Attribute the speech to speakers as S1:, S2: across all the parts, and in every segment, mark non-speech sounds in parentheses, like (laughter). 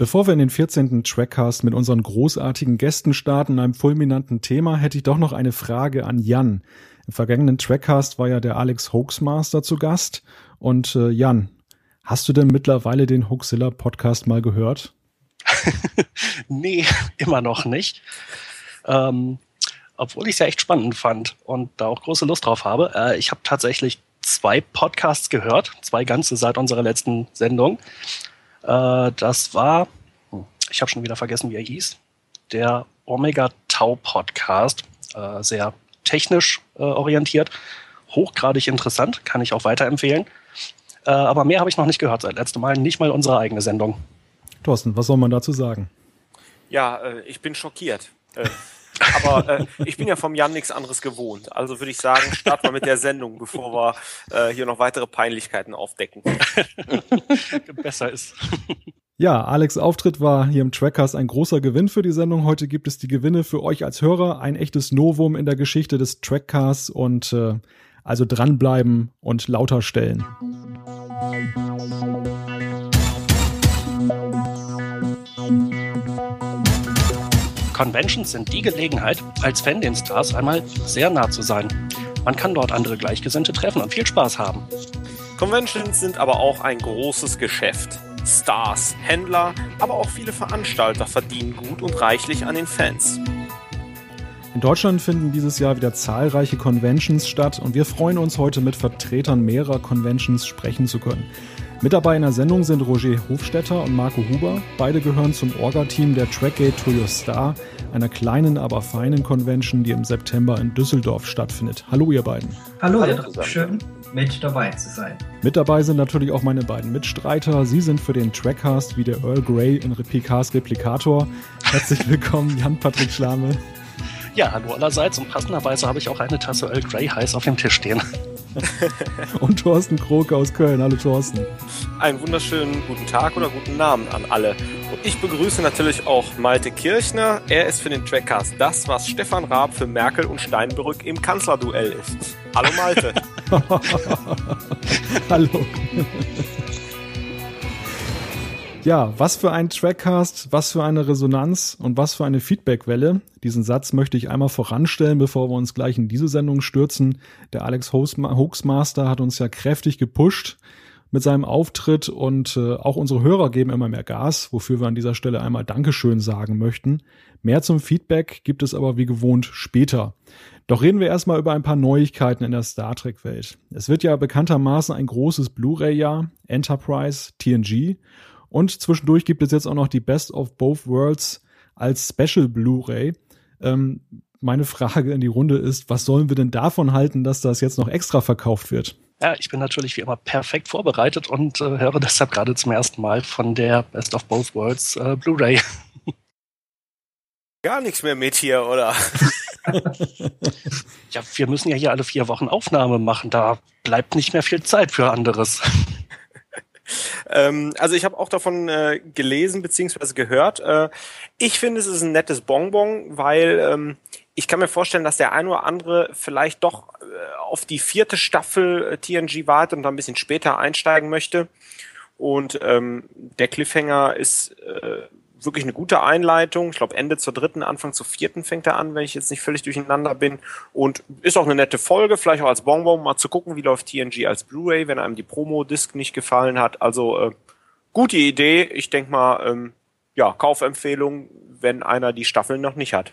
S1: Bevor wir in den 14. Trackcast mit unseren großartigen Gästen starten, einem fulminanten Thema, hätte ich doch noch eine Frage an Jan. Im vergangenen Trackcast war ja der Alex Hoaxmaster zu Gast. Und äh, Jan, hast du denn mittlerweile den Hoaxilla Podcast mal gehört? (laughs)
S2: nee, immer noch nicht. Ähm, obwohl ich es ja echt spannend fand und da auch große Lust drauf habe. Äh, ich habe tatsächlich zwei Podcasts gehört, zwei ganze seit unserer letzten Sendung. Äh, das war, hm, ich habe schon wieder vergessen, wie er hieß, der Omega Tau Podcast, äh, sehr technisch äh, orientiert, hochgradig interessant, kann ich auch weiterempfehlen. Äh, aber mehr habe ich noch nicht gehört seit letztem Mal, nicht mal unsere eigene Sendung.
S1: Thorsten, was soll man dazu sagen?
S3: Ja, äh, ich bin schockiert. Aber äh, ich bin ja vom Jan nichts anderes gewohnt. Also würde ich sagen, starten wir mit der Sendung, bevor wir äh, hier noch weitere Peinlichkeiten aufdecken. (laughs)
S2: Besser ist.
S1: Ja, Alex Auftritt war hier im Trackcast ein großer Gewinn für die Sendung. Heute gibt es die Gewinne für euch als Hörer, ein echtes Novum in der Geschichte des Trackcasts und äh, also dranbleiben und lauter stellen.
S2: Conventions sind die Gelegenheit, als Fan den Stars einmal sehr nah zu sein. Man kann dort andere Gleichgesinnte treffen und viel Spaß haben.
S3: Conventions sind aber auch ein großes Geschäft. Stars, Händler, aber auch viele Veranstalter verdienen gut und reichlich an den Fans.
S1: In Deutschland finden dieses Jahr wieder zahlreiche Conventions statt und wir freuen uns heute mit Vertretern mehrerer Conventions sprechen zu können. Mit dabei in der Sendung sind Roger Hofstetter und Marco Huber. Beide gehören zum Orga-Team der Trackgate to Your Star, einer kleinen, aber feinen Convention, die im September in Düsseldorf stattfindet. Hallo ihr beiden.
S4: Hallo, Hallo ja, schön mit dabei zu sein.
S1: Mit dabei sind natürlich auch meine beiden Mitstreiter. Sie sind für den Trackcast wie der Earl Grey in PKs Replikator. Herzlich willkommen, Jan-Patrick Schlame.
S2: Ja, hallo allerseits und passenderweise habe ich auch eine Tasse Earl Grey heiß auf dem Tisch stehen. (laughs)
S1: und Thorsten Kroke aus Köln. Hallo Thorsten.
S3: Einen wunderschönen guten Tag oder guten Namen an alle. Und ich begrüße natürlich auch Malte Kirchner. Er ist für den Trackcast das, was Stefan Raab für Merkel und Steinbrück im Kanzlerduell ist. Hallo Malte. (laughs) (laughs)
S1: Hallo. Ja, was für ein Trackcast, was für eine Resonanz und was für eine Feedbackwelle. Diesen Satz möchte ich einmal voranstellen, bevor wir uns gleich in diese Sendung stürzen. Der Alex Hoaxmaster hat uns ja kräftig gepusht mit seinem Auftritt und äh, auch unsere Hörer geben immer mehr Gas, wofür wir an dieser Stelle einmal Dankeschön sagen möchten. Mehr zum Feedback gibt es aber wie gewohnt später. Doch reden wir erstmal über ein paar Neuigkeiten in der Star Trek Welt. Es wird ja bekanntermaßen ein großes Blu-ray-Jahr, Enterprise, TNG und zwischendurch gibt es jetzt auch noch die Best of Both Worlds als Special Blu-ray. Ähm, meine Frage in die Runde ist, was sollen wir denn davon halten, dass das jetzt noch extra verkauft wird?
S2: Ja, ich bin natürlich wie immer perfekt vorbereitet und äh, höre deshalb gerade zum ersten Mal von der Best of Both Worlds äh, Blu-ray.
S3: Gar nichts mehr mit hier, oder? (laughs)
S2: ja, wir müssen ja hier alle vier Wochen Aufnahme machen. Da bleibt nicht mehr viel Zeit für anderes.
S3: Ähm, also ich habe auch davon äh, gelesen bzw. gehört. Äh, ich finde, es ist ein nettes Bonbon, weil ähm, ich kann mir vorstellen, dass der ein oder andere vielleicht doch äh, auf die vierte Staffel äh, TNG wartet und dann ein bisschen später einsteigen möchte. Und ähm, der Cliffhanger ist äh, wirklich eine gute Einleitung. Ich glaube, Ende zur dritten, Anfang zur vierten fängt er an, wenn ich jetzt nicht völlig durcheinander bin. Und ist auch eine nette Folge, vielleicht auch als Bonbon mal zu gucken, wie läuft TNG als Blu-ray, wenn einem die Promo-Disc nicht gefallen hat. Also äh, gute Idee. Ich denke mal, ähm, ja, Kaufempfehlung, wenn einer die Staffeln noch nicht hat.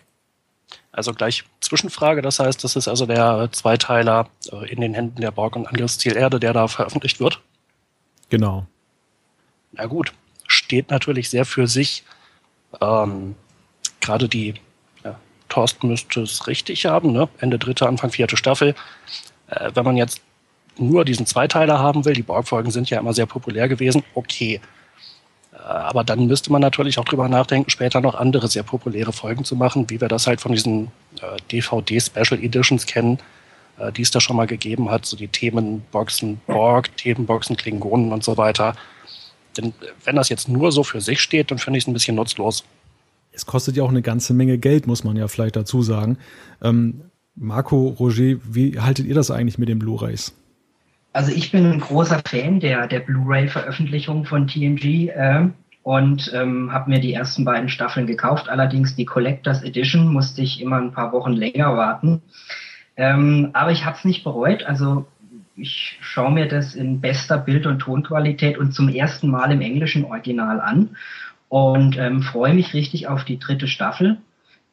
S2: Also gleich Zwischenfrage, das heißt, das ist also der Zweiteiler äh, in den Händen der Borg und Angriffsziel Erde, der da veröffentlicht wird?
S1: Genau.
S2: Na gut, steht natürlich sehr für sich. Ähm, Gerade die, ja, Thorsten müsste es richtig haben, ne? Ende dritte, Anfang vierte Staffel. Äh, wenn man jetzt nur diesen Zweiteiler haben will, die Borg-Folgen sind ja immer sehr populär gewesen, okay. Äh, aber dann müsste man natürlich auch drüber nachdenken, später noch andere sehr populäre Folgen zu machen, wie wir das halt von diesen äh, DVD-Special Editions kennen, äh, die es da schon mal gegeben hat, so die Themenboxen Borg, Themenboxen Klingonen und so weiter. Denn wenn das jetzt nur so für sich steht, dann finde ich es ein bisschen nutzlos.
S1: Es kostet ja auch eine ganze Menge Geld, muss man ja vielleicht dazu sagen. Ähm, Marco, Roger, wie haltet ihr das eigentlich mit den Blu-rays?
S4: Also ich bin ein großer Fan der, der Blu-ray-Veröffentlichung von TNG äh, und ähm, habe mir die ersten beiden Staffeln gekauft. Allerdings die Collectors Edition musste ich immer ein paar Wochen länger warten. Ähm, aber ich habe es nicht bereut. Also ich schaue mir das in bester Bild- und Tonqualität und zum ersten Mal im englischen Original an und ähm, freue mich richtig auf die dritte Staffel,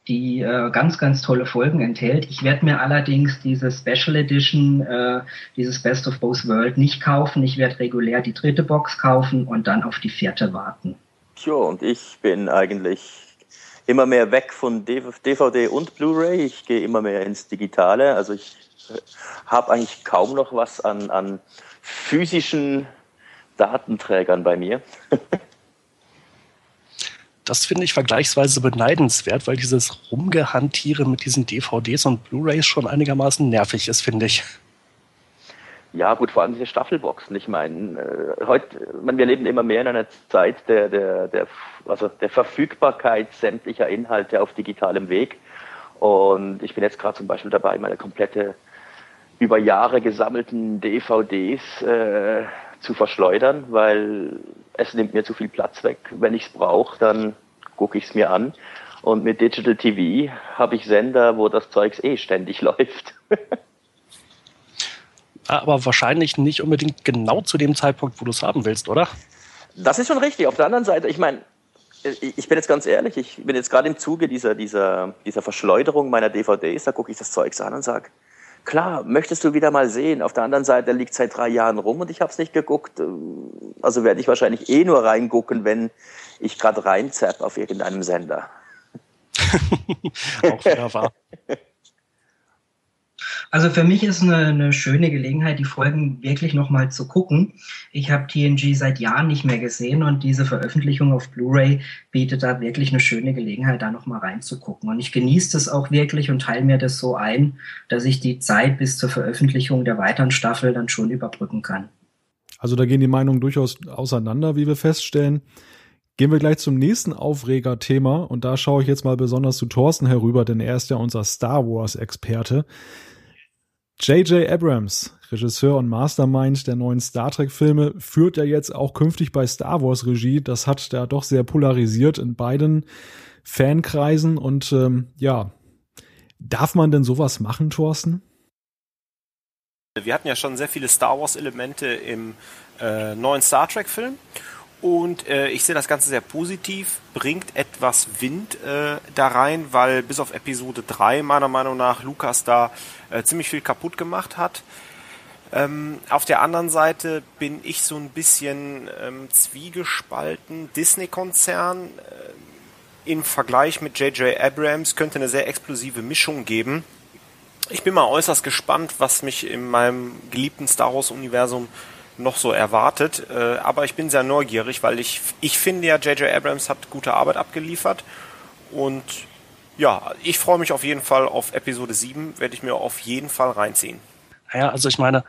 S4: die äh, ganz, ganz tolle Folgen enthält. Ich werde mir allerdings diese Special Edition, äh, dieses Best of Both World nicht kaufen. Ich werde regulär die dritte Box kaufen und dann auf die vierte warten.
S5: Tja, und ich bin eigentlich immer mehr weg von DVD und Blu-ray. Ich gehe immer mehr ins Digitale. Also ich habe eigentlich kaum noch was an, an physischen Datenträgern bei mir. (laughs)
S2: das finde ich vergleichsweise beneidenswert, weil dieses Rumgehantiere mit diesen DVDs und Blu-rays schon einigermaßen nervig ist, finde ich.
S5: Ja, gut, vor allem diese Staffelboxen. Ich meine, äh, heute, man, wir leben immer mehr in einer Zeit der, der, der, also der Verfügbarkeit sämtlicher Inhalte auf digitalem Weg. Und ich bin jetzt gerade zum Beispiel dabei, meine komplette über Jahre gesammelten DVDs äh, zu verschleudern, weil es nimmt mir zu viel Platz weg. Wenn ich es brauche, dann gucke ich es mir an. Und mit Digital TV habe ich Sender, wo das Zeugs eh ständig (laughs) läuft.
S2: Aber wahrscheinlich nicht unbedingt genau zu dem Zeitpunkt, wo du es haben willst, oder?
S5: Das ist schon richtig. Auf der anderen Seite, ich meine, ich bin jetzt ganz ehrlich, ich bin jetzt gerade im Zuge dieser, dieser, dieser Verschleuderung meiner DVDs, da gucke ich das Zeugs an und sage, klar, möchtest du wieder mal sehen. Auf der anderen Seite liegt es seit drei Jahren rum und ich habe es nicht geguckt. Also werde ich wahrscheinlich eh nur reingucken, wenn ich gerade reinzapp auf irgendeinem Sender. (laughs)
S4: Auch wieder wahr. (laughs) Also für mich ist eine, eine schöne Gelegenheit, die Folgen wirklich nochmal zu gucken. Ich habe TNG seit Jahren nicht mehr gesehen und diese Veröffentlichung auf Blu-ray bietet da wirklich eine schöne Gelegenheit, da nochmal reinzugucken. Und ich genieße das auch wirklich und teile mir das so ein, dass ich die Zeit bis zur Veröffentlichung der weiteren Staffel dann schon überbrücken kann.
S1: Also da gehen die Meinungen durchaus auseinander, wie wir feststellen. Gehen wir gleich zum nächsten Aufreger-Thema und da schaue ich jetzt mal besonders zu Thorsten herüber, denn er ist ja unser Star Wars-Experte. J.J. Abrams, Regisseur und Mastermind der neuen Star Trek-Filme, führt ja jetzt auch künftig bei Star Wars Regie. Das hat da doch sehr polarisiert in beiden Fankreisen. Und ähm, ja, darf man denn sowas machen, Thorsten?
S3: Wir hatten ja schon sehr viele Star Wars-Elemente im äh, neuen Star Trek-Film. Und äh, ich sehe das Ganze sehr positiv, bringt etwas Wind äh, da rein, weil bis auf Episode 3 meiner Meinung nach Lukas da äh, ziemlich viel kaputt gemacht hat. Ähm, auf der anderen Seite bin ich so ein bisschen ähm, zwiegespalten. Disney-Konzern äh, im Vergleich mit J.J. Abrams könnte eine sehr explosive Mischung geben. Ich bin mal äußerst gespannt, was mich in meinem geliebten Star Wars-Universum noch so erwartet. Äh, aber ich bin sehr neugierig, weil ich, ich finde ja, J.J. Abrams hat gute Arbeit abgeliefert. Und ja, ich freue mich auf jeden Fall auf Episode 7, werde ich mir auf jeden Fall reinziehen.
S2: Naja, also ich meine,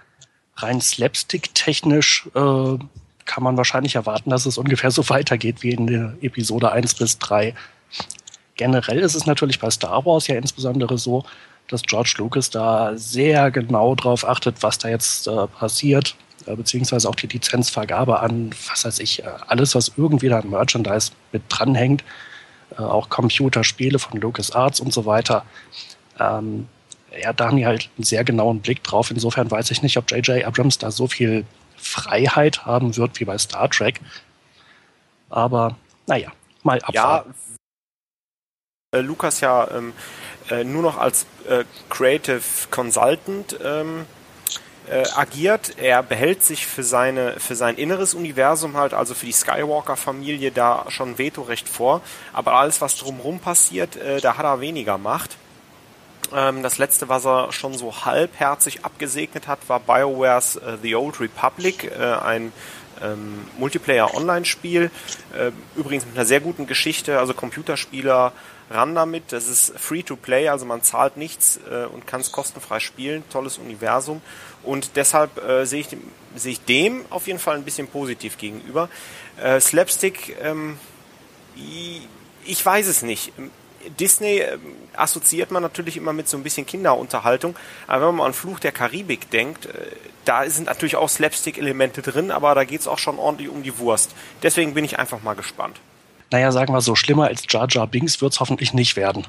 S2: rein slapstick-technisch äh, kann man wahrscheinlich erwarten, dass es ungefähr so (laughs) weitergeht wie in der Episode 1 bis 3. Generell ist es natürlich bei Star Wars ja insbesondere so, dass George Lucas da sehr genau drauf achtet, was da jetzt äh, passiert beziehungsweise auch die Lizenzvergabe an, was weiß ich, äh, alles, was irgendwie da an Merchandise mit dranhängt, äh, auch Computerspiele von LucasArts und so weiter. Ähm, ja, da haben die halt einen sehr genauen Blick drauf. Insofern weiß ich nicht, ob J.J. Abrams da so viel Freiheit haben wird wie bei Star Trek. Aber naja, mal abwarten.
S3: Ja, äh, Lukas ja ähm, äh, nur noch als äh, Creative Consultant ähm, äh, agiert. Er behält sich für seine für sein inneres Universum halt, also für die Skywalker-Familie da schon Vetorecht vor. Aber alles, was drumherum passiert, äh, da hat er weniger Macht. Ähm, das letzte, was er schon so halbherzig abgesegnet hat, war BioWare's äh, The Old Republic, äh, ein ähm, Multiplayer-Online-Spiel. Äh, übrigens mit einer sehr guten Geschichte, also Computerspieler ran damit. Das ist free to play, also man zahlt nichts äh, und kann es kostenfrei spielen. Tolles Universum. Und deshalb äh, sehe ich, seh ich dem auf jeden Fall ein bisschen positiv gegenüber. Äh, Slapstick, ähm, ich weiß es nicht. Disney äh, assoziiert man natürlich immer mit so ein bisschen Kinderunterhaltung, aber wenn man an Fluch der Karibik denkt, äh, da sind natürlich auch Slapstick-Elemente drin, aber da geht's auch schon ordentlich um die Wurst. Deswegen bin ich einfach mal gespannt.
S2: Naja, sagen wir so, schlimmer als Jar Jar Binks wird's hoffentlich nicht werden.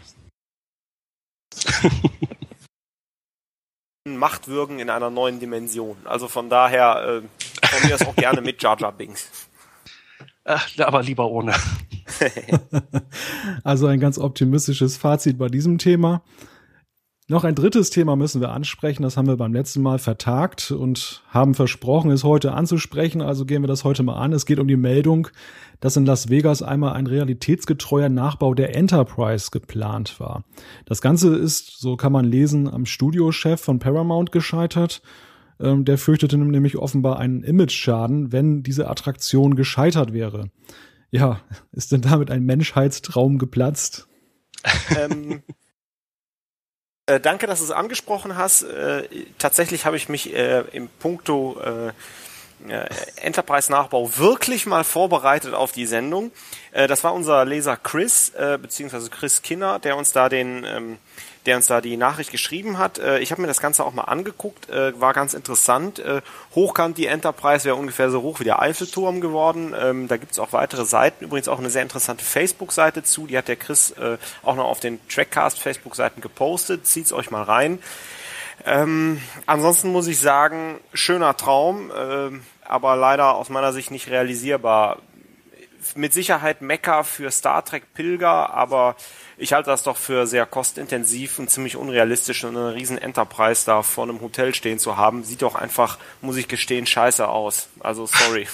S2: (laughs)
S3: Machtwürgen in einer neuen Dimension. Also von daher äh, kommen wir das auch gerne mit Jar Jar Binks.
S2: Ach, aber lieber ohne. (laughs) (laughs)
S1: also ein ganz optimistisches Fazit bei diesem Thema. Noch ein drittes Thema müssen wir ansprechen. Das haben wir beim letzten Mal vertagt und haben versprochen, es heute anzusprechen. Also gehen wir das heute mal an. Es geht um die Meldung, dass in Las Vegas einmal ein realitätsgetreuer Nachbau der Enterprise geplant war. Das Ganze ist, so kann man lesen, am Studiochef von Paramount gescheitert. Ähm, der fürchtete nämlich offenbar einen Image-Schaden, wenn diese Attraktion gescheitert wäre. Ja, ist denn damit ein Menschheitstraum geplatzt?
S3: Ähm, äh, danke, dass du es angesprochen hast. Äh, tatsächlich habe ich mich äh, im Punkto äh, äh, Enterprise-Nachbau wirklich mal vorbereitet auf die Sendung. Das war unser Leser Chris, beziehungsweise Chris Kinner, der uns da den, ähm, der uns da die Nachricht geschrieben hat. Äh, ich habe mir das Ganze auch mal angeguckt, äh, war ganz interessant. Äh, hochkant die Enterprise wäre ungefähr so hoch wie der Eiffelturm geworden. Ähm, da gibt's auch weitere Seiten, übrigens auch eine sehr interessante Facebook-Seite zu. Die hat der Chris äh, auch noch auf den Trackcast Facebook-Seiten gepostet. Zieht's euch mal rein. Ähm, ansonsten muss ich sagen, schöner Traum, äh, aber leider aus meiner Sicht nicht realisierbar. Mit Sicherheit Mecker für Star Trek Pilger, aber ich halte das doch für sehr kostintensiv und ziemlich unrealistisch, und eine riesen Enterprise da vor einem Hotel stehen zu haben. Sieht doch einfach, muss ich gestehen, scheiße aus. Also sorry.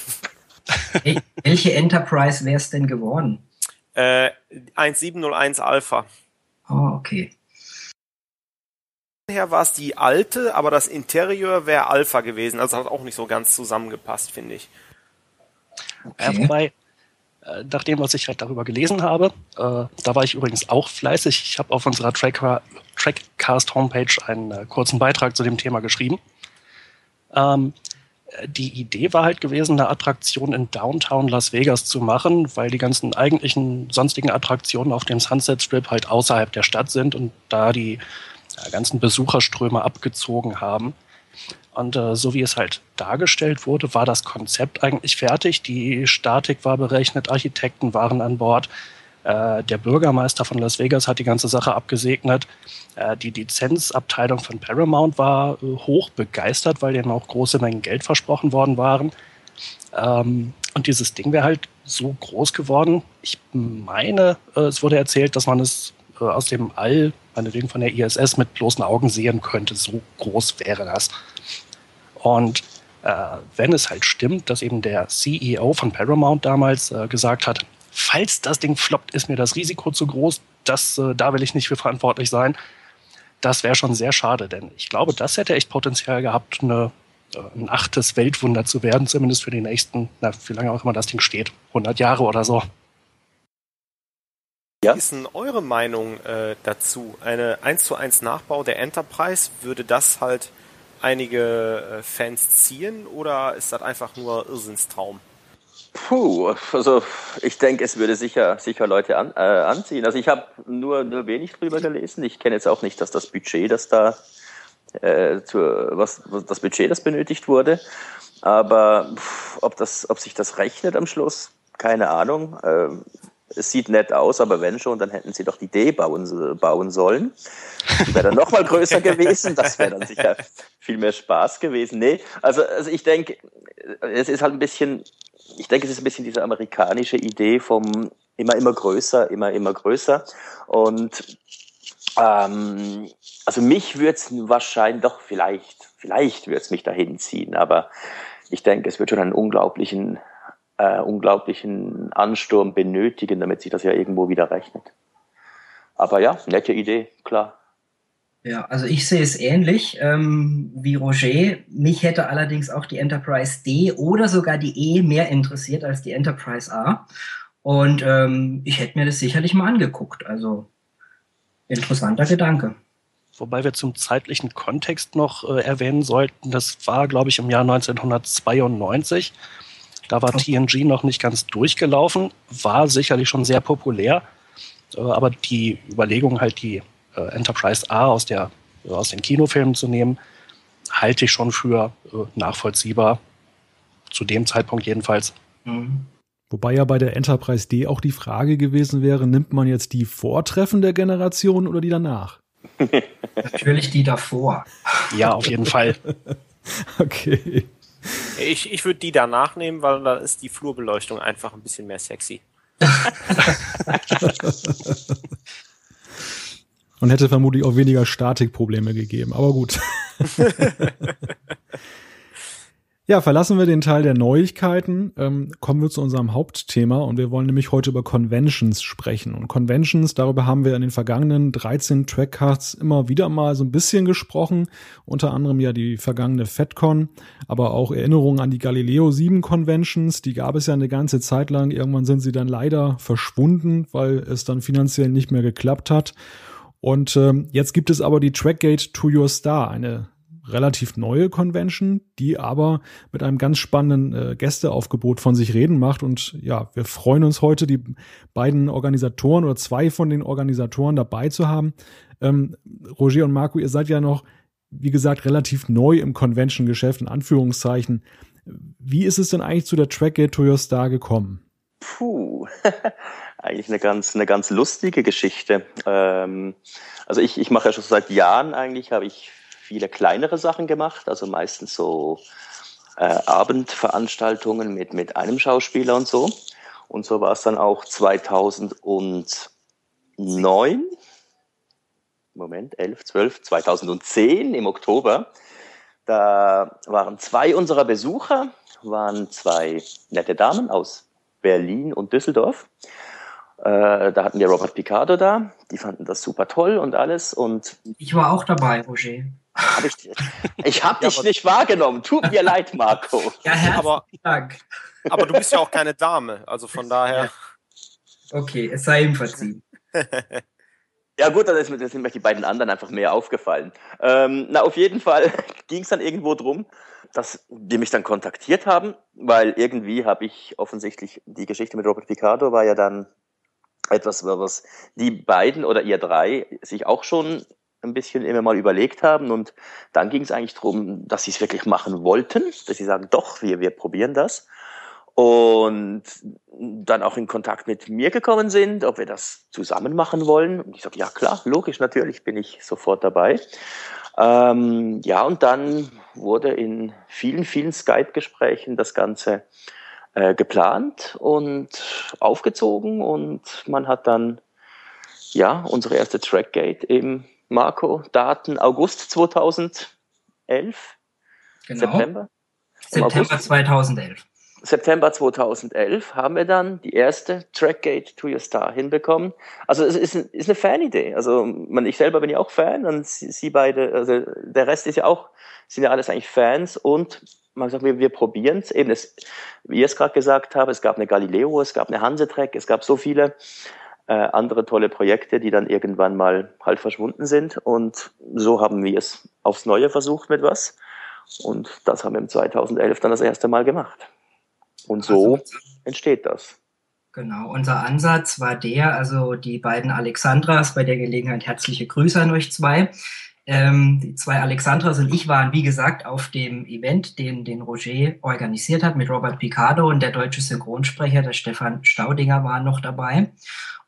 S3: (laughs)
S4: Welche Enterprise wäre es denn geworden?
S3: Äh, 1701 Alpha.
S4: Oh, okay
S3: her war es die alte, aber das Interieur wäre Alpha gewesen. Also hat auch nicht so ganz zusammengepasst, finde ich.
S2: Okay. Ja, wobei, nach dem, was ich halt darüber gelesen habe, äh, da war ich übrigens auch fleißig. Ich habe auf unserer Tracker, Trackcast Homepage einen äh, kurzen Beitrag zu dem Thema geschrieben. Ähm, die Idee war halt gewesen, eine Attraktion in Downtown Las Vegas zu machen, weil die ganzen eigentlichen sonstigen Attraktionen auf dem Sunset Strip halt außerhalb der Stadt sind und da die ganzen Besucherströme abgezogen haben. Und äh, so wie es halt dargestellt wurde, war das Konzept eigentlich fertig. Die Statik war berechnet, Architekten waren an Bord. Äh, der Bürgermeister von Las Vegas hat die ganze Sache abgesegnet. Äh, die Lizenzabteilung von Paramount war äh, hoch begeistert, weil denen auch große Mengen Geld versprochen worden waren. Ähm, und dieses Ding wäre halt so groß geworden. Ich meine, äh, es wurde erzählt, dass man es äh, aus dem All, meinetwegen von der ISS, mit bloßen Augen sehen könnte. So groß wäre das. Und äh, wenn es halt stimmt, dass eben der CEO von Paramount damals äh, gesagt hat, falls das Ding floppt, ist mir das Risiko zu groß, das, äh, da will ich nicht für verantwortlich sein. Das wäre schon sehr schade, denn ich glaube, das hätte echt Potenzial gehabt, eine, äh, ein achtes Weltwunder zu werden, zumindest für die nächsten, na, wie lange auch immer das Ding steht, 100 Jahre oder so.
S3: Ja? Wie ist denn eure Meinung äh, dazu? Eine 1 zu 1 Nachbau der Enterprise, würde das halt einige äh, Fans ziehen oder ist das einfach nur Irrsinnstraum?
S5: Puh, also ich denke, es würde sicher, sicher Leute an, äh, anziehen. Also ich habe nur, nur wenig drüber gelesen. Ich kenne jetzt auch nicht, dass das Budget, das da äh, zur, was, was das Budget, das benötigt wurde. Aber pff, ob das, ob sich das rechnet am Schluss, keine Ahnung. Ähm, es sieht nett aus, aber wenn schon, dann hätten sie doch die D bauen, bauen sollen. Die wäre dann nochmal größer (laughs) gewesen. Das wäre dann sicher viel mehr Spaß gewesen. Nee, also, also ich denke, es ist halt ein bisschen, ich denke, es ist ein bisschen diese amerikanische Idee vom immer, immer größer, immer, immer größer. Und ähm, also mich würde es wahrscheinlich doch vielleicht, vielleicht würde es mich dahin ziehen, aber ich denke, es wird schon einen unglaublichen äh, unglaublichen Ansturm benötigen, damit sich das ja irgendwo wieder rechnet. Aber ja, nette Idee, klar.
S4: Ja, also ich sehe es ähnlich ähm, wie Roger. Mich hätte allerdings auch die Enterprise D oder sogar die E mehr interessiert als die Enterprise A. Und ähm, ich hätte mir das sicherlich mal angeguckt. Also interessanter Gedanke.
S2: Wobei wir zum zeitlichen Kontext noch äh, erwähnen sollten, das war, glaube ich, im Jahr 1992. Da war TNG noch nicht ganz durchgelaufen, war sicherlich schon sehr populär. Äh, aber die Überlegung halt die äh, Enterprise A aus der aus den Kinofilmen zu nehmen, halte ich schon für äh, nachvollziehbar. Zu dem Zeitpunkt jedenfalls. Mhm.
S1: Wobei ja bei der Enterprise D auch die Frage gewesen wäre, nimmt man jetzt die vortreffende Generation oder die danach? (laughs)
S4: Natürlich die davor.
S2: Ja, auf jeden Fall. (laughs)
S3: okay. Ich, ich würde die danach nehmen, weil da ist die Flurbeleuchtung einfach ein bisschen mehr sexy. (laughs)
S1: Und hätte vermutlich auch weniger Statikprobleme gegeben, aber gut. (laughs) (laughs) Ja, verlassen wir den Teil der Neuigkeiten, ähm, kommen wir zu unserem Hauptthema und wir wollen nämlich heute über Conventions sprechen. Und Conventions, darüber haben wir in den vergangenen 13 Trackcasts immer wieder mal so ein bisschen gesprochen, unter anderem ja die vergangene FedCon, aber auch Erinnerungen an die Galileo 7 Conventions, die gab es ja eine ganze Zeit lang. Irgendwann sind sie dann leider verschwunden, weil es dann finanziell nicht mehr geklappt hat. Und ähm, jetzt gibt es aber die Trackgate to Your Star, eine relativ neue Convention, die aber mit einem ganz spannenden äh, Gästeaufgebot von sich reden macht. Und ja, wir freuen uns heute, die beiden Organisatoren oder zwei von den Organisatoren dabei zu haben. Ähm, Roger und Marco, ihr seid ja noch, wie gesagt, relativ neu im Convention-Geschäft, in Anführungszeichen. Wie ist es denn eigentlich zu der Trackgate to Your Star gekommen?
S5: Puh, (laughs) eigentlich eine ganz, eine ganz lustige Geschichte. Ähm, also ich, ich mache ja schon seit Jahren eigentlich, habe ich viele kleinere Sachen gemacht, also meistens so äh, Abendveranstaltungen mit, mit einem Schauspieler und so. Und so war es dann auch 2009, Moment, 11, 12, 2010 im Oktober. Da waren zwei unserer Besucher, waren zwei nette Damen aus Berlin und Düsseldorf. Äh, da hatten wir Robert Picardo da, die fanden das super toll und alles. Und
S4: ich war auch dabei, Roger.
S5: Hab ich ich habe (laughs) dich nicht wahrgenommen. Tut mir leid, Marco. (laughs)
S3: Ja, aber, Dank. Aber du bist ja auch keine Dame, also von daher.
S4: Okay, es sei ihm verziehen. (laughs)
S5: Ja gut, dann sind mir die beiden anderen einfach mehr aufgefallen. Ähm, na, auf jeden Fall ging es dann irgendwo drum, dass die mich dann kontaktiert haben, weil irgendwie habe ich offensichtlich die Geschichte mit Robert Picardo war ja dann etwas, was die beiden oder ihr drei sich auch schon ein bisschen immer mal überlegt haben. Und dann ging es eigentlich darum, dass sie es wirklich machen wollten, dass sie sagen, doch, wir, wir probieren das. Und dann auch in Kontakt mit mir gekommen sind, ob wir das zusammen machen wollen. Und ich sage, ja klar, logisch, natürlich bin ich sofort dabei. Ähm, ja, und dann wurde in vielen, vielen Skype-Gesprächen das Ganze äh, geplant und aufgezogen und man hat dann ja unsere erste Trackgate eben Marco, Daten August 2011.
S4: Genau. September? September 2011.
S5: September 2011 haben wir dann die erste Trackgate to Your Star hinbekommen. Also es ist, ist eine Fanidee. Also man, ich selber bin ja auch Fan und sie, sie beide, also der Rest ist ja auch, sind ja alles eigentlich Fans und man sagt, wir, wir probieren es. Eben, wie ihr es gerade gesagt habt, es gab eine Galileo, es gab eine Hansetrack, es gab so viele äh, andere tolle Projekte, die dann irgendwann mal halt verschwunden sind. Und so haben wir es aufs Neue versucht mit was. Und das haben wir im 2011 dann das erste Mal gemacht. Und so also, entsteht das.
S4: Genau, unser Ansatz war der, also die beiden Alexandras, bei der Gelegenheit herzliche Grüße an euch zwei. Ähm, die zwei Alexandras und ich waren, wie gesagt, auf dem Event, den, den Roger organisiert hat mit Robert Picardo und der deutsche Synchronsprecher, der Stefan Staudinger, war noch dabei.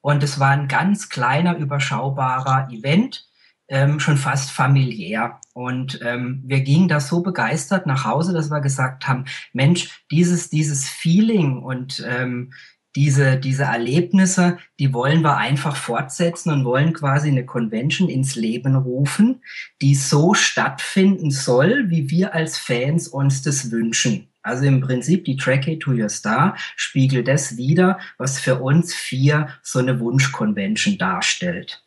S4: Und es war ein ganz kleiner, überschaubarer Event, ähm, schon fast familiär. Und ähm, wir gingen da so begeistert nach Hause, dass wir gesagt haben, Mensch, dieses, dieses Feeling und ähm, diese, diese Erlebnisse, die wollen wir einfach fortsetzen und wollen quasi eine Convention ins Leben rufen, die so stattfinden soll, wie wir als Fans uns das wünschen. Also im Prinzip die Track to Your Star spiegelt das wieder, was für uns vier so eine Wunsch-Convention darstellt.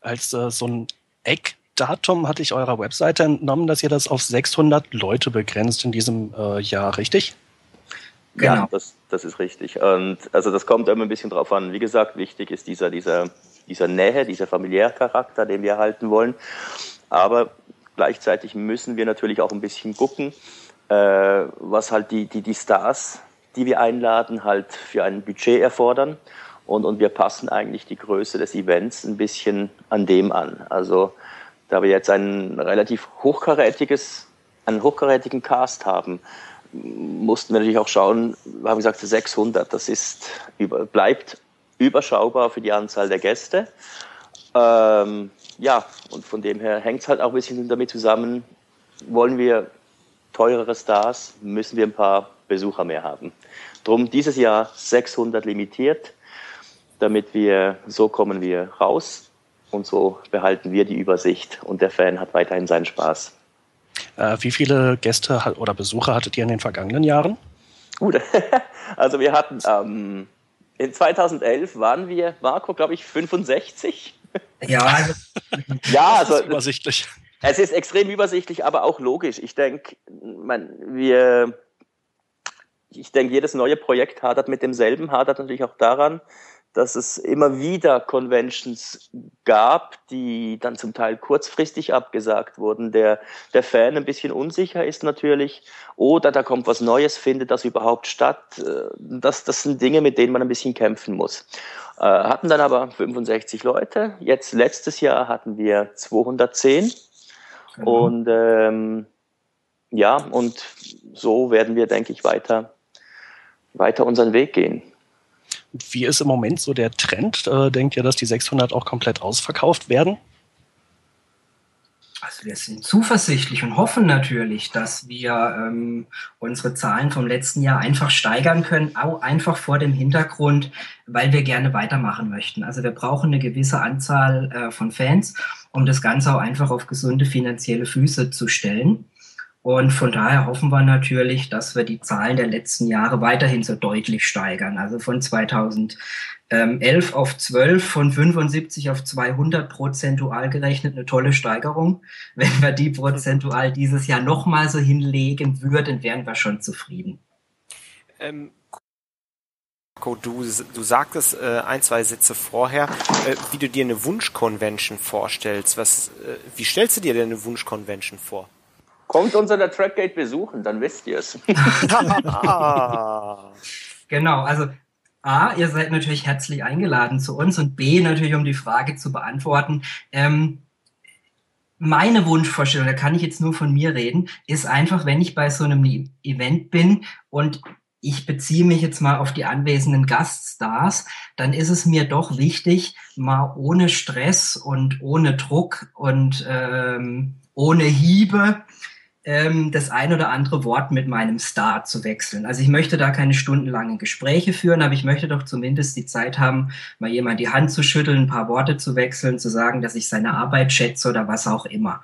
S2: Als äh, so ein Eckdatum hatte ich eurer Webseite entnommen, dass ihr das auf 600 Leute begrenzt in diesem äh, Jahr, richtig?
S5: Genau. Ja, das, das ist richtig. Und also das kommt immer ein bisschen drauf an. Wie gesagt, wichtig ist dieser, dieser, dieser Nähe, dieser Familiärcharakter, den wir erhalten wollen. Aber gleichzeitig müssen wir natürlich auch ein bisschen gucken, äh, was halt die, die, die Stars, die wir einladen, halt für ein Budget erfordern. Und, und wir passen eigentlich die Größe des Events ein bisschen an dem an. Also da wir jetzt ein relativ hochkarätiges, einen hochkarätigen Cast haben, mussten wir natürlich auch schauen, wir haben gesagt 600, das ist, bleibt überschaubar für die Anzahl der Gäste. Ähm, ja, und von dem her hängt es halt auch ein bisschen damit zusammen, wollen wir teurere Stars, müssen wir ein paar Besucher mehr haben. Drum dieses Jahr 600 limitiert, damit wir, so kommen wir raus und so behalten wir die Übersicht und der Fan hat weiterhin seinen Spaß.
S2: Äh, wie viele Gäste oder Besucher hattet ihr in den vergangenen Jahren?
S5: Gut, (laughs) also wir hatten ähm, in 2011 waren wir, Marco, glaube ich, 65.
S4: Ja, (laughs) also,
S5: ja, also
S2: übersichtlich.
S5: Es ist extrem übersichtlich, aber auch logisch. Ich denke, wir, ich denke, jedes neue Projekt hadert mit demselben, hadert natürlich auch daran, dass es immer wieder Conventions gab, die dann zum Teil kurzfristig abgesagt wurden. Der, der Fan ein bisschen unsicher ist natürlich. Oder da kommt was Neues, findet das überhaupt statt. Äh, das, das sind Dinge, mit denen man ein bisschen kämpfen muss. Äh, hatten dann aber 65 Leute. Jetzt letztes Jahr hatten wir 210. Mhm. Und ähm, ja, und so werden wir, denke ich, weiter, weiter unseren Weg gehen.
S2: Wie ist im Moment so der Trend? Äh, denkt ihr, dass die 600 auch komplett ausverkauft werden?
S4: Also wir sind zuversichtlich und hoffen natürlich, dass wir ähm, unsere Zahlen vom letzten Jahr einfach steigern können, auch einfach vor dem Hintergrund, weil wir gerne weitermachen möchten. Also wir brauchen eine gewisse Anzahl äh, von Fans, um das Ganze auch einfach auf gesunde finanzielle Füße zu stellen. Und von daher hoffen wir natürlich, dass wir die Zahlen der letzten Jahre weiterhin so deutlich steigern. Also von 2011 auf 12, von 75 auf 200 prozentual gerechnet, eine tolle Steigerung. Wenn wir die prozentual dieses Jahr nochmal so hinlegen würden, wären wir schon zufrieden.
S3: Ähm, Du, du sagtest äh, ein, zwei Sätze vorher, äh, wie du dir eine Wunschconvention vorstellst. Was, äh, wie stellst du dir denn eine Wunschconvention vor?
S5: Kommt uns an der Trackgate besuchen, dann wisst ihr es. (laughs)
S4: genau, also A, ihr seid natürlich herzlich eingeladen zu uns und B, natürlich um die Frage zu beantworten. Ähm, meine Wunschvorstellung, da kann ich jetzt nur von mir reden, ist einfach, wenn ich bei so einem Event bin und ich beziehe mich jetzt mal auf die anwesenden Gaststars, dann ist es mir doch wichtig, mal ohne Stress und ohne Druck und ähm, ohne Hiebe ähm, das ein oder andere Wort mit meinem Star zu wechseln. Also ich möchte da keine stundenlangen Gespräche führen, aber ich möchte doch zumindest die Zeit haben, mal jemand die Hand zu schütteln, ein paar Worte zu wechseln, zu sagen, dass ich seine Arbeit schätze oder was auch immer.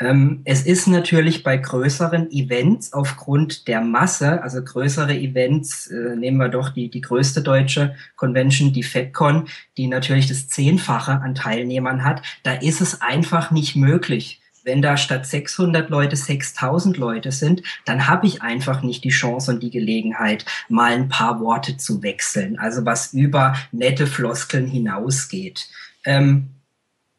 S4: Ähm, es ist natürlich bei größeren Events aufgrund der Masse, also größere Events, äh, nehmen wir doch die, die größte deutsche Convention, die FedCon, die natürlich das Zehnfache an Teilnehmern hat, da ist es einfach nicht möglich, wenn da statt 600 Leute 6000 Leute sind, dann habe ich einfach nicht die Chance und die Gelegenheit, mal ein paar Worte zu wechseln. Also was über nette Floskeln hinausgeht. Ähm,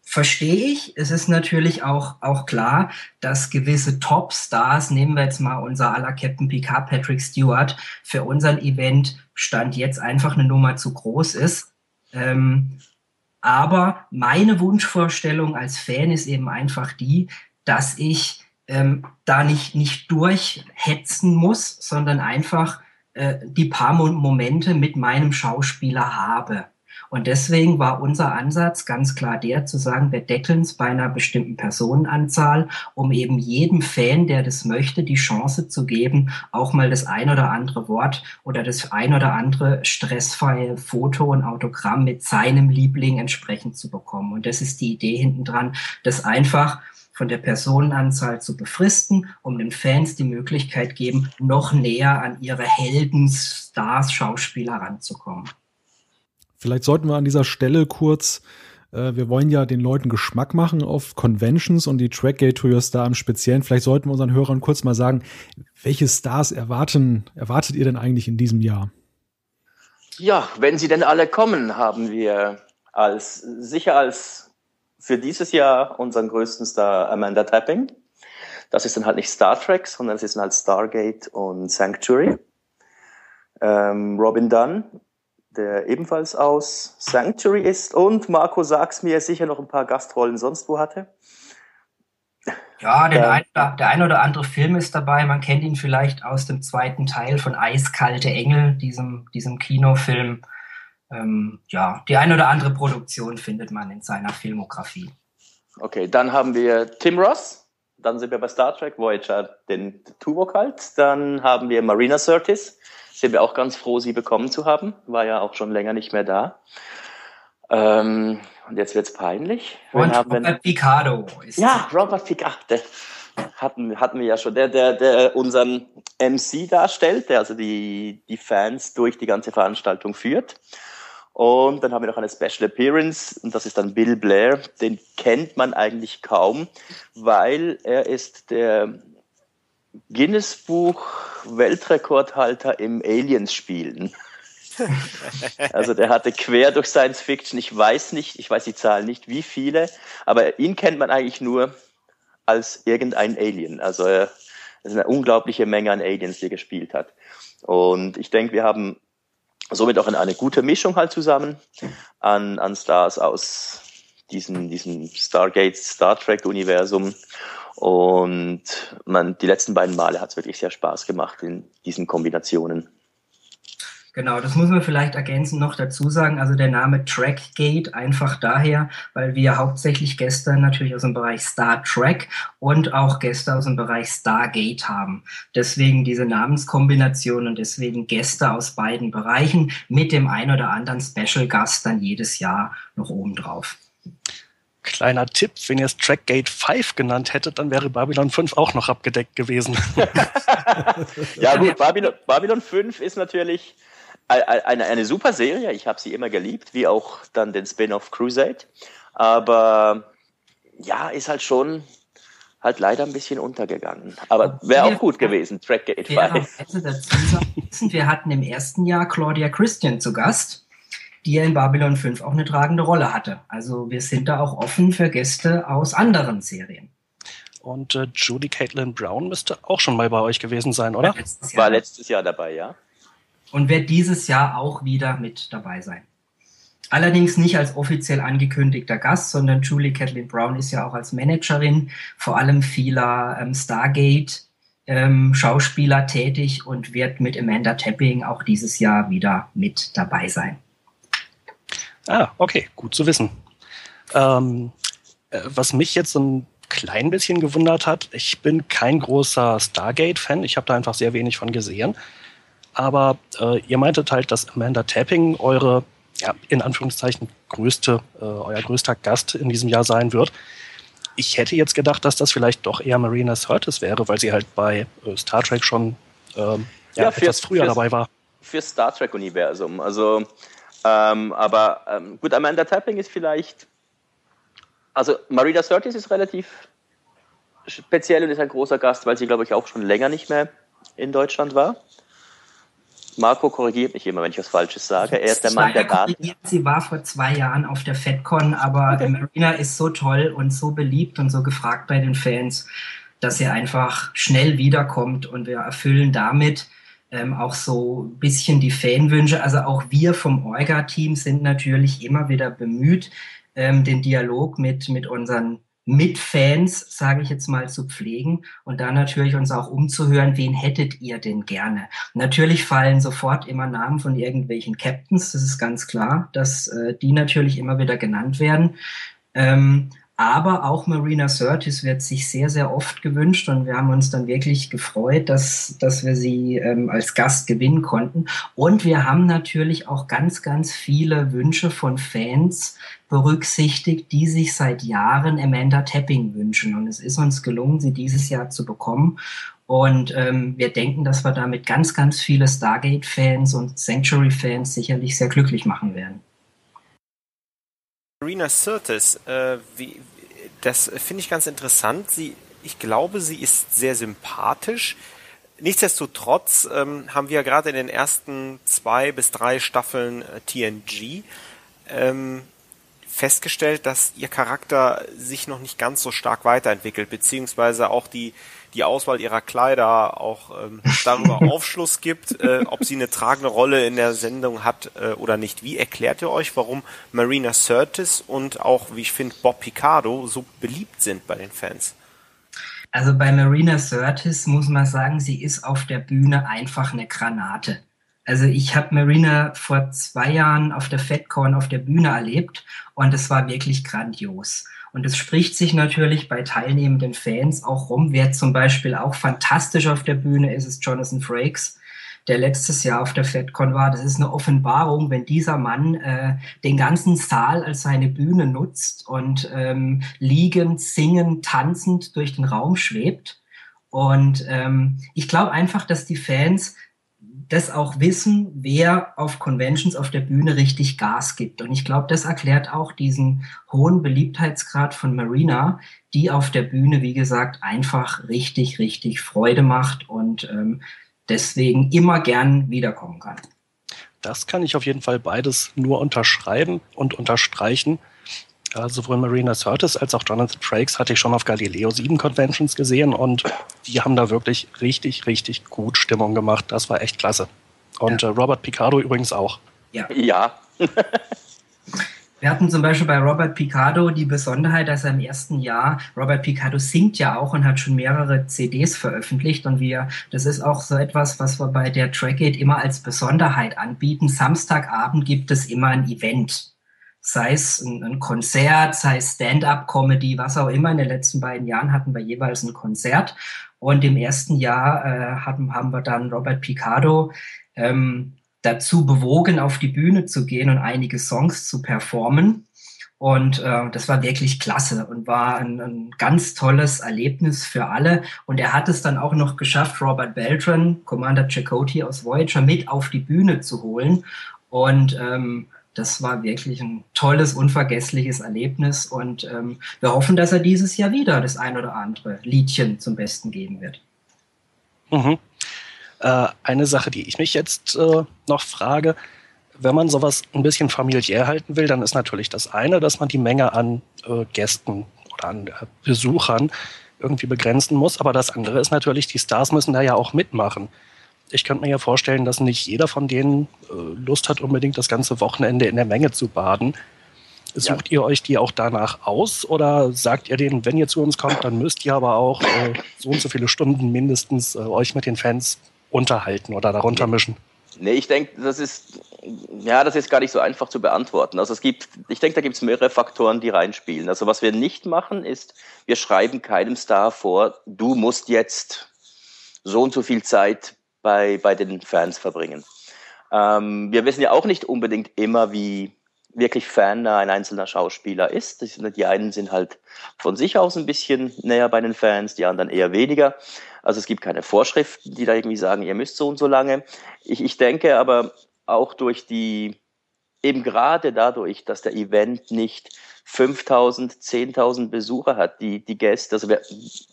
S4: verstehe ich. Es ist natürlich auch, auch klar, dass gewisse Top-Stars, nehmen wir jetzt mal unser aller Captain Picard, Patrick Stewart, für unseren Event Stand jetzt einfach eine Nummer zu groß ist. Ähm, aber meine Wunschvorstellung als Fan ist eben einfach die, dass ich ähm, da nicht, nicht durchhetzen muss, sondern einfach äh, die paar Momente mit meinem Schauspieler habe. Und deswegen war unser Ansatz ganz klar der zu sagen, wir deckeln es bei einer bestimmten Personenanzahl, um eben jedem Fan, der das möchte, die Chance zu geben, auch mal das ein oder andere Wort oder das ein oder andere stressfreie Foto und Autogramm mit seinem Liebling entsprechend zu bekommen. Und das ist die Idee hinten dran, das einfach von der Personenanzahl zu befristen, um den Fans die Möglichkeit geben, noch näher an ihre Helden, Stars, Schauspieler ranzukommen.
S1: Vielleicht sollten wir an dieser Stelle kurz, äh, wir wollen ja den Leuten Geschmack machen auf Conventions und die Trackgate to Star im Speziellen. Vielleicht sollten wir unseren Hörern kurz mal sagen, welche Stars erwarten, erwartet ihr denn eigentlich in diesem Jahr?
S5: Ja, wenn sie denn alle kommen, haben wir als sicher als für dieses Jahr unseren größten Star Amanda Tapping. Das ist dann halt nicht Star Trek, sondern es ist dann halt Stargate und Sanctuary. Ähm, Robin Dunn der ebenfalls aus Sanctuary ist. Und Marco, sag's mir, sicher noch ein paar Gastrollen sonst wo hatte.
S4: Ja, der, ein, der ein oder andere Film ist dabei. Man kennt ihn vielleicht aus dem zweiten Teil von Eiskalte Engel, diesem, diesem Kinofilm. Ähm, ja, die ein oder andere Produktion findet man in seiner Filmografie.
S5: Okay, dann haben wir Tim Ross. Dann sind wir bei Star Trek Voyager, den Tuvok halt. Dann haben wir Marina Sirtis. Sind wir auch ganz froh, sie bekommen zu haben. War ja auch schon länger nicht mehr da. Ähm, und jetzt wird's peinlich.
S4: Und Robert Picardo.
S5: Ist ja, Robert Picardo. Hatten, hatten wir ja schon. Der, der, der unseren MC darstellt, der also die, die Fans durch die ganze Veranstaltung führt. Und dann haben wir noch eine Special Appearance und das ist dann Bill Blair. Den kennt man eigentlich kaum, weil er ist der Guinness Buch Weltrekordhalter im Aliens spielen. (laughs) Also der hatte quer durch Science Fiction, ich weiß nicht, ich weiß die Zahl nicht, wie viele, aber ihn kennt man eigentlich nur als irgendein Alien. Also er ist eine unglaubliche Menge an Aliens, die er gespielt hat. Und ich denke, wir haben somit auch eine gute Mischung halt zusammen an, an Stars aus diesem, diesem Stargate, Star Trek Universum. Und man, die letzten beiden Male hat es wirklich sehr Spaß gemacht in diesen Kombinationen.
S4: Genau, das muss man vielleicht ergänzend noch dazu sagen. Also der Name Trackgate einfach daher, weil wir hauptsächlich Gäste natürlich aus dem Bereich Star Trek und auch Gäste aus dem Bereich Stargate haben. Deswegen diese Namenskombination und deswegen Gäste aus beiden Bereichen mit dem ein oder anderen Special Gast dann jedes Jahr noch obendrauf.
S2: Kleiner Tipp, wenn ihr es Trackgate 5 genannt hättet, dann wäre Babylon 5 auch noch abgedeckt gewesen. (laughs)
S5: ja gut, Babylon, Babylon 5 ist natürlich eine, eine super Serie. Ich habe sie immer geliebt, wie auch dann den Spin-off Crusade. Aber ja, ist halt schon halt leider ein bisschen untergegangen. Aber wäre auch gut gewesen, Trackgate
S4: 5. Wir hatten im ersten Jahr Claudia Christian zu Gast, die ja in Babylon 5 auch eine tragende Rolle hatte. Also wir sind da auch offen für Gäste aus anderen Serien.
S2: Und äh, Judy Caitlin Brown müsste auch schon mal bei euch gewesen sein, oder?
S5: Letztes War letztes Jahr dabei, ja
S4: und wird dieses Jahr auch wieder mit dabei sein. Allerdings nicht als offiziell angekündigter Gast, sondern Julie Kathleen Brown ist ja auch als Managerin vor allem vieler ähm, Stargate ähm, Schauspieler tätig und wird mit Amanda Tapping auch dieses Jahr wieder mit dabei sein.
S2: Ah, okay, gut zu wissen. Ähm, äh, was mich jetzt so ein klein bisschen gewundert hat, ich bin kein großer Stargate-Fan, ich habe da einfach sehr wenig von gesehen aber äh, ihr meintet halt, dass Amanda Tapping eure, ja, in Anführungszeichen, größte, äh, euer größter Gast in diesem Jahr sein wird. Ich hätte jetzt gedacht, dass das vielleicht doch eher Marina Sirtis wäre, weil sie halt bei äh, Star Trek schon ähm, ja, ja, für, etwas früher dabei war.
S5: Für Star Trek-Universum. Also, ähm, aber ähm, gut, Amanda Tapping ist vielleicht, also Marina Sirtis ist relativ speziell und ist ein großer Gast, weil sie, glaube ich, auch schon länger nicht mehr in Deutschland war. Marco korrigiert mich immer, wenn ich was Falsches sage. Er ist der Mann der Daten.
S4: Sie war vor zwei Jahren auf der FedCon, aber okay. Marina ist so toll und so beliebt und so gefragt bei den Fans, dass er einfach schnell wiederkommt und wir erfüllen damit ähm, auch so ein bisschen die Fanwünsche. Also auch wir vom Orga-Team sind natürlich immer wieder bemüht, ähm, den Dialog mit, mit unseren mit Fans, sage ich jetzt mal, zu pflegen und dann natürlich uns auch umzuhören, wen hättet ihr denn gerne? Natürlich fallen sofort immer Namen von irgendwelchen Captains, das ist ganz klar, dass äh, die natürlich immer wieder genannt werden. Ähm, aber auch Marina Sirtis wird sich sehr, sehr oft gewünscht und wir haben uns dann wirklich gefreut, dass, dass wir sie ähm, als Gast gewinnen konnten. Und wir haben natürlich auch ganz, ganz viele Wünsche von Fans berücksichtigt, die sich seit Jahren Amanda Tapping wünschen. Und es ist uns gelungen, sie dieses Jahr zu bekommen. Und ähm, wir denken, dass wir damit ganz, ganz viele Stargate-Fans und Sanctuary-Fans sicherlich sehr glücklich machen werden.
S3: Marina Sirtis, äh, wie, das finde ich ganz interessant. Sie, ich glaube, sie ist sehr sympathisch. Nichtsdestotrotz ähm, haben wir gerade in den ersten zwei bis drei Staffeln äh, TNG ähm, festgestellt, dass ihr Charakter sich noch nicht ganz so stark weiterentwickelt, beziehungsweise auch die, die Auswahl ihrer Kleider auch ähm, (laughs) darüber Aufschluss gibt, äh, ob sie eine tragende Rolle in der Sendung hat äh, oder nicht. Wie erklärt ihr euch, warum Marina Sirtis und auch, wie ich finde, Bob Picardo so beliebt sind bei den Fans?
S4: Also bei Marina Sirtis muss man sagen, sie ist auf der Bühne einfach eine Granate. Also ich habe Marina vor zwei Jahren auf der FedCon auf der Bühne erlebt und es war wirklich grandios. Und es spricht sich natürlich bei teilnehmenden Fans auch rum. Wer zum Beispiel auch fantastisch auf der Bühne ist, ist Jonathan Frakes, der letztes Jahr auf der FedCon war. Das ist eine Offenbarung, wenn dieser Mann äh, den ganzen Saal als seine Bühne nutzt und ähm, liegend, singend, tanzend durch den Raum schwebt. Und ähm, ich glaube einfach, dass die Fans das auch wissen, wer auf Conventions auf der Bühne richtig Gas gibt. Und ich glaube, das erklärt auch diesen hohen Beliebtheitsgrad von Marina, die auf der Bühne, wie gesagt, einfach richtig, richtig Freude macht und ähm, deswegen immer gern wiederkommen kann.
S2: Das kann ich auf jeden Fall beides nur unterschreiben und unterstreichen. Ja, sowohl Marina Curtis als auch Jonathan Frakes hatte ich schon auf Galileo 7 Conventions gesehen und die haben da wirklich richtig, richtig gut Stimmung gemacht. Das war echt klasse. Und ja. äh, Robert Picardo übrigens auch.
S5: Ja. ja.
S4: Wir hatten zum Beispiel bei Robert Picardo die Besonderheit, dass er im ersten Jahr, Robert Picardo singt ja auch und hat schon mehrere CDs veröffentlicht und wir, das ist auch so etwas, was wir bei der Trackgate immer als Besonderheit anbieten. Samstagabend gibt es immer ein Event sei es ein, Konzert, sei es Stand-up-Comedy, was auch immer. In den letzten beiden Jahren hatten wir jeweils ein Konzert. Und im ersten Jahr äh, hatten, haben wir dann Robert Picardo ähm, dazu bewogen, auf die Bühne zu gehen und einige Songs zu performen. Und äh, das war wirklich klasse und war ein, ein ganz tolles Erlebnis für alle. Und er hat es dann auch noch geschafft, Robert Beltran, Commander Chakotay aus Voyager, mit auf die Bühne zu holen. Und ähm, das war wirklich ein tolles, unvergessliches Erlebnis und ähm, wir hoffen, dass er dieses Jahr wieder das ein oder andere Liedchen zum Besten geben wird.
S2: Mhm. Äh, eine Sache, die ich mich jetzt äh, noch frage, wenn man sowas ein bisschen familiär halten will, dann ist natürlich das eine, dass man die Menge an äh, Gästen oder an äh, Besuchern irgendwie begrenzen muss, aber das andere ist natürlich, die Stars müssen da ja auch mitmachen ich könnte mir ja vorstellen, dass nicht jeder von denen äh, Lust hat, unbedingt das ganze Wochenende in der Menge zu baden. Sucht ja. ihr euch die auch danach aus oder sagt ihr denen, wenn ihr zu uns kommt, dann müsst ihr aber auch äh, so und so viele Stunden mindestens äh, euch mit den Fans unterhalten oder darunter mischen?
S5: Nee, ich denke, das ist, ja, das ist gar nicht so einfach zu beantworten. Also es gibt, ich denke, da gibt es mehrere Faktoren, die reinspielen. Also was wir nicht machen, ist, wir schreiben keinem Star vor, du musst jetzt so und so viel Zeit bei, bei den Fans verbringen. Ähm, wir wissen ja auch nicht unbedingt immer, wie wirklich fannah ein einzelner Schauspieler ist. Die einen sind halt von sich aus ein bisschen näher bei den Fans, die anderen eher weniger. Also es gibt keine Vorschriften, die da irgendwie sagen, ihr müsst so und so lange. Ich, ich denke aber auch durch die, eben gerade dadurch, dass der Event nicht 5000, 10.000 Besucher hat, die, die Gäste, also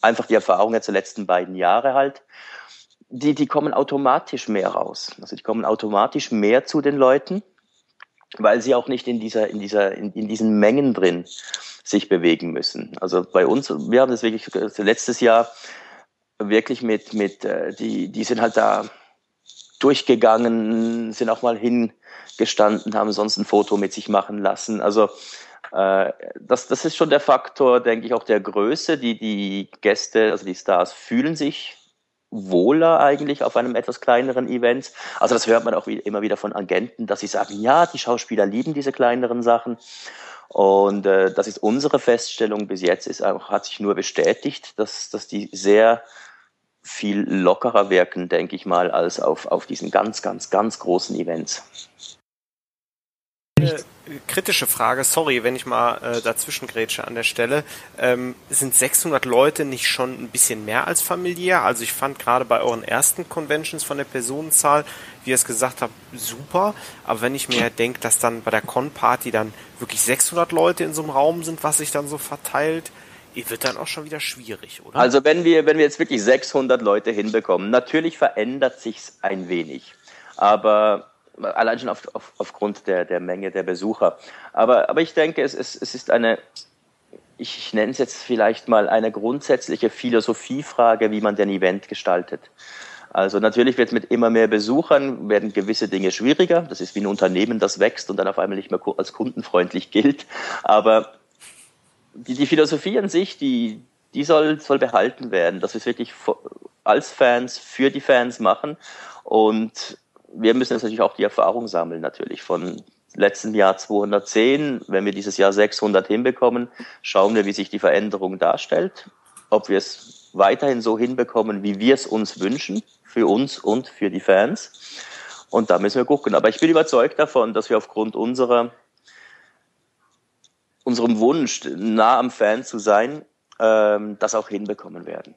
S5: einfach die Erfahrung der letzten beiden Jahre halt, die, die kommen automatisch mehr raus. Also die kommen automatisch mehr zu den Leuten, weil sie auch nicht in dieser, in dieser, in, in diesen Mengen drin sich bewegen müssen. Also bei uns, wir haben das wirklich letztes Jahr wirklich mit, mit, äh, die, die sind halt da durchgegangen, sind auch mal hingestanden, haben sonst ein Foto mit sich machen lassen. Also äh, das, das ist schon der Faktor, denke ich, auch der Größe. Die, die Gäste, also die Stars fühlen sich wohler eigentlich auf einem etwas kleineren Event. Also das hört man auch wie, immer wieder von Agenten, dass sie sagen, ja, die Schauspieler lieben diese kleineren Sachen. Und äh, das ist unsere Feststellung bis jetzt, ist hat sich nur bestätigt, dass, dass die sehr viel lockerer wirken, denke ich mal, als auf, auf diesen ganz, ganz, ganz großen Events.
S3: Äh, kritische Frage, sorry, wenn ich mal äh, dazwischen grätsche an der Stelle. Ähm, sind 600 Leute nicht schon ein bisschen mehr als familiär? Also ich fand gerade bei euren ersten Conventions von der Personenzahl, wie ihr es gesagt habt, super. Aber wenn ich mir denke, dass dann bei der Con-Party dann wirklich 600 Leute in so einem Raum sind, was sich dann so verteilt, wird dann auch schon wieder schwierig, oder?
S5: Also wenn wir, wenn wir jetzt wirklich 600 Leute hinbekommen, natürlich verändert sich's ein wenig. Aber allein schon auf, auf, aufgrund der, der Menge der Besucher. Aber, aber ich denke, es, es, es ist eine, ich, ich nenne es jetzt vielleicht mal eine grundsätzliche Philosophiefrage, wie man den Event gestaltet. Also natürlich wird mit immer mehr Besuchern werden gewisse Dinge schwieriger. Das ist wie ein Unternehmen, das wächst und dann auf einmal nicht mehr als kundenfreundlich gilt. Aber die, die Philosophie an sich, die, die soll, soll behalten werden, dass wir es wirklich als Fans für die Fans machen. Und wir müssen jetzt natürlich auch die Erfahrung sammeln, natürlich von letzten Jahr 210. Wenn wir dieses Jahr 600 hinbekommen, schauen wir, wie sich die Veränderung darstellt, ob wir es weiterhin so hinbekommen, wie wir es uns wünschen, für uns und für die Fans. Und da müssen wir gucken. Aber ich bin überzeugt davon, dass wir aufgrund unserer, unserem Wunsch, nah am Fan zu sein, ähm, das auch hinbekommen werden.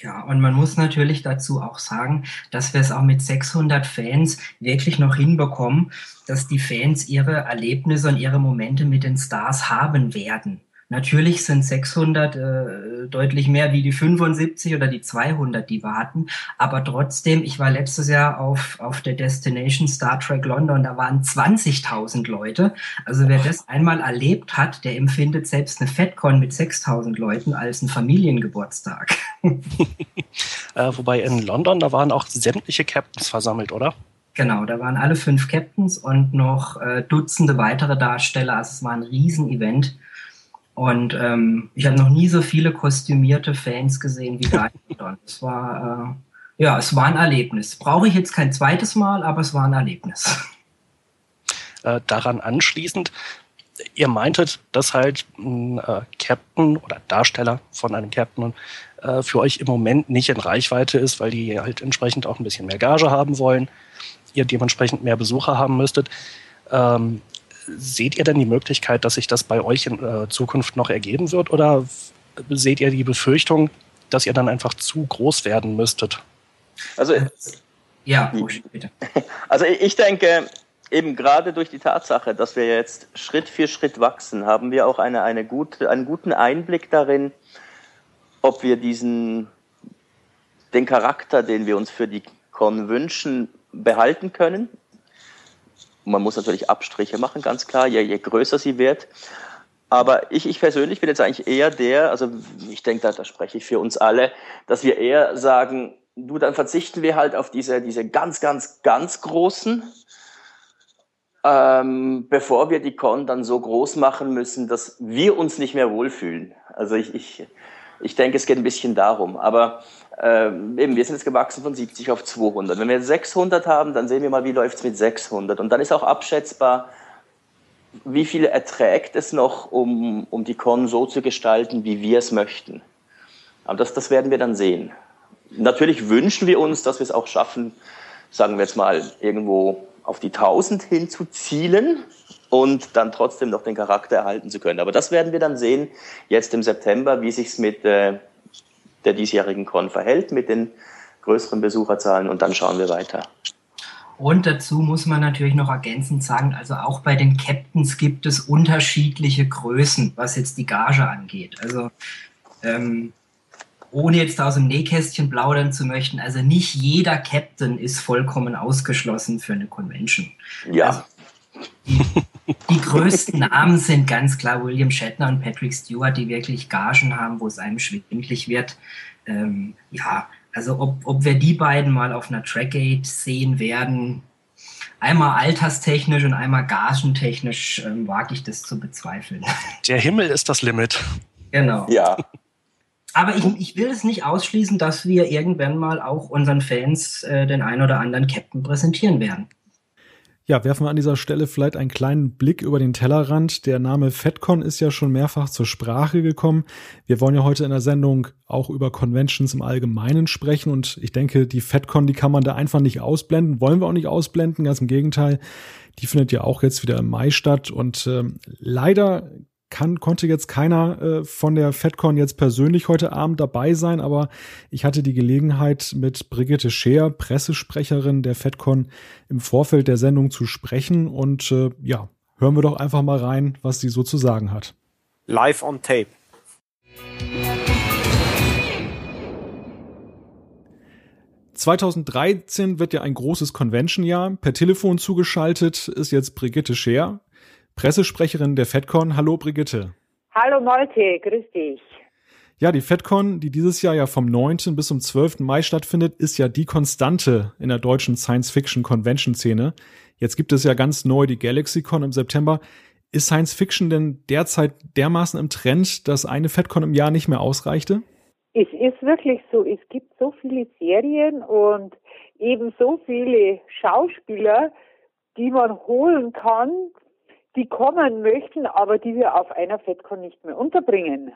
S4: Ja, und man muss natürlich dazu auch sagen, dass wir es auch mit 600 Fans wirklich noch hinbekommen, dass die Fans ihre Erlebnisse und ihre Momente mit den Stars haben werden. Natürlich sind 600 äh, deutlich mehr wie die 75 oder die 200, die wir hatten. Aber trotzdem, ich war letztes Jahr auf, auf der Destination Star Trek London, da waren 20.000 Leute. Also wer das einmal erlebt hat, der empfindet selbst eine FedCon mit 6.000 Leuten als einen Familiengeburtstag. (laughs)
S2: äh, wobei in London, da waren auch sämtliche Captains versammelt, oder?
S4: Genau, da waren alle fünf Captains und noch äh, Dutzende weitere Darsteller. Also es war ein Riesenevent. Und ähm, ich habe noch nie so viele kostümierte Fans gesehen wie da. es war, äh, ja, es war ein Erlebnis. Brauche ich jetzt kein zweites Mal, aber es war ein Erlebnis.
S2: Äh, daran anschließend, ihr meintet, dass halt ein äh, Captain oder Darsteller von einem Captain äh, für euch im Moment nicht in Reichweite ist, weil die halt entsprechend auch ein bisschen mehr Gage haben wollen, ihr dementsprechend mehr Besucher haben müsstet. Ähm, seht ihr denn die Möglichkeit, dass sich das bei euch in äh, Zukunft noch ergeben wird? Oder seht ihr die Befürchtung, dass ihr dann einfach zu groß werden müsstet?
S5: Also, ja, bitte. (laughs) Also ich denke, eben gerade durch die Tatsache, dass wir jetzt Schritt für Schritt wachsen, haben wir auch eine, eine gute, einen guten Einblick darin, ob wir diesen, den Charakter, den wir uns für die Con wünschen, behalten können man muss natürlich Abstriche machen, ganz klar, je, je größer sie wird. Aber ich, ich persönlich bin jetzt eigentlich eher der, also ich denke, da, da spreche ich für uns alle, dass wir eher sagen, du, dann verzichten wir halt auf diese, diese ganz, ganz, ganz großen, ähm, bevor wir die Con dann so groß machen müssen, dass wir uns nicht mehr wohlfühlen. Also ich, ich, ich denke, es geht ein bisschen darum. Aber ähm, eben, wir sind jetzt gewachsen von 70 auf 200. Wenn wir 600 haben, dann sehen wir mal, wie läuft es mit 600. Und dann ist auch abschätzbar, wie viel erträgt es noch, um, um die Con so zu gestalten, wie wir es möchten. Aber das, das werden wir dann sehen. Natürlich wünschen wir uns, dass wir es auch schaffen, sagen wir jetzt mal, irgendwo auf die 1000 hinzuzielen und dann trotzdem noch den Charakter erhalten zu können. Aber das werden wir dann sehen, jetzt im September, wie sich's mit äh, der diesjährigen Con verhält, mit den größeren Besucherzahlen und dann schauen wir weiter.
S4: Und dazu muss man natürlich noch ergänzend sagen, also auch bei den Captains gibt es unterschiedliche Größen, was jetzt die Gage angeht. Also ähm, ohne jetzt aus dem Nähkästchen plaudern zu möchten, also nicht jeder Captain ist vollkommen ausgeschlossen für eine Convention.
S5: Ja.
S4: Also die, die größten Namen sind ganz klar William Shatner und Patrick Stewart, die wirklich Gagen haben, wo es einem schwindlig wird. Ähm, ja, also ob, ob wir die beiden mal auf einer Trackgate sehen werden, einmal alterstechnisch und einmal gagentechnisch, ähm, wage ich das zu bezweifeln.
S2: Der Himmel ist das Limit.
S4: Genau.
S5: Ja.
S4: Aber ich, ich will es nicht ausschließen, dass wir irgendwann mal auch unseren Fans äh, den ein oder anderen Captain präsentieren werden.
S1: Ja, werfen wir an dieser Stelle vielleicht einen kleinen Blick über den Tellerrand. Der Name FedCon ist ja schon mehrfach zur Sprache gekommen. Wir wollen ja heute in der Sendung auch über Conventions im Allgemeinen sprechen und ich denke, die FedCon, die kann man da einfach nicht ausblenden, wollen wir auch nicht ausblenden, ganz im Gegenteil. Die findet ja auch jetzt wieder im Mai statt und äh, leider kann, konnte jetzt keiner äh, von der FedCon jetzt persönlich heute Abend dabei sein, aber ich hatte die Gelegenheit, mit Brigitte Scheer, Pressesprecherin der FedCon, im Vorfeld der Sendung zu sprechen. Und äh, ja, hören wir doch einfach mal rein, was sie so zu sagen hat.
S3: Live on tape.
S1: 2013 wird ja ein großes Convention-Jahr. Per Telefon zugeschaltet ist jetzt Brigitte Scheer, Pressesprecherin der FedCon. Hallo Brigitte.
S6: Hallo Malte, grüß dich.
S1: Ja, die FedCon, die dieses Jahr ja vom 9. bis zum 12. Mai stattfindet, ist ja die Konstante in der deutschen Science-Fiction-Convention-Szene. Jetzt gibt es ja ganz neu die GalaxyCon im September. Ist Science Fiction denn derzeit dermaßen im Trend, dass eine FedCon im Jahr nicht mehr ausreichte?
S6: Es ist wirklich so, es gibt so viele Serien und eben so viele Schauspieler, die man holen kann, die kommen möchten, aber die wir auf einer FedCon nicht mehr unterbringen.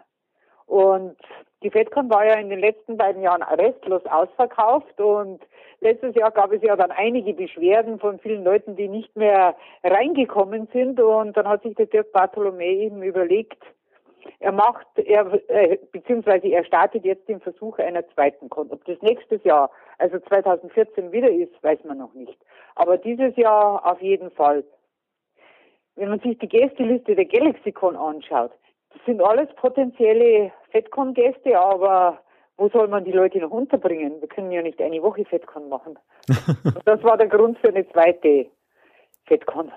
S6: Und die FedCon war ja in den letzten beiden Jahren restlos ausverkauft und letztes Jahr gab es ja dann einige Beschwerden von vielen Leuten, die nicht mehr reingekommen sind und dann hat sich der Dirk Bartholomä eben überlegt, er macht, er, äh, beziehungsweise er startet jetzt den Versuch einer zweiten Con. Ob das nächstes Jahr, also 2014 wieder ist, weiß man noch nicht. Aber dieses Jahr auf jeden Fall. Wenn man sich die Gästeliste der GalaxyCon anschaut, das sind alles potenzielle FedCon-Gäste, aber wo soll man die Leute noch unterbringen? Wir können ja nicht eine Woche FedCon machen. (laughs) das war der Grund für eine zweite FedCon.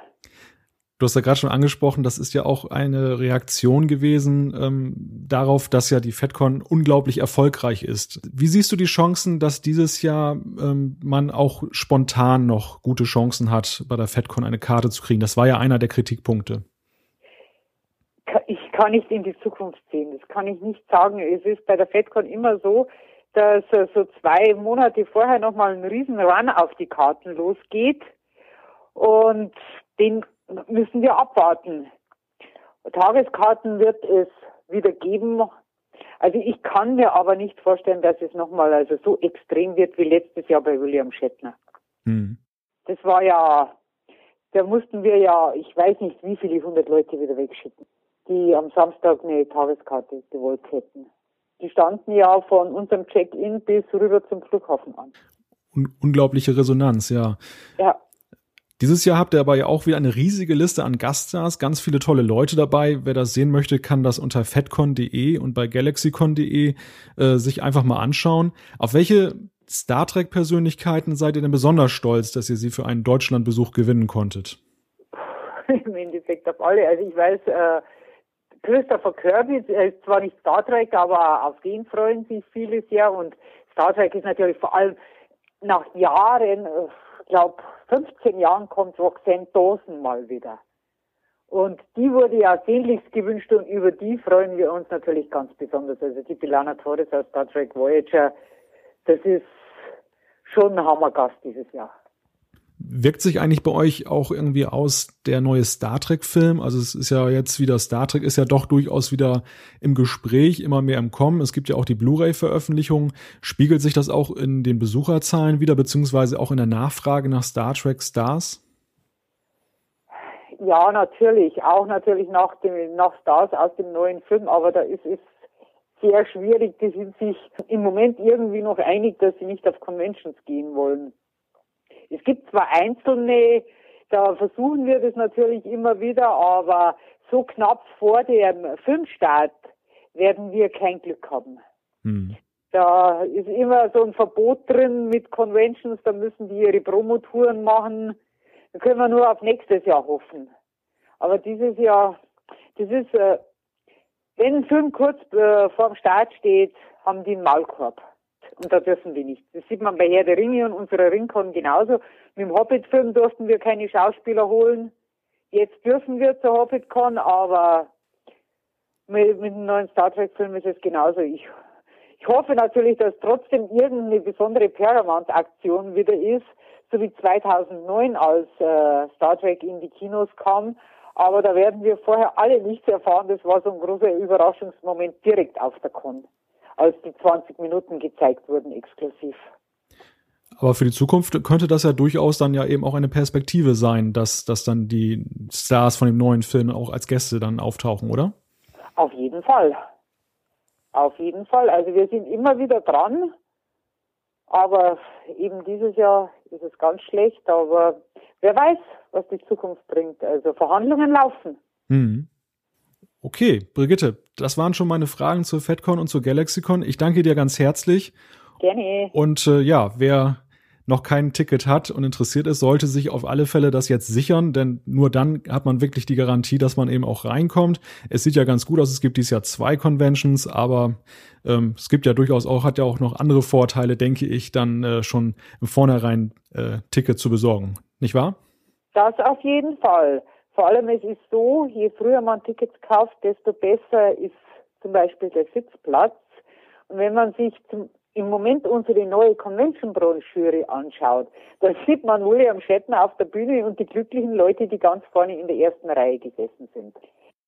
S1: Du hast ja gerade schon angesprochen, das ist ja auch eine Reaktion gewesen ähm, darauf, dass ja die FedCon unglaublich erfolgreich ist. Wie siehst du die Chancen, dass dieses Jahr ähm, man auch spontan noch gute Chancen hat, bei der FedCon eine Karte zu kriegen? Das war ja einer der Kritikpunkte.
S6: Ich kann nicht in die Zukunft sehen. Das kann ich nicht sagen. Es ist bei der FedCon immer so, dass so zwei Monate vorher nochmal ein riesen Run auf die Karten losgeht. Und den müssen wir abwarten. Tageskarten wird es wieder geben. Also ich kann mir aber nicht vorstellen, dass es nochmal also so extrem wird wie letztes Jahr bei William Shatner. Hm. Das war ja, da mussten wir ja, ich weiß nicht, wie viele hundert Leute wieder wegschicken, die am Samstag eine Tageskarte gewollt hätten. Die standen ja von unserem Check-in bis rüber zum Flughafen an.
S1: Un unglaubliche Resonanz, ja.
S6: Ja.
S1: Dieses Jahr habt ihr aber ja auch wieder eine riesige Liste an Gaststars, ganz viele tolle Leute dabei. Wer das sehen möchte, kann das unter fedcon.de und bei galaxycon.de äh, sich einfach mal anschauen. Auf welche Star Trek Persönlichkeiten seid ihr denn besonders stolz, dass ihr sie für einen Deutschlandbesuch gewinnen konntet? (laughs)
S6: Im Endeffekt auf alle. Also ich weiß, äh, Christopher Kirby ist zwar nicht Star Trek, aber auf den freuen sich viele sehr und Star Trek ist natürlich vor allem nach Jahren, äh, ich glaube 15 Jahren kommt Roxanne Dawson mal wieder. Und die wurde ja sehnlichst gewünscht und über die freuen wir uns natürlich ganz besonders. Also die Pilana Torres aus Star Trek Voyager, das ist schon ein Hammergast dieses Jahr.
S1: Wirkt sich eigentlich bei euch auch irgendwie aus der neue Star Trek-Film? Also es ist ja jetzt wieder, Star Trek ist ja doch durchaus wieder im Gespräch, immer mehr im Kommen. Es gibt ja auch die Blu-ray-Veröffentlichung. Spiegelt sich das auch in den Besucherzahlen wieder, beziehungsweise auch in der Nachfrage nach Star Trek Stars?
S6: Ja, natürlich. Auch natürlich nach, dem, nach Stars aus dem neuen Film. Aber da ist es sehr schwierig. Die sind sich im Moment irgendwie noch einig, dass sie nicht auf Conventions gehen wollen. Es gibt zwar einzelne, da versuchen wir das natürlich immer wieder, aber so knapp vor dem Filmstart werden wir kein Glück haben. Hm. Da ist immer so ein Verbot drin mit Conventions, da müssen die ihre Promotouren machen. Da können wir nur auf nächstes Jahr hoffen. Aber dieses Jahr, das ist, äh, wenn ein Film kurz äh, vor dem Start steht, haben die einen Maulkorb und da dürfen die nicht. Das sieht man bei Herr der Ringe und unserer Ringcon genauso. Mit dem Hobbit-Film durften wir keine Schauspieler holen. Jetzt dürfen wir zur Hobbit-Con, aber mit, mit dem neuen Star Trek-Film ist es genauso. Ich, ich hoffe natürlich, dass trotzdem irgendeine besondere Paramount-Aktion wieder ist, so wie 2009, als äh, Star Trek in die Kinos kam. Aber da werden wir vorher alle nichts erfahren. Das war so ein großer Überraschungsmoment direkt auf der Con als die 20 Minuten gezeigt wurden exklusiv.
S1: Aber für die Zukunft könnte das ja durchaus dann ja eben auch eine Perspektive sein, dass, dass dann die Stars von dem neuen Film auch als Gäste dann auftauchen, oder?
S6: Auf jeden Fall. Auf jeden Fall. Also wir sind immer wieder dran. Aber eben dieses Jahr ist es ganz schlecht. Aber wer weiß, was die Zukunft bringt. Also Verhandlungen laufen.
S1: Mhm. Okay, Brigitte, das waren schon meine Fragen zur FedCon und zur GalaxyCon. Ich danke dir ganz herzlich Gerne. Und äh, ja, wer noch kein Ticket hat und interessiert ist, sollte sich auf alle Fälle das jetzt sichern, denn nur dann hat man wirklich die Garantie, dass man eben auch reinkommt. Es sieht ja ganz gut aus, es gibt dieses Jahr zwei Conventions, aber ähm, es gibt ja durchaus auch, hat ja auch noch andere Vorteile, denke ich, dann äh, schon im Vornherein äh, Ticket zu besorgen. Nicht wahr?
S6: Das auf jeden Fall. Vor allem es ist so, je früher man Tickets kauft, desto besser ist zum Beispiel der Sitzplatz. Und wenn man sich zum im Moment unsere neue Convention-Broschüre anschaut, da sieht man William Shatner auf der Bühne und die glücklichen Leute, die ganz vorne in der ersten Reihe gesessen sind.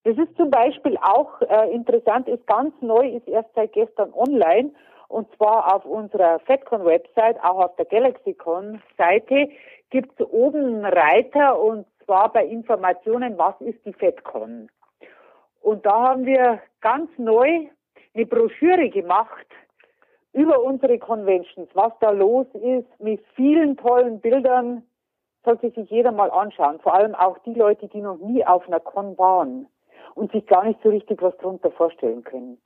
S6: Das ist zum Beispiel auch äh, interessant, ist ganz neu, ist erst seit gestern online und zwar auf unserer FedCon-Website, auch auf der GalaxyCon-Seite, gibt es oben einen Reiter und zwar bei Informationen, was ist die FedCon. Und da haben wir ganz neu eine Broschüre gemacht, über unsere Conventions, was da los ist, mit vielen tollen Bildern, sollte sich jeder mal anschauen. Vor allem auch die Leute, die noch nie auf einer Con waren und sich gar nicht so richtig was darunter vorstellen können.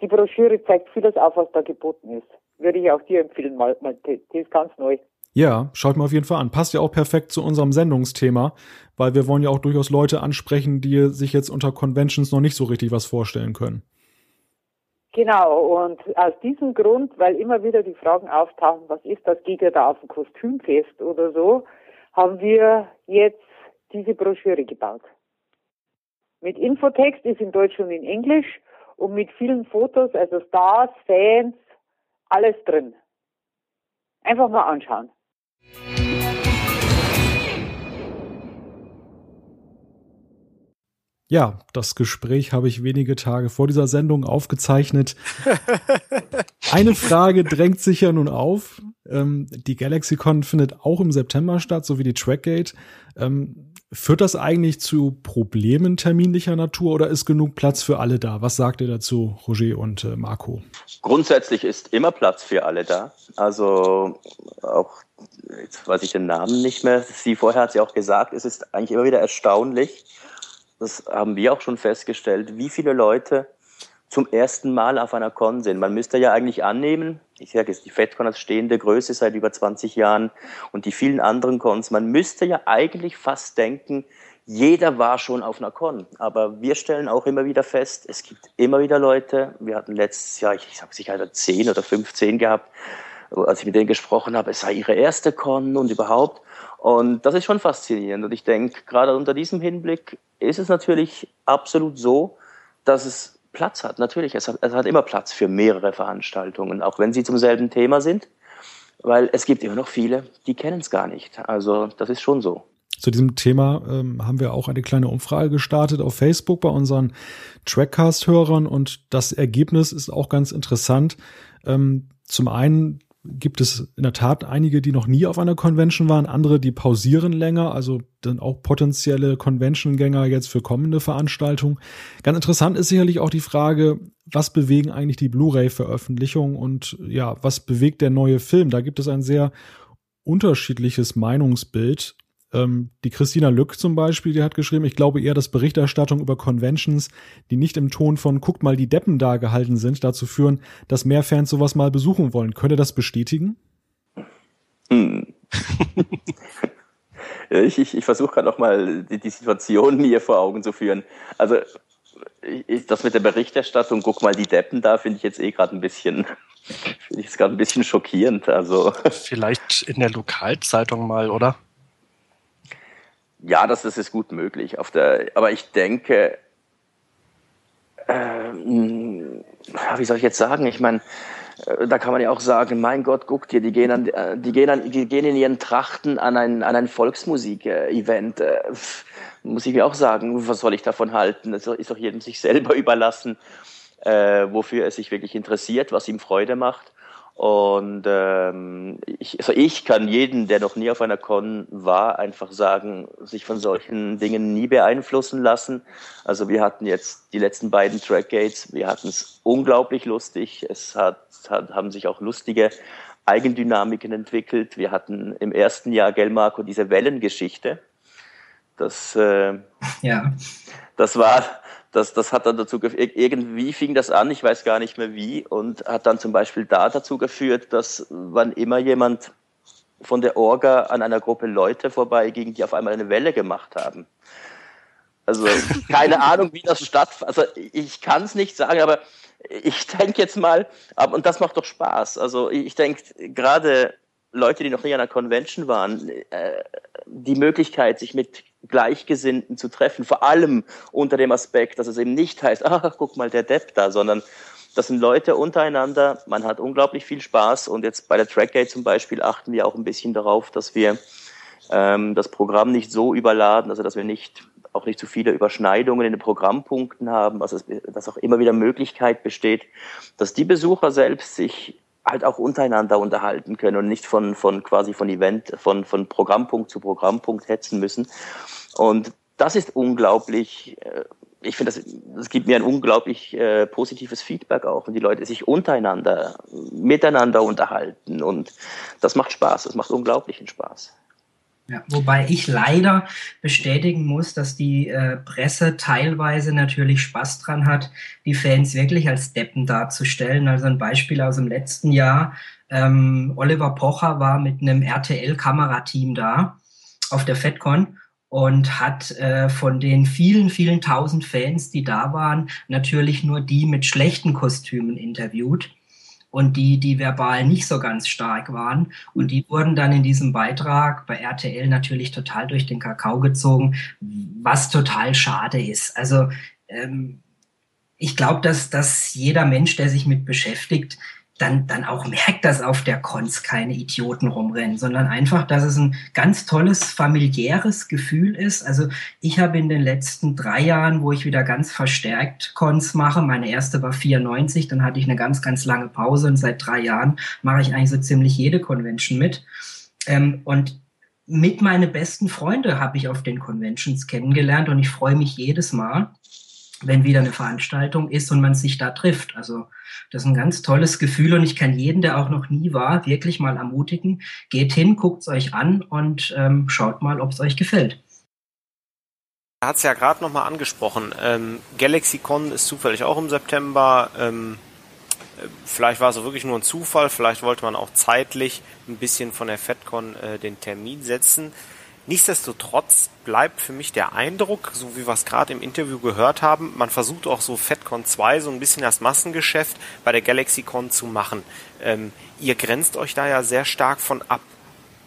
S6: Die Broschüre zeigt vieles auf, was da geboten ist. Würde ich auch dir empfehlen, mal, mal die ist ganz neu.
S1: Ja, schaut mal auf jeden Fall an. Passt ja auch perfekt zu unserem Sendungsthema, weil wir wollen ja auch durchaus Leute ansprechen, die sich jetzt unter Conventions noch nicht so richtig was vorstellen können.
S6: Genau, und aus diesem Grund, weil immer wieder die Fragen auftauchen, was ist das, geht ja da auf ein Kostümfest oder so, haben wir jetzt diese Broschüre gebaut. Mit Infotext ist in Deutsch und in Englisch und mit vielen Fotos, also Stars, Fans, alles drin. Einfach mal anschauen.
S1: Ja, das Gespräch habe ich wenige Tage vor dieser Sendung aufgezeichnet. (laughs) Eine Frage drängt sich ja nun auf. Ähm, die GalaxyCon findet auch im September statt, so wie die Trackgate. Ähm, führt das eigentlich zu Problemen terminlicher Natur oder ist genug Platz für alle da? Was sagt ihr dazu, Roger und äh, Marco?
S5: Grundsätzlich ist immer Platz für alle da. Also auch jetzt weiß ich den Namen nicht mehr. Sie vorher hat sie auch gesagt, es ist eigentlich immer wieder erstaunlich, das haben wir auch schon festgestellt, wie viele Leute zum ersten Mal auf einer Con sind. Man müsste ja eigentlich annehmen, ich sage jetzt die FedCon als stehende Größe seit über 20 Jahren und die vielen anderen Cons, man müsste ja eigentlich fast denken, jeder war schon auf einer Con. Aber wir stellen auch immer wieder fest, es gibt immer wieder Leute, wir hatten letztes Jahr, ich habe sicher 10 oder 15 gehabt, als ich mit denen gesprochen habe, es sei ihre erste Con und überhaupt. Und das ist schon faszinierend. Und ich denke, gerade unter diesem Hinblick ist es natürlich absolut so, dass es Platz hat. Natürlich, es hat, es hat immer Platz für mehrere Veranstaltungen, auch wenn sie zum selben Thema sind, weil es gibt immer noch viele, die kennen es gar nicht. Also das ist schon so.
S1: Zu diesem Thema ähm, haben wir auch eine kleine Umfrage gestartet auf Facebook bei unseren Trackcast-Hörern und das Ergebnis ist auch ganz interessant. Ähm, zum einen gibt es in der Tat einige, die noch nie auf einer Convention waren, andere, die pausieren länger, also dann auch potenzielle Convention-Gänger jetzt für kommende Veranstaltungen. Ganz interessant ist sicherlich auch die Frage, was bewegen eigentlich die Blu-ray-Veröffentlichungen und ja, was bewegt der neue Film? Da gibt es ein sehr unterschiedliches Meinungsbild. Ähm, die Christina Lück zum Beispiel, die hat geschrieben, ich glaube eher, dass Berichterstattung über Conventions, die nicht im Ton von guckt mal die Deppen da gehalten sind, dazu führen, dass mehr Fans sowas mal besuchen wollen. Könnt ihr das bestätigen? Hm. (laughs)
S5: ich ich, ich versuche gerade nochmal die, die Situation hier vor Augen zu führen. Also ich, das mit der Berichterstattung, guck mal die Deppen da, finde ich jetzt eh gerade ein bisschen, (laughs) finde ich es gerade ein bisschen schockierend. Also
S2: vielleicht in der Lokalzeitung mal, oder?
S5: Ja, das, das ist gut möglich. Auf der, aber ich denke, äh, wie soll ich jetzt sagen? Ich meine, äh, da kann man ja auch sagen, mein Gott, guck dir, die gehen, an, äh, die gehen, an, die gehen in ihren Trachten an ein, an ein Volksmusik-Event. Äh, muss ich mir auch sagen, was soll ich davon halten? Das ist doch jedem sich selber (laughs) überlassen, äh, wofür er sich wirklich interessiert, was ihm Freude macht. Und ähm, ich, also ich kann jeden, der noch nie auf einer Con war, einfach sagen, sich von solchen Dingen nie beeinflussen lassen. Also wir hatten jetzt die letzten beiden Trackgates, wir hatten es unglaublich lustig. Es hat, hat, haben sich auch lustige Eigendynamiken entwickelt. Wir hatten im ersten Jahr, gell Marco, diese Wellengeschichte. Das, äh, ja. das war das, das hat dann dazu geführt, irgendwie fing das an, ich weiß gar nicht mehr wie, und hat dann zum Beispiel da dazu geführt, dass wann immer jemand von der Orga an einer Gruppe Leute vorbeiging, die auf einmal eine Welle gemacht haben. Also keine (laughs) Ahnung, wie das stattfand. Also ich kann es nicht sagen, aber ich denke jetzt mal, und das macht doch Spaß. Also ich denke, gerade Leute, die noch nie an einer Convention waren, äh, die Möglichkeit, sich mit Gleichgesinnten zu treffen, vor allem unter dem Aspekt, dass es eben nicht heißt, ach, (laughs) guck mal, der Depp da, sondern das sind Leute untereinander, man hat unglaublich viel Spaß und jetzt bei der Trackgate zum Beispiel achten wir auch ein bisschen darauf, dass wir ähm, das Programm nicht so überladen, also dass wir nicht auch nicht zu viele Überschneidungen in den Programmpunkten haben, also dass auch immer wieder Möglichkeit besteht, dass die Besucher selbst sich halt auch untereinander unterhalten können und nicht von, von quasi von Event, von, von Programmpunkt zu Programmpunkt hetzen müssen. Und das ist unglaublich, äh, ich finde, das, das gibt mir ein unglaublich äh, positives Feedback auch, wenn die Leute sich untereinander, miteinander unterhalten und das macht Spaß, das macht unglaublichen Spaß.
S4: Ja, wobei ich leider bestätigen muss, dass die äh, Presse teilweise natürlich Spaß dran hat, die Fans wirklich als Deppen darzustellen. Also ein Beispiel aus dem letzten Jahr. Ähm, Oliver Pocher war mit einem RTL-Kamerateam da auf der FedCon und hat äh, von den vielen, vielen tausend Fans, die da waren, natürlich nur die mit schlechten Kostümen interviewt und die, die verbal nicht so ganz stark waren. Und die wurden dann in diesem Beitrag bei RTL natürlich total durch den Kakao gezogen, was total schade ist. Also ähm, ich glaube, dass, dass jeder Mensch, der sich mit beschäftigt, dann, dann auch merkt, dass auf der Cons keine Idioten rumrennen, sondern einfach, dass es ein ganz tolles familiäres Gefühl ist. Also ich habe in den letzten drei Jahren, wo ich wieder ganz verstärkt Cons mache, meine erste war 94, dann hatte ich eine ganz, ganz lange Pause und seit drei Jahren mache ich eigentlich so ziemlich jede Convention mit. Ähm, und mit meine besten Freunde habe ich auf den Conventions kennengelernt und ich freue mich jedes Mal, wenn wieder eine Veranstaltung ist und man sich da trifft. Also das ist ein ganz tolles Gefühl und ich kann jeden, der auch noch nie war, wirklich mal ermutigen. Geht hin, guckt es euch an und ähm, schaut mal, ob es euch gefällt.
S3: Er hat es ja gerade nochmal angesprochen. Ähm, GalaxyCon ist zufällig auch im September. Ähm, äh, vielleicht war es wirklich nur ein Zufall, vielleicht wollte man auch zeitlich ein bisschen von der FedCon äh, den Termin setzen. Nichtsdestotrotz bleibt für mich der Eindruck, so wie wir es gerade im Interview gehört haben, man versucht auch so FedCon 2 so ein bisschen das Massengeschäft bei der GalaxyCon zu machen. Ähm, ihr grenzt euch da ja sehr stark von ab,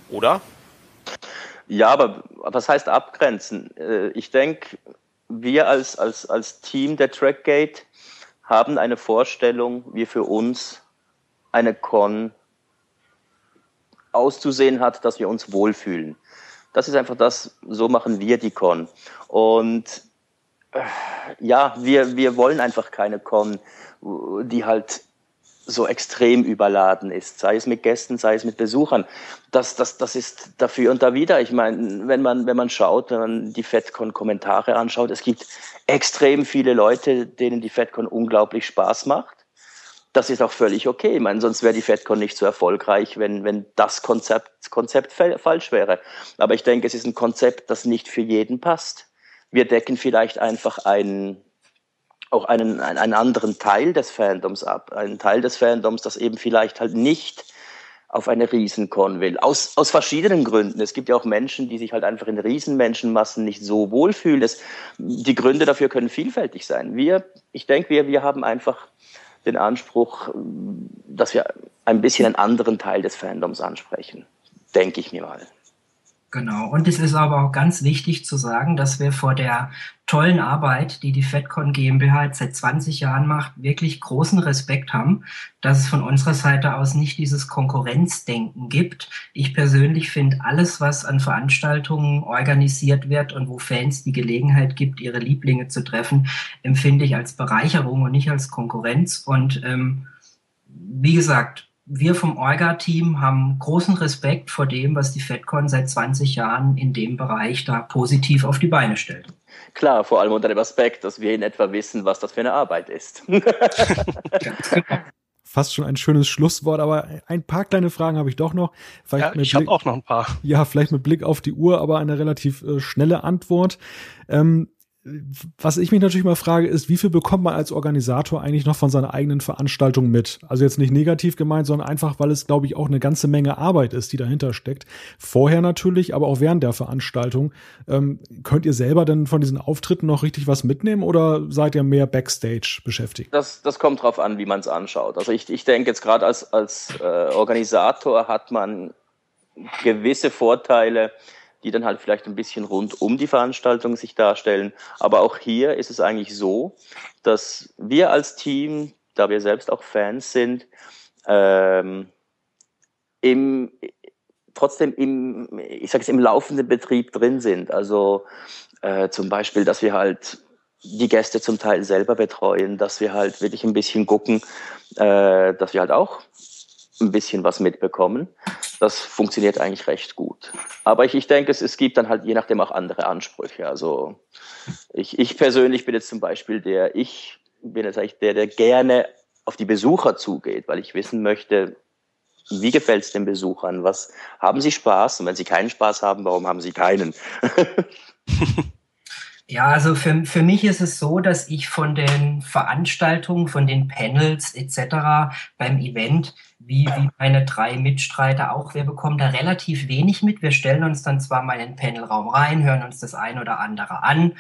S3: oder?
S5: Ja, aber was heißt abgrenzen? Äh, ich denke, wir als, als, als Team der Trackgate haben eine Vorstellung, wie für uns eine Con auszusehen hat, dass wir uns wohlfühlen. Das ist einfach das, so machen wir die Con. Und äh, ja, wir, wir wollen einfach keine Con, die halt so extrem überladen ist, sei es mit Gästen, sei es mit Besuchern. Das, das, das ist dafür und da wieder. Ich meine, wenn man, wenn man schaut, wenn man die FedCon-Kommentare anschaut, es gibt extrem viele Leute, denen die FedCon unglaublich Spaß macht das ist auch völlig okay. Ich meine, sonst wäre die FedCon nicht so erfolgreich, wenn, wenn das Konzept, Konzept falsch wäre. Aber ich denke, es ist ein Konzept, das nicht für jeden passt. Wir decken vielleicht einfach einen, auch einen, einen anderen Teil des Fandoms ab. Einen Teil des Fandoms, das eben vielleicht halt nicht auf eine Riesencon will. Aus, aus verschiedenen Gründen. Es gibt ja auch Menschen, die sich halt einfach in Riesenmenschenmassen nicht so wohlfühlen. Es, die Gründe dafür können vielfältig sein. Wir, ich denke, wir, wir haben einfach den Anspruch, dass wir ein bisschen einen anderen Teil des Fandoms ansprechen. Denke ich mir mal.
S4: Genau. Und es ist aber auch ganz wichtig zu sagen, dass wir vor der tollen Arbeit, die die FedCon GmbH seit 20 Jahren macht, wirklich großen Respekt haben, dass es von unserer Seite aus nicht dieses Konkurrenzdenken gibt. Ich persönlich finde alles, was an Veranstaltungen organisiert wird und wo Fans die Gelegenheit gibt, ihre Lieblinge zu treffen, empfinde ich als Bereicherung und nicht als Konkurrenz. Und ähm, wie gesagt, wir vom Orga-Team haben großen Respekt vor dem, was die FedCon seit 20 Jahren in dem Bereich da positiv auf die Beine stellt.
S5: Klar, vor allem unter dem Aspekt, dass wir in etwa wissen, was das für eine Arbeit ist. (laughs)
S1: Fast schon ein schönes Schlusswort, aber ein paar kleine Fragen habe ich doch noch.
S2: Vielleicht ja, ich habe auch noch ein paar.
S1: Ja, vielleicht mit Blick auf die Uhr, aber eine relativ äh, schnelle Antwort. Ähm, was ich mich natürlich mal frage, ist, wie viel bekommt man als Organisator eigentlich noch von seiner eigenen Veranstaltung mit? Also jetzt nicht negativ gemeint, sondern einfach, weil es, glaube ich, auch eine ganze Menge Arbeit ist, die dahinter steckt. Vorher natürlich, aber auch während der Veranstaltung. Ähm, könnt ihr selber denn von diesen Auftritten noch richtig was mitnehmen oder seid ihr mehr Backstage beschäftigt?
S5: Das, das kommt drauf an, wie man es anschaut. Also ich, ich denke jetzt gerade als, als äh, Organisator hat man gewisse Vorteile, die dann halt vielleicht ein bisschen rund um die Veranstaltung sich darstellen. Aber auch hier ist es eigentlich so, dass wir als Team, da wir selbst auch Fans sind, ähm, im, trotzdem im, ich sage es, im laufenden Betrieb drin sind. Also äh, zum Beispiel, dass wir halt die Gäste zum Teil selber betreuen, dass wir halt wirklich ein bisschen gucken, äh, dass wir halt auch ein bisschen was mitbekommen. Das funktioniert eigentlich recht gut. Aber ich, ich denke, es, es gibt dann halt je nachdem auch andere Ansprüche. Also ich, ich persönlich bin jetzt zum Beispiel der, ich bin jetzt eigentlich der, der gerne auf die Besucher zugeht, weil ich wissen möchte, wie gefällt es den Besuchern? Was haben sie Spaß? Und wenn sie keinen Spaß haben, warum haben sie keinen? (laughs)
S4: Ja, also für, für mich ist es so, dass ich von den Veranstaltungen, von den Panels etc. beim Event, wie, wie meine drei Mitstreiter auch, wir bekommen da relativ wenig mit. Wir stellen uns dann zwar mal in den Panelraum rein, hören uns das ein oder andere an,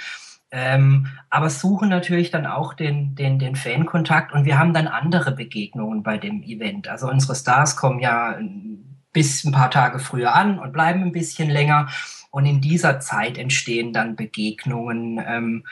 S4: ähm, aber suchen natürlich dann auch den, den, den Fankontakt und wir haben dann andere Begegnungen bei dem Event. Also unsere Stars kommen ja bis ein paar Tage früher an und bleiben ein bisschen länger. Und in dieser Zeit entstehen dann Begegnungen. Ähm,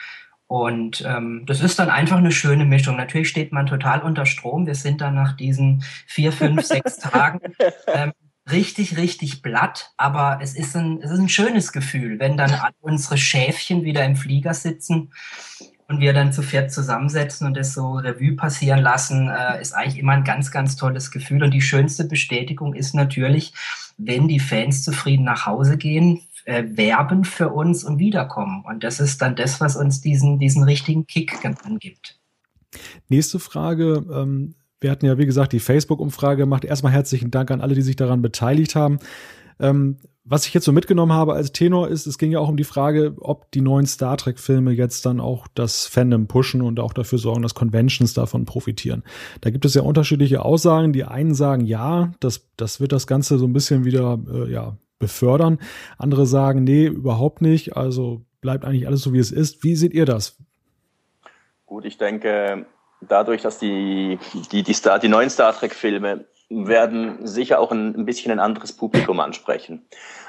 S4: und ähm, das ist dann einfach eine schöne Mischung. Natürlich steht man total unter Strom. Wir sind dann nach diesen vier, fünf, (laughs) sechs Tagen ähm, richtig, richtig blatt. Aber es ist, ein, es ist ein schönes Gefühl, wenn dann unsere Schäfchen wieder im Flieger sitzen und wir dann zu viert zusammensetzen und das so Revue passieren lassen, äh, ist eigentlich immer ein ganz, ganz tolles Gefühl. Und die schönste Bestätigung ist natürlich, wenn die Fans zufrieden nach Hause gehen, äh, werben für uns und wiederkommen. Und das ist dann das, was uns diesen, diesen richtigen Kick angibt.
S1: Nächste Frage. Ähm, wir hatten ja, wie gesagt, die Facebook-Umfrage gemacht. Erstmal herzlichen Dank an alle, die sich daran beteiligt haben. Ähm, was ich jetzt so mitgenommen habe als Tenor ist, es ging ja auch um die Frage, ob die neuen Star Trek-Filme jetzt dann auch das Fandom pushen und auch dafür sorgen, dass Conventions davon profitieren. Da gibt es ja unterschiedliche Aussagen. Die einen sagen, ja, das, das wird das Ganze so ein bisschen wieder äh, ja, befördern. Andere sagen, nee, überhaupt nicht. Also bleibt eigentlich alles so, wie es ist. Wie seht ihr das?
S5: Gut, ich denke, dadurch, dass die, die, die, Star, die neuen Star Trek-Filme werden sicher auch ein, ein bisschen ein anderes Publikum ansprechen.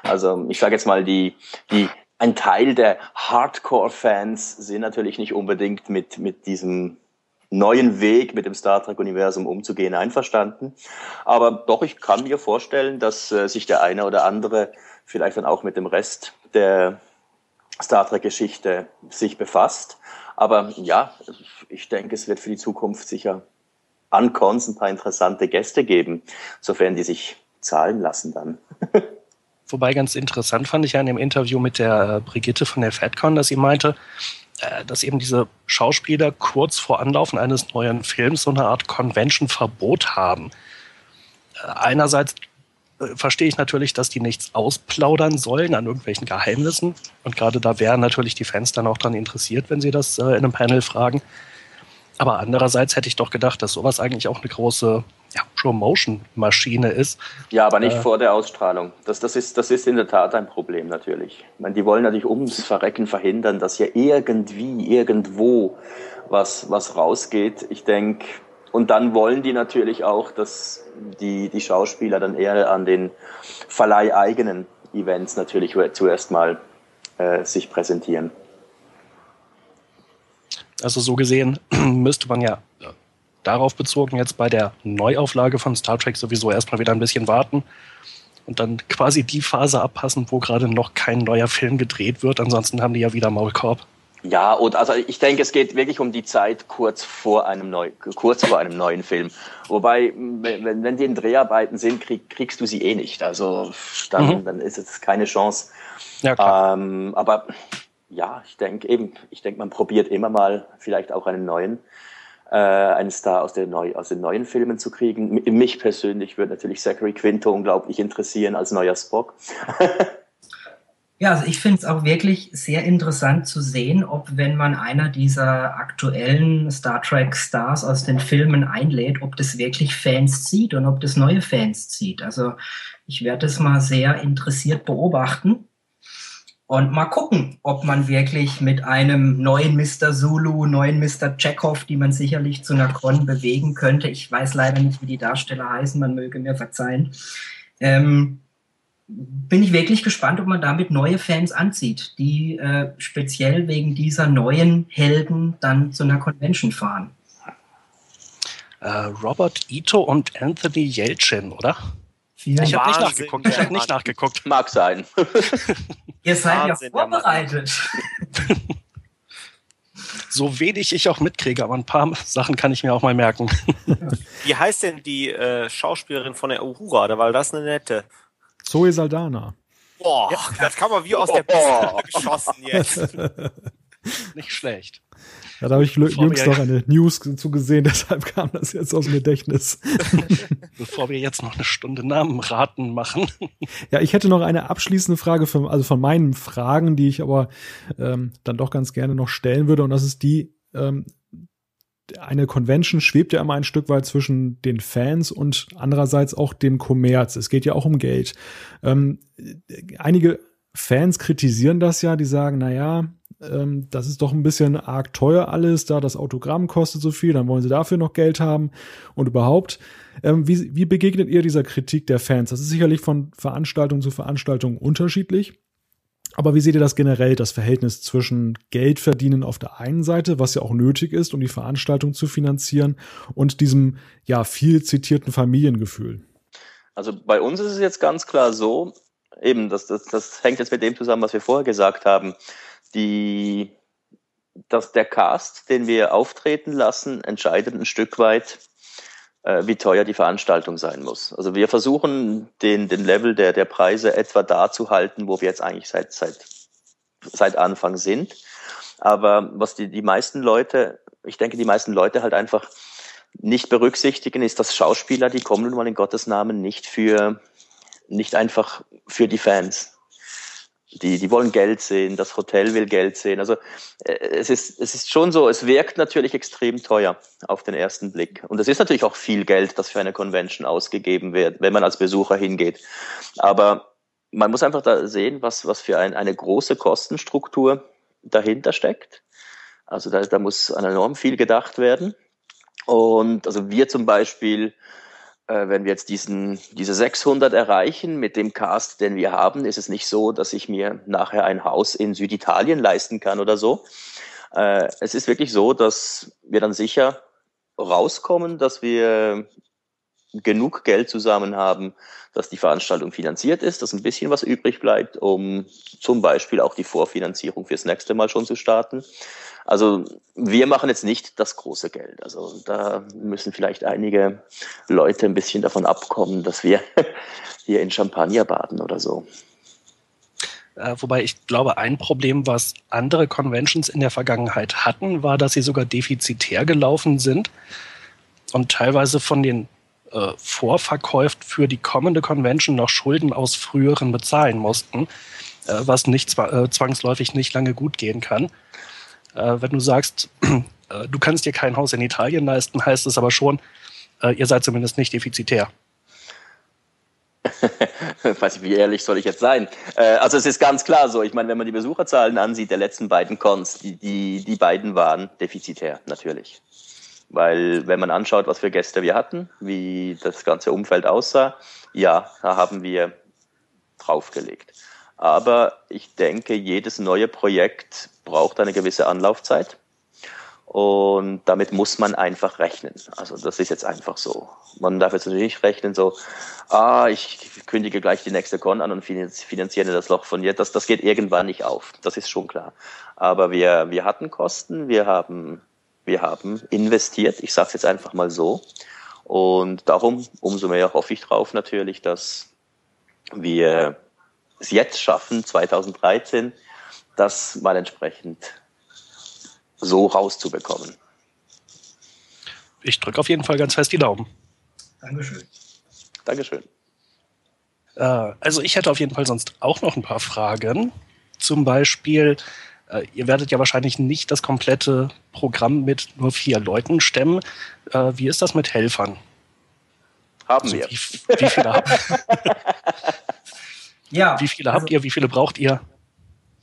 S5: Also ich sage jetzt mal, die, die, ein Teil der Hardcore-Fans sind natürlich nicht unbedingt mit, mit diesem neuen Weg mit dem Star Trek-Universum umzugehen einverstanden. Aber doch, ich kann mir vorstellen, dass äh, sich der eine oder andere vielleicht dann auch mit dem Rest der Star Trek-Geschichte sich befasst. Aber ja, ich denke, es wird für die Zukunft sicher an Cons ein paar interessante Gäste geben, sofern die sich zahlen lassen dann. (laughs)
S2: Wobei ganz interessant fand ich ja in dem Interview mit der Brigitte von der FedCon, dass sie meinte, äh, dass eben diese Schauspieler kurz vor Anlaufen eines neuen Films so eine Art Convention-Verbot haben. Äh, einerseits äh, verstehe ich natürlich, dass die nichts ausplaudern sollen an irgendwelchen Geheimnissen. Und gerade da wären natürlich die Fans dann auch daran interessiert, wenn sie das in einem Panel fragen. Aber andererseits hätte ich doch gedacht, dass sowas eigentlich auch eine große ja, Promotion-Maschine ist.
S5: Ja, aber nicht äh, vor der Ausstrahlung. Das, das, ist, das ist in der Tat ein Problem natürlich. Ich meine, die wollen natürlich ums Verrecken verhindern, dass hier irgendwie, irgendwo was, was rausgeht. Ich denke, und dann wollen die natürlich auch, dass die, die Schauspieler dann eher an den verleiheigenen Events natürlich zuerst mal äh, sich präsentieren.
S2: Also so gesehen (clears throat) müsste man ja darauf bezogen jetzt bei der Neuauflage von Star Trek sowieso erstmal wieder ein bisschen warten und dann quasi die Phase abpassen, wo gerade noch kein neuer Film gedreht wird. Ansonsten haben die ja wieder Maulkorb.
S5: Ja, und also ich denke, es geht wirklich um die Zeit kurz vor einem neu, kurz vor einem neuen Film. Wobei, wenn, wenn die in Dreharbeiten sind, krieg, kriegst du sie eh nicht. Also dann, mhm. dann ist es keine Chance. Ja, klar. Ähm, aber ja, ich denke eben, ich denke, man probiert immer mal vielleicht auch einen neuen äh, einen Star aus, der neu, aus den neuen Filmen zu kriegen. Mich persönlich würde natürlich Zachary Quinto unglaublich interessieren als neuer Spock. (laughs)
S4: Ja, also ich finde es auch wirklich sehr interessant zu sehen, ob wenn man einer dieser aktuellen Star Trek Stars aus den Filmen einlädt, ob das wirklich Fans zieht und ob das neue Fans zieht. Also ich werde es mal sehr interessiert beobachten und mal gucken, ob man wirklich mit einem neuen Mr. Zulu, neuen Mr. Chekhov, die man sicherlich zu einer Con bewegen könnte. Ich weiß leider nicht, wie die Darsteller heißen, man möge mir verzeihen. Ähm, bin ich wirklich gespannt, ob man damit neue Fans anzieht, die äh, speziell wegen dieser neuen Helden dann zu einer Convention fahren.
S2: Äh, Robert Ito und Anthony Yelchin, oder? Vielen ich habe nicht nachgeguckt. Ich habe nicht nachgeguckt.
S5: Mag sein. (laughs)
S4: Ihr seid Wahnsinn, ja vorbereitet. (laughs)
S2: so wenig ich auch mitkriege, aber ein paar Sachen kann ich mir auch mal merken.
S3: Wie heißt denn die äh, Schauspielerin von der Uhura? Da war das eine nette.
S1: Zoe Saldana.
S3: Boah, ja. das kann man wie aus der Pistole geschossen jetzt.
S2: Nicht schlecht.
S1: Ja, da habe ich Bevor jüngst noch eine News zu gesehen, (laughs) deshalb kam das jetzt aus dem Gedächtnis. (laughs)
S2: Bevor wir jetzt noch eine Stunde Namenraten machen. (laughs)
S1: Ja, ich hätte noch eine abschließende Frage, für, also von meinen Fragen, die ich aber ähm, dann doch ganz gerne noch stellen würde. Und das ist die, ähm, eine Convention schwebt ja immer ein Stück weit zwischen den Fans und andererseits auch dem Kommerz. Es geht ja auch um Geld. Ähm, einige Fans kritisieren das ja, die sagen, na ja, ähm, das ist doch ein bisschen arg teuer alles, da das Autogramm kostet so viel, dann wollen sie dafür noch Geld haben und überhaupt. Ähm, wie, wie begegnet ihr dieser Kritik der Fans? Das ist sicherlich von Veranstaltung zu Veranstaltung unterschiedlich. Aber wie seht ihr das generell, das Verhältnis zwischen Geld verdienen auf der einen Seite, was ja auch nötig ist, um die Veranstaltung zu finanzieren, und diesem ja viel zitierten Familiengefühl?
S5: Also bei uns ist es jetzt ganz klar so, eben, das, das, das hängt jetzt mit dem zusammen, was wir vorher gesagt haben. Die, dass der Cast, den wir auftreten lassen, entscheidet ein Stück weit, äh, wie teuer die Veranstaltung sein muss. Also wir versuchen den, den Level der, der Preise etwa da zu halten, wo wir jetzt eigentlich seit, seit, seit Anfang sind. Aber was die, die meisten Leute, ich denke, die meisten Leute halt einfach nicht berücksichtigen, ist, dass Schauspieler, die kommen nun mal in Gottes Namen nicht für, nicht einfach für die Fans die, die wollen Geld sehen, das Hotel will Geld sehen. Also äh, es, ist, es ist schon so, es wirkt natürlich extrem teuer auf den ersten Blick. Und es ist natürlich auch viel Geld, das für eine Convention ausgegeben wird, wenn man als Besucher hingeht. Aber man muss einfach da sehen, was, was für ein, eine große Kostenstruktur dahinter steckt. Also da, da muss enorm viel gedacht werden. Und also wir zum Beispiel äh, wenn wir jetzt diesen, diese 600 erreichen mit dem Cast, den wir haben, ist es nicht so, dass ich mir nachher ein Haus in Süditalien leisten kann oder so. Äh, es ist wirklich so, dass wir dann sicher rauskommen, dass wir genug Geld zusammen haben, dass die Veranstaltung finanziert ist, dass ein bisschen was übrig bleibt, um zum Beispiel auch die Vorfinanzierung fürs nächste Mal schon zu starten. Also wir machen jetzt nicht das große Geld. Also da müssen vielleicht einige Leute ein bisschen davon abkommen, dass wir (laughs) hier in Champagner baden oder so.
S2: Äh, wobei ich glaube, ein Problem, was andere Conventions in der Vergangenheit hatten, war, dass sie sogar defizitär gelaufen sind und teilweise von den äh, Vorverkäufen für die kommende Convention noch Schulden aus früheren bezahlen mussten, äh, was nicht äh, zwangsläufig nicht lange gut gehen kann. Äh, wenn du sagst, (clears throat) äh, du kannst dir kein Haus in Italien leisten, heißt es aber schon, ihr seid zumindest nicht defizitär. (laughs)
S5: Weiß ich, wie ehrlich soll ich jetzt sein? Also es ist ganz klar so. Ich meine, wenn man die Besucherzahlen ansieht der letzten beiden Cons, die, die, die beiden waren defizitär, natürlich. Weil wenn man anschaut, was für Gäste wir hatten, wie das ganze Umfeld aussah, ja, da haben wir draufgelegt. Aber ich denke, jedes neue Projekt braucht eine gewisse Anlaufzeit. Und damit muss man einfach rechnen. Also das ist jetzt einfach so. Man darf jetzt natürlich nicht rechnen, so, ah, ich kündige gleich die nächste Con an und finanziere das Loch von jetzt. Das, das geht irgendwann nicht auf. Das ist schon klar. Aber wir, wir hatten Kosten, wir haben, wir haben investiert. Ich sage es jetzt einfach mal so. Und darum, umso mehr hoffe ich drauf natürlich, dass wir es jetzt schaffen, 2013, das mal entsprechend so rauszubekommen.
S2: Ich drücke auf jeden Fall ganz fest die Daumen.
S4: Dankeschön.
S5: Dankeschön.
S2: Äh, also ich hätte auf jeden Fall sonst auch noch ein paar Fragen. Zum Beispiel, ihr werdet ja wahrscheinlich nicht das komplette Programm mit nur vier Leuten stemmen. Äh, wie ist das mit Helfern?
S5: Haben also wir.
S2: Wie, (laughs) wie, viele habt ja, Wie viele also, habt ihr? Wie viele braucht ihr?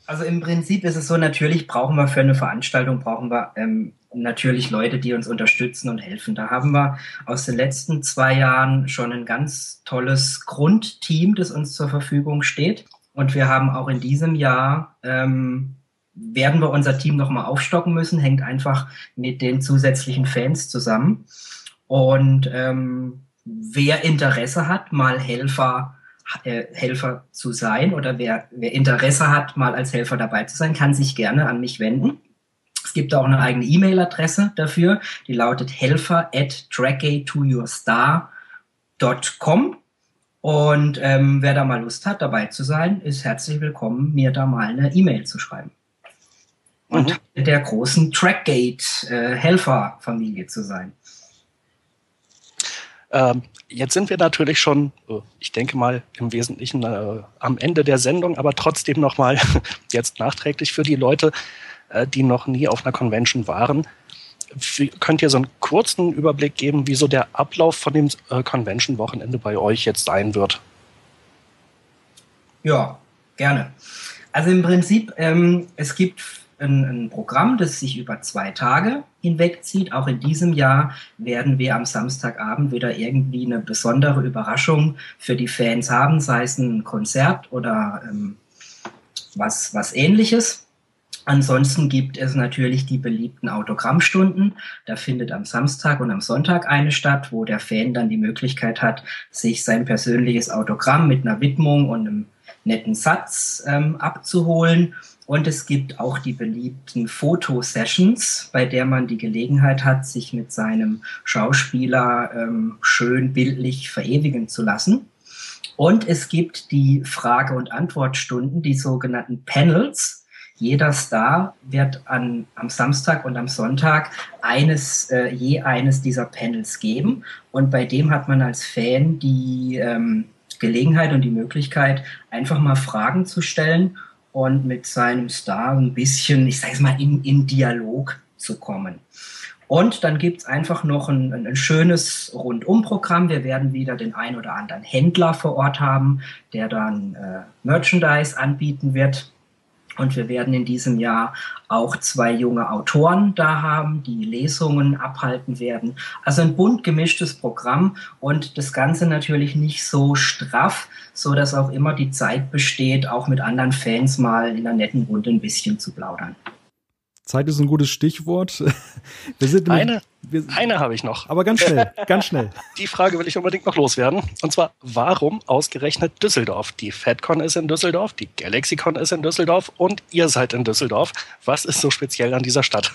S4: Also im Prinzip ist es so, natürlich brauchen wir für eine Veranstaltung, brauchen wir ähm, natürlich Leute, die uns unterstützen und helfen. Da haben wir aus den letzten zwei Jahren schon ein ganz tolles Grundteam, das uns zur Verfügung steht. Und wir haben auch in diesem Jahr, ähm, werden wir unser Team nochmal aufstocken müssen, hängt einfach mit den zusätzlichen Fans zusammen. Und ähm, wer Interesse hat, mal Helfer äh, Helfer zu sein oder wer, wer Interesse hat, mal als Helfer dabei zu sein, kann sich gerne an mich wenden. Es gibt auch eine eigene E-Mail-Adresse dafür, die lautet helfer at trackatoyourstar.com. Und ähm, wer da mal Lust hat, dabei zu sein, ist herzlich willkommen, mir da mal eine E-Mail zu schreiben. Und mhm. der großen Trackgate-Helfer-Familie äh, zu sein.
S2: Ähm, jetzt sind wir natürlich schon, äh, ich denke mal, im Wesentlichen äh, am Ende der Sendung, aber trotzdem nochmal (laughs) jetzt nachträglich für die Leute, äh, die noch nie auf einer Convention waren. Wie, könnt ihr so einen kurzen Überblick geben, wie so der Ablauf von dem äh, Convention-Wochenende bei euch jetzt sein wird?
S4: Ja, gerne. Also im Prinzip, ähm, es gibt ein, ein, Programm, das sich über zwei Tage hinwegzieht. Auch in diesem Jahr werden wir am Samstagabend wieder irgendwie eine besondere Überraschung für die Fans haben, sei es ein Konzert oder ähm, was, was ähnliches. Ansonsten gibt es natürlich die beliebten Autogrammstunden. Da findet am Samstag und am Sonntag eine statt, wo der Fan dann die Möglichkeit hat, sich sein persönliches Autogramm mit einer Widmung und einem netten Satz ähm, abzuholen. Und es gibt auch die beliebten Fotosessions, bei der man die Gelegenheit hat, sich mit seinem Schauspieler ähm, schön bildlich verewigen zu lassen. Und es gibt die Frage- und Antwortstunden, die sogenannten Panels. Jeder Star wird an, am Samstag und am Sonntag eines, äh, je eines dieser Panels geben. Und bei dem hat man als Fan die ähm, Gelegenheit und die Möglichkeit, einfach mal Fragen zu stellen und mit seinem Star ein bisschen, ich sage es mal, in, in Dialog zu kommen. Und dann gibt's einfach noch ein, ein schönes Rundumprogramm. Wir werden wieder den ein oder anderen Händler vor Ort haben, der dann äh, Merchandise anbieten wird. Und wir werden in diesem Jahr auch zwei junge Autoren da haben, die Lesungen abhalten werden. Also ein bunt gemischtes Programm und das Ganze natürlich nicht so straff, so dass auch immer die Zeit besteht, auch mit anderen Fans mal in einer netten Runde ein bisschen zu plaudern.
S1: Zeit ist ein gutes Stichwort. (laughs)
S2: Wir sind eine, wir, eine habe ich noch.
S1: Aber ganz schnell, ganz schnell. (laughs)
S2: Die Frage will ich unbedingt noch loswerden. Und zwar, warum ausgerechnet Düsseldorf? Die FedCon ist in Düsseldorf, die GalaxyCon ist in Düsseldorf und ihr seid in Düsseldorf. Was ist so speziell an dieser Stadt?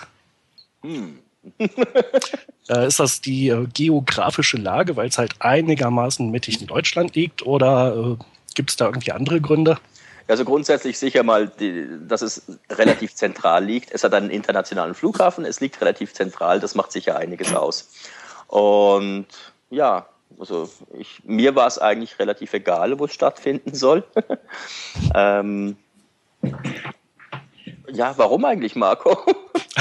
S2: Hm. (laughs) äh, ist das die äh, geografische Lage, weil es halt einigermaßen mittig in Deutschland liegt? Oder äh, gibt es da irgendwie andere Gründe?
S5: Also grundsätzlich sicher mal, die, dass es relativ zentral liegt. Es hat einen internationalen Flughafen, es liegt relativ zentral, das macht sicher einiges aus. Und ja, also ich, mir war es eigentlich relativ egal, wo es stattfinden soll. (laughs) ähm, ja, warum eigentlich, Marco?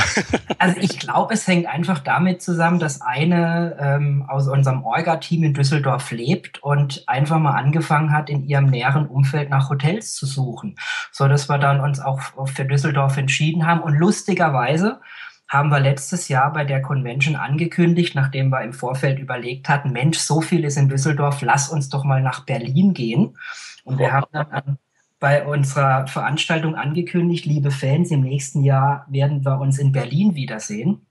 S5: (laughs)
S4: also ich glaube, es hängt einfach damit zusammen, dass eine ähm, aus unserem Orga-Team in Düsseldorf lebt und einfach mal angefangen hat, in ihrem näheren Umfeld nach Hotels zu suchen. So dass wir dann uns auch für Düsseldorf entschieden haben. Und lustigerweise haben wir letztes Jahr bei der Convention angekündigt, nachdem wir im Vorfeld überlegt hatten, Mensch, so viel ist in Düsseldorf, lass uns doch mal nach Berlin gehen. Und wir haben dann an bei unserer Veranstaltung angekündigt, liebe Fans, im nächsten Jahr werden wir uns in Berlin wiedersehen.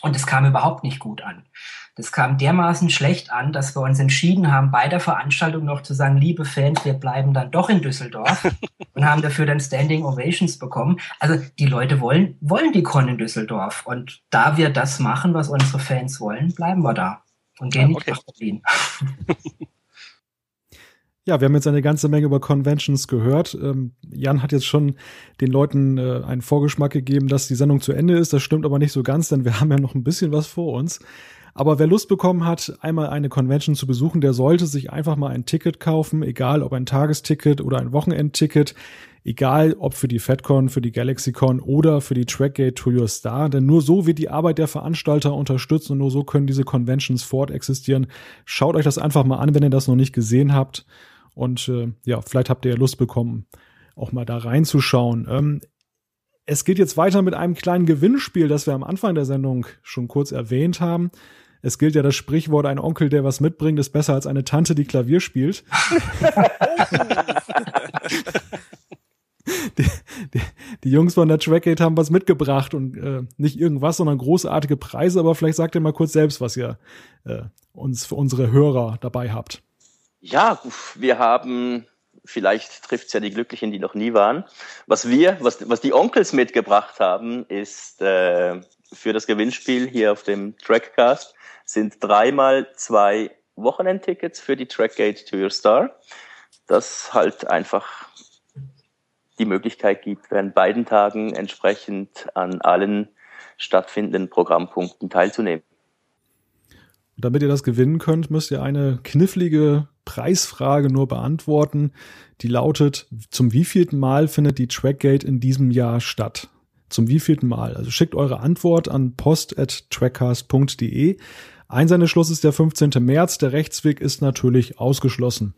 S4: Und es kam überhaupt nicht gut an. Das kam dermaßen schlecht an, dass wir uns entschieden haben, bei der Veranstaltung noch zu sagen, liebe Fans, wir bleiben dann doch in Düsseldorf (laughs) und haben dafür dann Standing Ovations bekommen. Also die Leute wollen, wollen die Con in Düsseldorf. Und da wir das machen, was unsere Fans wollen, bleiben wir da und gehen ja, okay. nicht nach Berlin. (laughs)
S1: Ja, wir haben jetzt eine ganze Menge über Conventions gehört. Ähm, Jan hat jetzt schon den Leuten äh, einen Vorgeschmack gegeben, dass die Sendung zu Ende ist. Das stimmt aber nicht so ganz, denn wir (laughs) haben ja noch ein bisschen was vor uns. Aber wer Lust bekommen hat, einmal eine Convention zu besuchen, der sollte sich einfach mal ein Ticket kaufen, egal ob ein Tagesticket oder ein Wochenendticket, egal ob für die FedCon, für die GalaxyCon oder für die Trackgate to Your Star, denn nur so wird die Arbeit der Veranstalter unterstützt und nur so können diese Conventions fort existieren. Schaut euch das einfach mal an, wenn ihr das noch nicht gesehen habt und äh, ja, vielleicht habt ihr Lust bekommen, auch mal da reinzuschauen. Ähm, es geht jetzt weiter mit einem kleinen Gewinnspiel, das wir am Anfang der Sendung schon kurz erwähnt haben. Es gilt ja das Sprichwort, ein Onkel, der was mitbringt, ist besser als eine Tante, die Klavier spielt. (laughs) die, die, die, Jungs von der Trackgate haben was mitgebracht und äh, nicht irgendwas, sondern großartige Preise. Aber vielleicht sagt ihr mal kurz selbst, was ihr äh, uns für unsere Hörer dabei habt.
S5: Ja, wir haben vielleicht trifft es ja die Glücklichen, die noch nie waren. Was wir, was, was die Onkels mitgebracht haben, ist äh, für das Gewinnspiel hier auf dem Trackcast sind dreimal zwei Wochenendtickets für die Trackgate to Your Star. Das halt einfach die Möglichkeit gibt, während beiden Tagen entsprechend an allen stattfindenden Programmpunkten teilzunehmen.
S1: Damit ihr das gewinnen könnt, müsst ihr eine knifflige Preisfrage nur beantworten. Die lautet, zum wievielten Mal findet die Trackgate in diesem Jahr statt? Zum wievielten Mal? Also schickt eure Antwort an post.trackcast.de. Einsendeschluss ist der 15. März. Der Rechtsweg ist natürlich ausgeschlossen.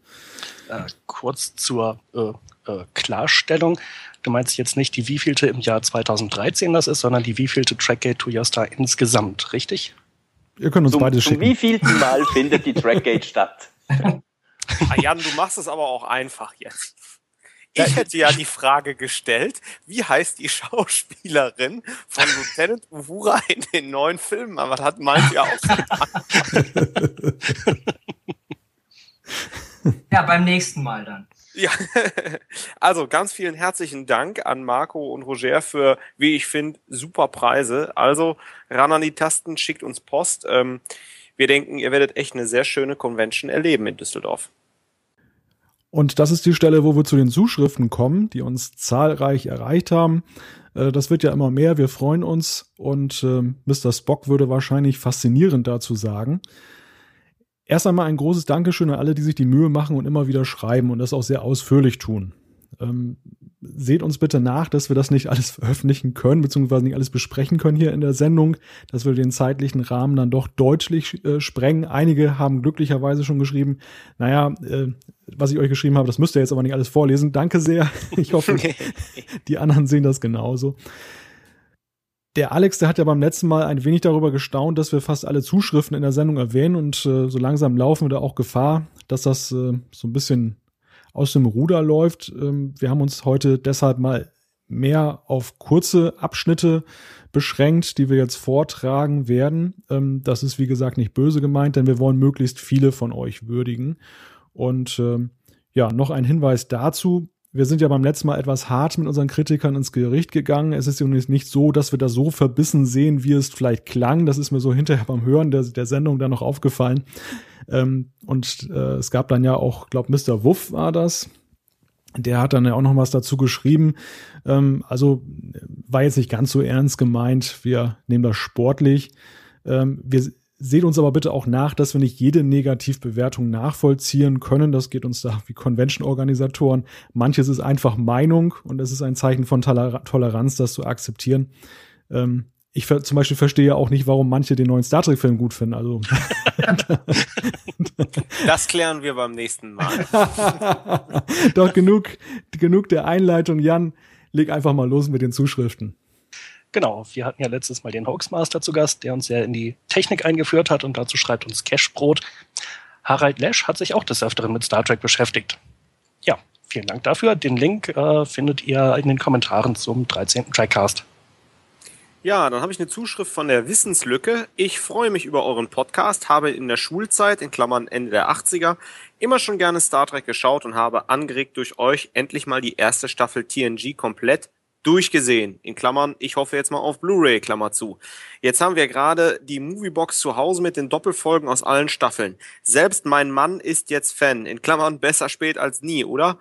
S2: Äh, kurz zur äh, äh, Klarstellung. Du meinst jetzt nicht die wievielte im Jahr 2013 das ist, sondern die wievielte Trackgate to Your Star insgesamt, richtig?
S1: Ihr könnt uns
S5: zum,
S1: beide
S5: zum
S1: schicken.
S5: Zum wievielten Mal (laughs) findet die Trackgate statt?
S3: Ah, Jan, du machst es aber auch einfach jetzt. Ich hätte ja die Frage gestellt, wie heißt die (laughs) Schauspielerin von Lieutenant Uhura in den neuen Filmen? Aber das hat meint ja auch. (laughs)
S4: Ja, beim nächsten Mal dann.
S3: Ja, (laughs) also ganz vielen herzlichen Dank an Marco und Roger für, wie ich finde, super Preise. Also ran an die Tasten, schickt uns Post. Ähm, wir denken, ihr werdet echt eine sehr schöne Convention erleben in Düsseldorf.
S1: Und das ist die Stelle, wo wir zu den Zuschriften kommen, die uns zahlreich erreicht haben. Äh, das wird ja immer mehr, wir freuen uns und Mr. Spock würde wahrscheinlich faszinierend dazu sagen. Erst einmal ein großes Dankeschön an alle, die sich die Mühe machen und immer wieder schreiben und das auch sehr ausführlich tun. Ähm, seht uns bitte nach, dass wir das nicht alles veröffentlichen können, beziehungsweise nicht alles besprechen können hier in der Sendung, dass wir den zeitlichen Rahmen dann doch deutlich äh, sprengen. Einige haben glücklicherweise schon geschrieben, naja, äh, was ich euch geschrieben habe, das müsst ihr jetzt aber nicht alles vorlesen. Danke sehr. Ich hoffe, (laughs) die anderen sehen das genauso. Der Alex, der hat ja beim letzten Mal ein wenig darüber gestaunt, dass wir fast alle Zuschriften in der Sendung erwähnen und äh, so langsam laufen wir da auch Gefahr, dass das äh, so ein bisschen aus dem Ruder läuft. Ähm, wir haben uns heute deshalb mal mehr auf kurze Abschnitte beschränkt, die wir jetzt vortragen werden. Ähm, das ist wie gesagt nicht böse gemeint, denn wir wollen möglichst viele von euch würdigen. Und ähm, ja, noch ein Hinweis dazu. Wir sind ja beim letzten Mal etwas hart mit unseren Kritikern ins Gericht gegangen. Es ist übrigens nicht so, dass wir da so verbissen sehen, wie es vielleicht klang. Das ist mir so hinterher beim Hören der, der Sendung dann noch aufgefallen. Ähm, und äh, es gab dann ja auch, glaube Mr. Wuff war das. Der hat dann ja auch noch was dazu geschrieben. Ähm, also war jetzt nicht ganz so ernst gemeint. Wir nehmen das sportlich. Ähm, wir Seht uns aber bitte auch nach, dass wir nicht jede Negativbewertung nachvollziehen können. Das geht uns da wie Convention-Organisatoren. Manches ist einfach Meinung und es ist ein Zeichen von Toleranz, das zu akzeptieren. Ähm, ich zum Beispiel verstehe auch nicht, warum manche den neuen Star Trek-Film gut finden. Also (laughs)
S3: das klären wir beim nächsten Mal. (laughs)
S1: Doch genug, genug der Einleitung. Jan, leg einfach mal los mit den Zuschriften.
S2: Genau, wir hatten ja letztes Mal den Hoaxmaster zu Gast, der uns ja in die Technik eingeführt hat und dazu schreibt uns Cashbrot. Harald Lesch hat sich auch des Öfteren mit Star Trek beschäftigt. Ja, vielen Dank dafür. Den Link äh, findet ihr in den Kommentaren zum 13. Trackcast.
S3: Ja, dann habe ich eine Zuschrift von der Wissenslücke. Ich freue mich über euren Podcast, habe in der Schulzeit, in Klammern Ende der 80er, immer schon gerne Star Trek geschaut und habe angeregt durch euch endlich mal die erste Staffel TNG komplett durchgesehen. In Klammern, ich hoffe jetzt mal auf Blu-ray, Klammer zu. Jetzt haben wir gerade die Moviebox zu Hause mit den Doppelfolgen aus allen Staffeln. Selbst mein Mann ist jetzt Fan. In Klammern, besser spät als nie, oder?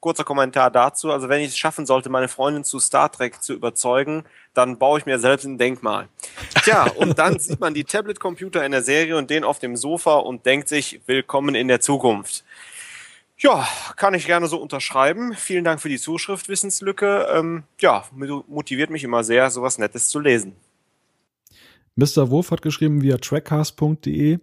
S3: Kurzer Kommentar dazu. Also wenn ich es schaffen sollte, meine Freundin zu Star Trek zu überzeugen, dann baue ich mir selbst ein Denkmal. Tja, und dann sieht man die Tablet-Computer in der Serie und den auf dem Sofa und denkt sich, willkommen in der Zukunft. Ja, kann ich gerne so unterschreiben. Vielen Dank für die Zuschrift, Wissenslücke. Ähm, ja, motiviert mich immer sehr, sowas Nettes zu lesen.
S1: Mr. Wurf hat geschrieben via trackcast.de.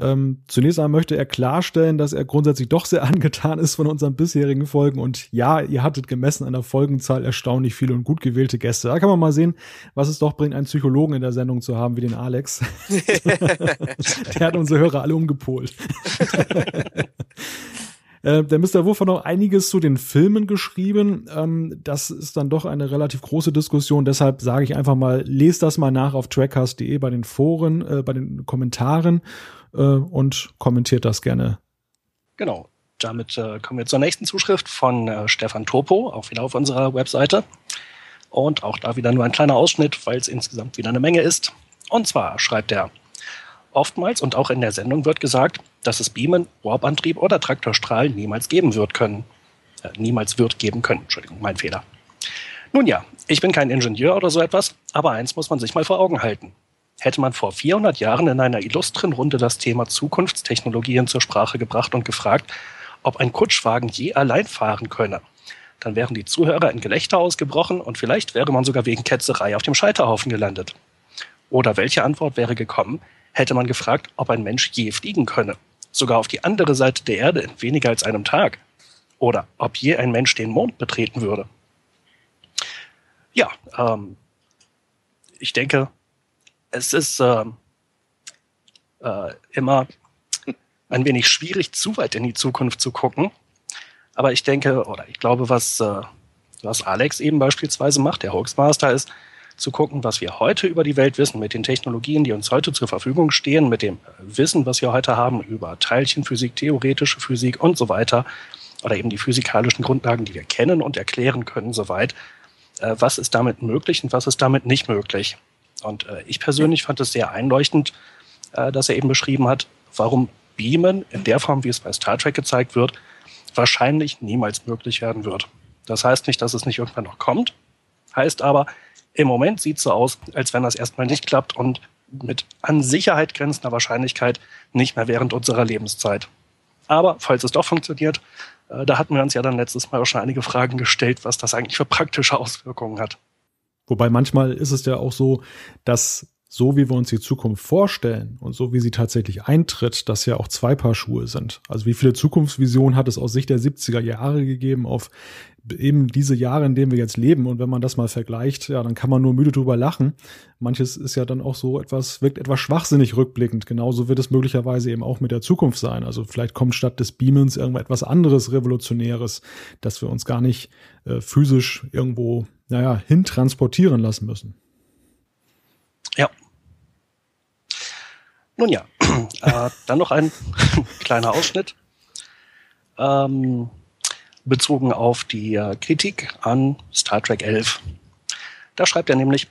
S1: Ähm, zunächst einmal möchte er klarstellen, dass er grundsätzlich doch sehr (laughs) angetan ist von unseren bisherigen Folgen. Und ja, ihr hattet gemessen an der Folgenzahl erstaunlich viele und gut gewählte Gäste. Da kann man mal sehen, was es doch bringt, einen Psychologen in der Sendung zu haben wie den Alex. (laughs) (laughs) der hat unsere Hörer alle umgepolt. Der Mr. Wurf hat noch einiges zu den Filmen geschrieben. Ähm, das ist dann doch eine relativ große Diskussion. Deshalb sage ich einfach mal, lest das mal nach auf trackcast.de bei den Foren, äh, bei den Kommentaren äh, und kommentiert das gerne.
S2: Genau. Damit äh, kommen wir zur nächsten Zuschrift von äh, Stefan Topo, auch wieder auf unserer Webseite. Und auch da wieder nur ein kleiner Ausschnitt, weil es insgesamt wieder eine Menge ist. Und zwar schreibt er, Oftmals und auch in der Sendung wird gesagt, dass es Beamen, Warp-Antrieb oder Traktorstrahlen niemals geben wird können. Äh, niemals wird geben können. Entschuldigung, mein Fehler. Nun ja, ich bin kein Ingenieur oder so etwas, aber eins muss man sich mal vor Augen halten. Hätte man vor 400 Jahren in einer illustren Runde das Thema Zukunftstechnologien zur Sprache gebracht und gefragt, ob ein Kutschwagen je allein fahren könne, dann wären die Zuhörer in Gelächter ausgebrochen und vielleicht wäre man sogar wegen Ketzerei auf dem Scheiterhaufen gelandet. Oder welche Antwort wäre gekommen, hätte man gefragt, ob ein Mensch je fliegen könne, sogar auf die andere Seite der Erde in weniger als einem Tag, oder ob je ein Mensch den Mond betreten würde. Ja, ähm, ich denke, es ist äh, äh, immer ein wenig schwierig, zu weit in die Zukunft zu gucken. Aber ich denke, oder ich glaube, was, äh, was Alex eben beispielsweise macht, der Hoaxmaster, ist, zu gucken, was wir heute über die Welt wissen, mit den Technologien, die uns heute zur Verfügung stehen, mit dem Wissen, was wir heute haben über Teilchenphysik, theoretische Physik und so weiter, oder eben die physikalischen Grundlagen, die wir kennen und erklären können, soweit. Äh, was ist damit möglich und was ist damit nicht möglich? Und äh, ich persönlich fand es sehr einleuchtend, äh, dass er eben beschrieben hat, warum Beamen in der Form, wie es bei Star Trek gezeigt wird, wahrscheinlich niemals möglich werden wird. Das heißt nicht, dass es nicht irgendwann noch kommt, heißt aber, im Moment sieht es so aus, als wenn das erstmal nicht klappt und mit an Sicherheit grenzender Wahrscheinlichkeit nicht mehr während unserer Lebenszeit. Aber falls es doch funktioniert, äh, da hatten wir uns ja dann letztes Mal auch schon einige Fragen gestellt, was das eigentlich für praktische Auswirkungen hat.
S1: Wobei manchmal ist es ja auch so, dass so wie wir uns die Zukunft vorstellen und so wie sie tatsächlich eintritt, dass ja auch zwei Paar Schuhe sind. Also wie viele Zukunftsvisionen hat es aus Sicht der 70er Jahre gegeben auf eben diese Jahre, in denen wir jetzt leben. Und wenn man das mal vergleicht, ja, dann kann man nur müde drüber lachen. Manches ist ja dann auch so etwas, wirkt etwas schwachsinnig rückblickend. Genauso wird es möglicherweise eben auch mit der Zukunft sein. Also vielleicht kommt statt des Beamens irgendetwas anderes Revolutionäres, dass wir uns gar nicht äh, physisch irgendwo, naja, hintransportieren lassen müssen.
S2: Ja. Nun ja, (clears throat) äh, dann noch ein (laughs) kleiner Ausschnitt. Ähm, bezogen auf die äh, Kritik an Star Trek 11. Da schreibt er nämlich,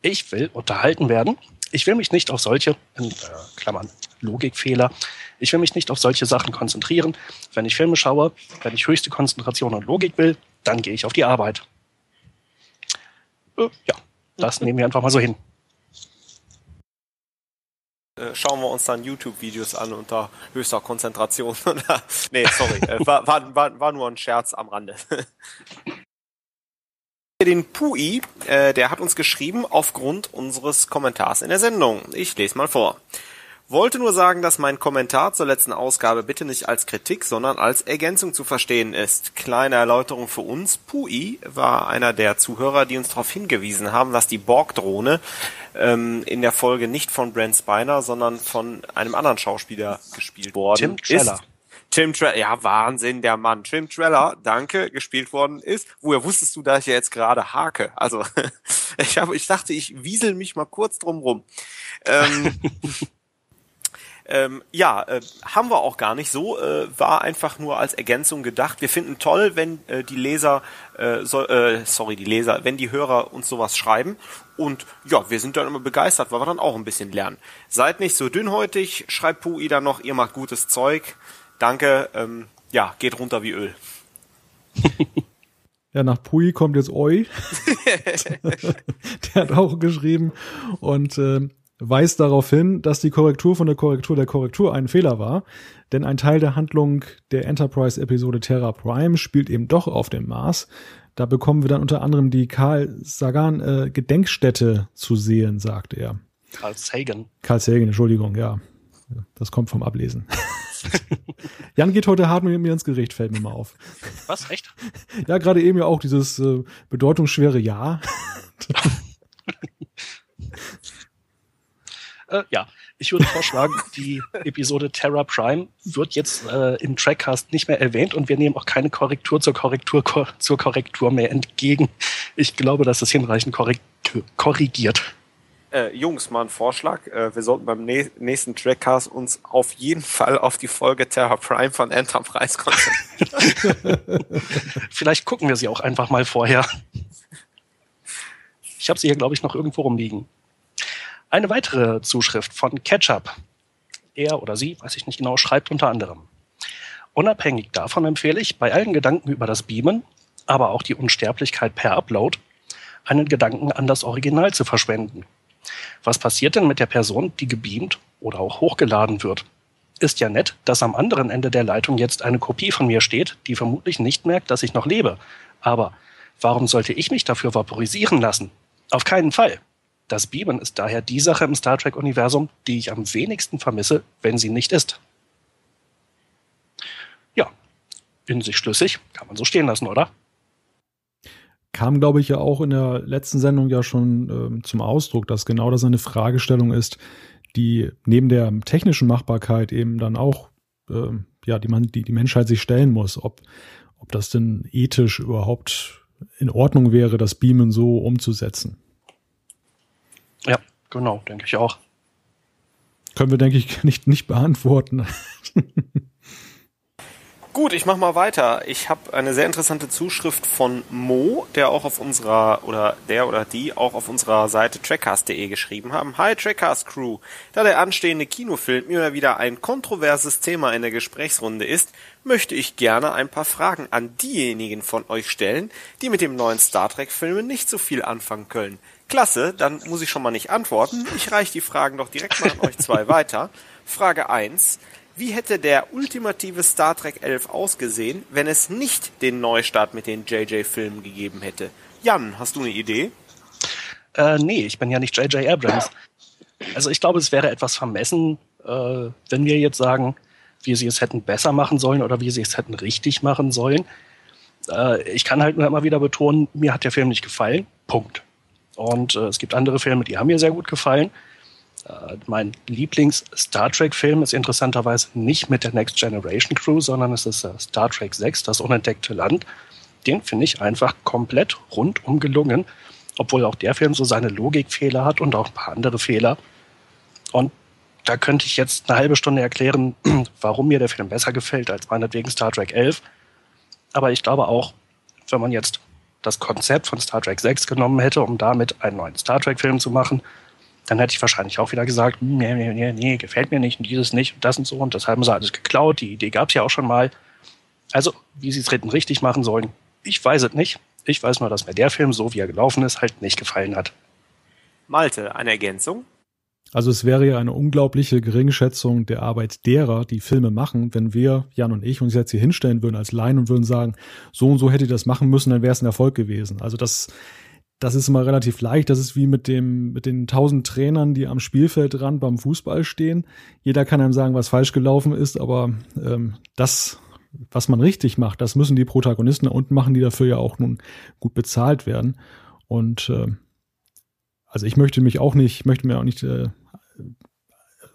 S2: ich will unterhalten werden. Ich will mich nicht auf solche, in äh, Klammern, Logikfehler, ich will mich nicht auf solche Sachen konzentrieren. Wenn ich Filme schaue, wenn ich höchste Konzentration und Logik will, dann gehe ich auf die Arbeit. Äh, ja, das nehmen wir einfach mal so hin.
S3: Äh, schauen wir uns dann YouTube-Videos an unter höchster Konzentration. (laughs) nee, sorry, äh, war, war, war, nur ein Scherz am Rande. (laughs) Den Pui, äh, der hat uns geschrieben aufgrund unseres Kommentars in der Sendung. Ich lese mal vor. Wollte nur sagen, dass mein Kommentar zur letzten Ausgabe bitte nicht als Kritik, sondern als Ergänzung zu verstehen ist. Kleine Erläuterung für uns. Pui war einer der Zuhörer, die uns darauf hingewiesen haben, dass die Borg-Drohne ähm, in der Folge nicht von Brent Spiner, sondern von einem anderen Schauspieler gespielt worden Tim Treller. ist. Tim Treller, ja Wahnsinn, der Mann. Tim Treller, danke, gespielt worden ist. Woher wusstest du, dass ich jetzt gerade hake? Also (laughs) ich, hab, ich dachte, ich wiesel mich mal kurz drum rum. Ähm, (laughs) Ähm, ja, äh, haben wir auch gar nicht so, äh, war einfach nur als Ergänzung gedacht. Wir finden toll, wenn äh, die Leser, äh, so, äh, sorry, die Leser, wenn die Hörer uns sowas schreiben. Und ja, wir sind dann immer begeistert, weil wir dann auch ein bisschen lernen. Seid nicht so dünnhäutig, schreibt Pui dann noch, ihr macht gutes Zeug. Danke, ähm, ja, geht runter wie Öl. (laughs)
S1: Ja, nach Pui kommt jetzt Oi. (laughs) (laughs) der hat auch geschrieben und äh, weist darauf hin, dass die Korrektur von der Korrektur der Korrektur ein Fehler war, denn ein Teil der Handlung der Enterprise-Episode Terra Prime spielt eben doch auf dem Mars. Da bekommen wir dann unter anderem die Karl Sagan äh, Gedenkstätte zu sehen, sagt er.
S2: Carl Sagan.
S1: Carl Sagan, Entschuldigung, ja. Das kommt vom Ablesen. (laughs) Jan geht heute hart mit mir ins Gericht, fällt mir mal auf.
S2: Was? Echt?
S1: Ja, gerade eben ja auch dieses äh, bedeutungsschwere Ja. (laughs)
S2: äh, ja, ich würde vorschlagen, (laughs) die Episode Terra Prime wird jetzt äh, im Trackcast nicht mehr erwähnt und wir nehmen auch keine Korrektur zur Korrektur kor zur Korrektur mehr entgegen. Ich glaube, dass es hinreichend korrigiert
S3: äh, Jungs, mal ein Vorschlag. Äh, wir sollten beim nächsten Trackcast uns auf jeden Fall auf die Folge Terra Prime von Enterprise konzentrieren. (laughs)
S2: Vielleicht gucken wir sie auch einfach mal vorher. Ich habe sie hier, glaube ich, noch irgendwo rumliegen. Eine weitere Zuschrift von Ketchup. Er oder sie, weiß ich nicht genau, schreibt unter anderem. Unabhängig davon empfehle ich, bei allen Gedanken über das Beamen, aber auch die Unsterblichkeit per Upload, einen Gedanken an das Original zu verschwenden. Was passiert denn mit der Person, die gebeamt oder auch hochgeladen wird? Ist ja nett, dass am anderen Ende der Leitung jetzt eine Kopie von mir steht, die vermutlich nicht merkt, dass ich noch lebe. Aber warum sollte ich mich dafür vaporisieren lassen? Auf keinen Fall. Das Beamen ist daher die Sache im Star Trek-Universum, die ich am wenigsten vermisse, wenn sie nicht ist. Ja, in sich schlüssig, kann man so stehen lassen, oder?
S1: kam, glaube ich, ja auch in der letzten Sendung ja schon ähm, zum Ausdruck, dass genau das eine Fragestellung ist, die neben der technischen Machbarkeit eben dann auch, ähm, ja, die man, die die Menschheit sich stellen muss, ob, ob das denn ethisch überhaupt in Ordnung wäre, das Beamen so umzusetzen.
S2: Ja, genau, denke ich auch.
S1: Können wir, denke ich, (laughs) nicht, nicht beantworten.
S3: Gut, ich mache mal weiter. Ich habe eine sehr interessante Zuschrift von Mo, der auch auf unserer oder der oder die auch auf unserer Seite trackcast.de geschrieben haben. Hi Trackcast Crew. Da der anstehende Kinofilm immer wieder ein kontroverses Thema in der Gesprächsrunde ist, möchte ich gerne ein paar Fragen an diejenigen von euch stellen, die mit dem neuen Star Trek Filmen nicht so viel anfangen können. Klasse, dann muss ich schon mal nicht antworten. Ich reiche die Fragen doch direkt mal an euch zwei (laughs) weiter. Frage 1. Wie hätte der ultimative Star Trek 11 ausgesehen, wenn es nicht den Neustart mit den JJ-Filmen gegeben hätte? Jan, hast du eine Idee?
S2: Äh, nee, ich bin ja nicht JJ Abrams. Also ich glaube, es wäre etwas vermessen, äh, wenn wir jetzt sagen, wie sie es hätten besser machen sollen oder wie sie es hätten richtig machen sollen. Äh, ich kann halt nur immer wieder betonen, mir hat der Film nicht gefallen. Punkt. Und äh, es gibt andere Filme, die haben mir sehr gut gefallen. Äh, mein Lieblings-Star Trek-Film ist interessanterweise nicht mit der Next Generation Crew, sondern es ist äh, Star Trek 6, das unentdeckte Land. Den finde ich einfach komplett rundum gelungen, obwohl auch der Film so seine Logikfehler hat und auch ein paar andere Fehler. Und da könnte ich jetzt eine halbe Stunde erklären, (clears throat) warum mir der Film besser gefällt als meinetwegen Star Trek 11. Aber ich glaube auch, wenn man jetzt das Konzept von Star Trek 6 genommen hätte, um damit einen neuen Star Trek-Film zu machen, dann hätte ich wahrscheinlich auch wieder gesagt, hm, nee, nee, nee, nee, gefällt mir nicht und dieses nicht und das und so und das haben sie alles geklaut. Die Idee gab es ja auch schon mal. Also, wie sie es richtig machen sollen, ich weiß es nicht. Ich weiß nur, dass mir der Film, so wie er gelaufen ist, halt nicht gefallen hat.
S3: Malte, eine Ergänzung?
S1: Also es wäre ja eine unglaubliche Geringschätzung der Arbeit derer, die Filme machen, wenn wir, Jan und ich, uns jetzt hier hinstellen würden als Laien und würden sagen, so und so hätte ich das machen müssen, dann wäre es ein Erfolg gewesen. Also das das ist immer relativ leicht. Das ist wie mit dem, mit den tausend Trainern, die am Spielfeldrand beim Fußball stehen. Jeder kann einem sagen, was falsch gelaufen ist, aber ähm, das, was man richtig macht, das müssen die Protagonisten unten machen, die dafür ja auch nun gut bezahlt werden. Und äh, also ich möchte mich auch nicht, ich möchte mir auch nicht äh,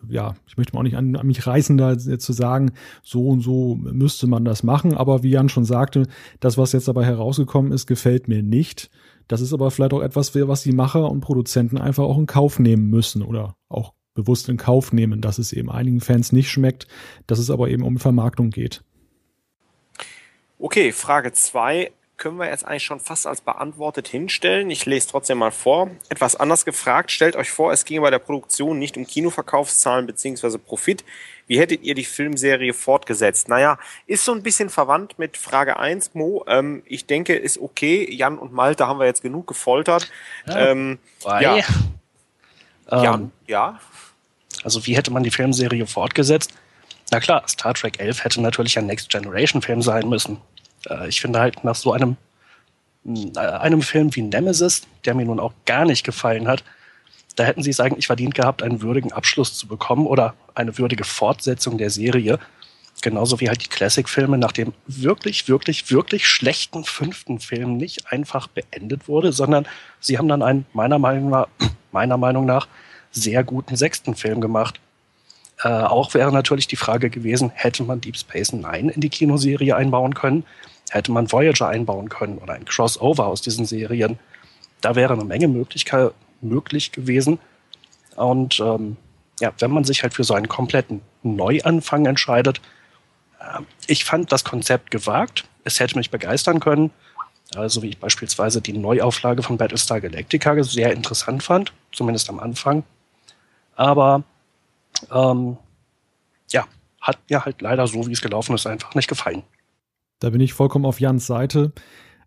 S1: ja, ich möchte auch nicht an, an mich reißen, da zu sagen, so und so müsste man das machen. Aber wie Jan schon sagte, das, was jetzt dabei herausgekommen ist, gefällt mir nicht. Das ist aber vielleicht auch etwas, was die Macher und Produzenten einfach auch in Kauf nehmen müssen oder auch bewusst in Kauf nehmen, dass es eben einigen Fans nicht schmeckt, dass es aber eben um Vermarktung geht.
S3: Okay, Frage zwei können wir jetzt eigentlich schon fast als beantwortet hinstellen. Ich lese trotzdem mal vor. Etwas anders gefragt, stellt euch vor, es ginge bei der Produktion nicht um Kinoverkaufszahlen bzw. Profit, Wie hättet ihr die Filmserie fortgesetzt? Naja, ist so ein bisschen verwandt mit Frage 1, Mo. Ähm, ich denke, ist okay. Jan und Malte haben wir jetzt genug gefoltert. Ja. Ähm, ja.
S2: Ähm, Jan, ja. Also wie hätte man die Filmserie fortgesetzt? Na klar, Star Trek 11 hätte natürlich ein Next Generation Film sein müssen. Äh, ich finde halt nach so einem, äh, einem Film wie Nemesis, der mir nun auch gar nicht gefallen hat, da hätten sie es eigentlich verdient gehabt, einen würdigen Abschluss zu bekommen oder eine würdige Fortsetzung der Serie. Genauso wie halt die Classic-Filme nach dem wirklich, wirklich, wirklich schlechten fünften Film nicht einfach beendet wurde, sondern sie haben dann einen meiner Meinung nach, (clears throat) meiner Meinung nach sehr guten sechsten Film gemacht. Äh, auch wäre natürlich die Frage gewesen, hätte man Deep Space Nine in die Kinoserie einbauen können? Hätte man Voyager einbauen können oder ein Crossover aus diesen Serien? Da wäre eine Menge Möglichkeit, möglich gewesen. Und ähm, ja, wenn man sich halt für so einen kompletten Neuanfang entscheidet, äh, ich fand das Konzept gewagt. Es hätte mich begeistern können. Also wie ich beispielsweise die Neuauflage von Battlestar Galactica sehr interessant fand, zumindest am Anfang. Aber ähm, ja, hat mir halt leider so, wie es gelaufen ist, einfach nicht gefallen.
S1: Da bin ich vollkommen auf Jans Seite.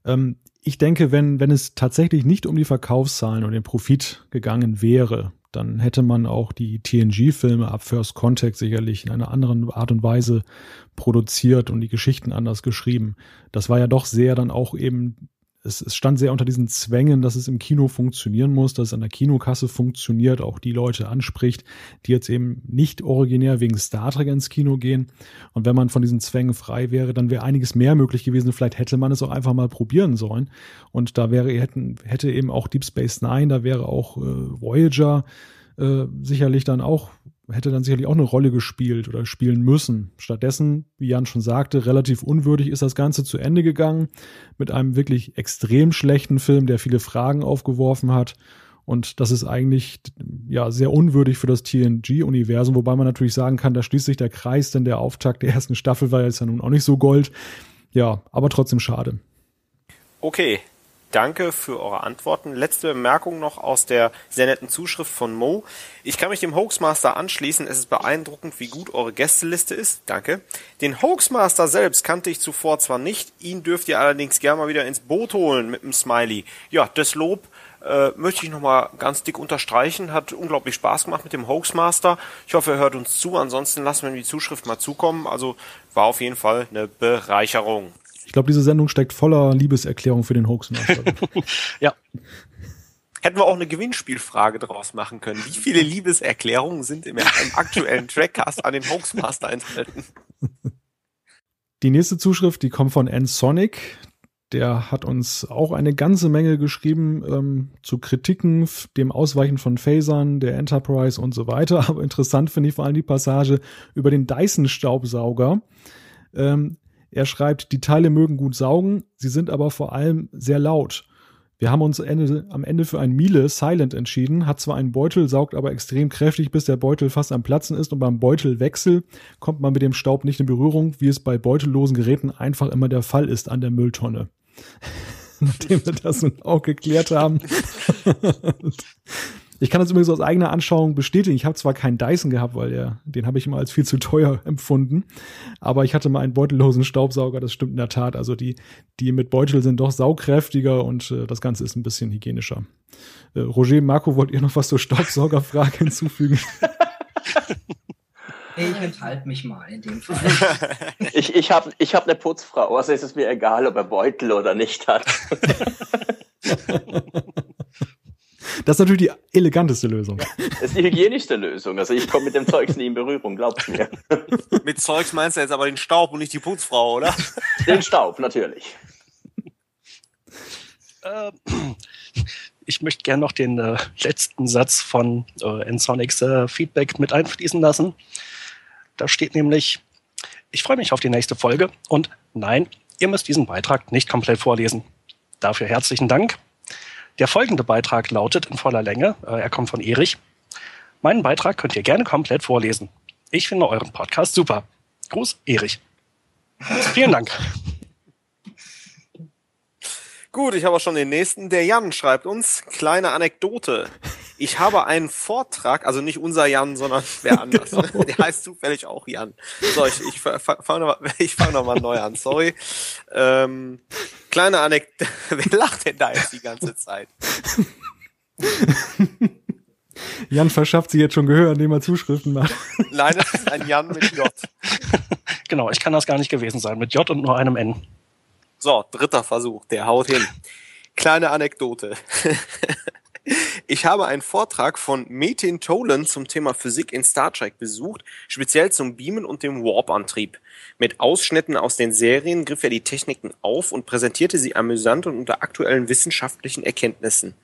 S1: Ähm, ich denke, wenn, wenn es tatsächlich nicht um die Verkaufszahlen und den Profit gegangen wäre, dann hätte man auch die TNG-Filme ab First Contact sicherlich in einer anderen Art und Weise produziert und die Geschichten anders geschrieben. Das war ja doch sehr dann auch eben es, es stand sehr unter diesen Zwängen, dass es im Kino funktionieren muss, dass es an der Kinokasse funktioniert, auch die Leute anspricht, die jetzt eben nicht originär wegen Star Trek ins Kino gehen. Und wenn man von diesen Zwängen frei wäre, dann wäre einiges mehr möglich gewesen. Vielleicht hätte man es auch einfach mal probieren sollen. Und da wäre, hätten, hätte eben auch Deep Space Nine, da wäre auch äh, Voyager äh, sicherlich dann auch hätte dann sicherlich auch eine Rolle gespielt oder spielen müssen. Stattdessen, wie Jan schon sagte, relativ unwürdig ist das Ganze zu Ende gegangen mit einem wirklich extrem schlechten Film, der viele Fragen aufgeworfen hat. Und das ist eigentlich ja sehr unwürdig für das TNG-Universum, wobei man natürlich sagen kann, da schließt sich der Kreis, denn der Auftakt der ersten Staffel war jetzt ja nun auch nicht so Gold. Ja, aber trotzdem schade.
S3: Okay, danke für eure Antworten. Letzte Bemerkung noch aus der sehr netten Zuschrift von Mo. Ich kann mich dem Hoaxmaster anschließen. Es ist beeindruckend, wie gut eure Gästeliste ist. Danke. Den Hoaxmaster selbst kannte ich zuvor zwar nicht, ihn dürft ihr allerdings gerne mal wieder ins Boot holen mit einem Smiley. Ja, das Lob äh, möchte ich nochmal ganz dick unterstreichen. Hat unglaublich Spaß gemacht mit dem Hoaxmaster. Ich hoffe, er hört uns zu. Ansonsten lassen wir die Zuschrift mal zukommen. Also war auf jeden Fall eine Bereicherung.
S1: Ich glaube, diese Sendung steckt voller Liebeserklärung für den Hoaxmaster. (laughs)
S3: ja. Hätten wir auch eine Gewinnspielfrage draus machen können. Wie viele Liebeserklärungen sind im, aktuellen Trackcast an den Hoaxmaster enthalten?
S1: Die nächste Zuschrift, die kommt von N-Sonic. Der hat uns auch eine ganze Menge geschrieben ähm, zu Kritiken, dem Ausweichen von Phasern, der Enterprise und so weiter. (laughs) Aber interessant finde ich vor allem die Passage über den Dyson-Staubsauger. Ähm, er schreibt, die Teile mögen gut saugen, sie sind aber vor allem sehr laut. Wir haben uns Ende, am Ende für ein Miele Silent entschieden, hat zwar einen Beutel, saugt aber extrem kräftig, bis der Beutel fast am Platzen ist und beim Beutelwechsel kommt man mit dem Staub nicht in Berührung, wie es bei beutellosen Geräten einfach immer der Fall ist an der Mülltonne. (laughs) Nachdem wir das nun auch geklärt haben. (laughs) (laughs) Ich kann das übrigens aus eigener Anschauung bestätigen. Ich habe zwar keinen Dyson gehabt, weil der, den habe ich immer als viel zu teuer (laughs) empfunden, aber ich hatte mal einen beutellosen Staubsauger, das stimmt in der Tat. Also die, die mit Beutel sind doch saugkräftiger und äh, das Ganze ist ein bisschen hygienischer. Äh, Roger, Marco, wollt ihr noch was zur Staubsaugerfrage (laughs) hinzufügen? (laughs)
S4: Ich enthalte mich mal in dem Fall.
S5: ich ich habe ich hab eine Putzfrau, also ist es mir egal, ob er Beutel oder nicht hat.
S1: Das ist natürlich die eleganteste Lösung.
S5: Das ist die hygienischste Lösung. Also ich komme mit dem Zeugs nie in Berührung, glaubst mir.
S3: Mit Zeugs meinst du jetzt aber den Staub und nicht die Putzfrau, oder?
S5: Den Staub, natürlich.
S2: Ähm, ich möchte gerne noch den äh, letzten Satz von äh, Ensonics äh, Feedback mit einfließen lassen. Da steht nämlich, ich freue mich auf die nächste Folge und nein, ihr müsst diesen Beitrag nicht komplett vorlesen. Dafür herzlichen Dank. Der folgende Beitrag lautet in voller Länge, äh, er kommt von Erich. Meinen Beitrag könnt ihr gerne komplett vorlesen. Ich finde euren Podcast super. Gruß, Erich. Vielen Dank.
S3: Gut, ich habe auch schon den nächsten. Der Jan schreibt uns, kleine Anekdote. Ich habe einen Vortrag, also nicht unser Jan, sondern (laughs) wer anders. Genau. (laughs) Der heißt zufällig auch Jan. So, ich, ich fange nochmal fang noch (laughs) mal neu an, sorry. Ähm, kleine Anekdote. Wer lacht denn da jetzt die ganze Zeit?
S1: Jan verschafft sich jetzt schon Gehör, indem er Zuschriften macht.
S3: Nein, das ist ein Jan mit J.
S2: genau, ich kann das gar nicht gewesen sein. Mit J und nur einem N.
S3: So, dritter Versuch, der haut hin. Kleine Anekdote. Ich habe einen Vortrag von Metin Tolan zum Thema Physik in Star Trek besucht, speziell zum Beamen und dem Warp-Antrieb. Mit Ausschnitten aus den Serien griff er die Techniken auf und präsentierte sie amüsant und unter aktuellen wissenschaftlichen Erkenntnissen.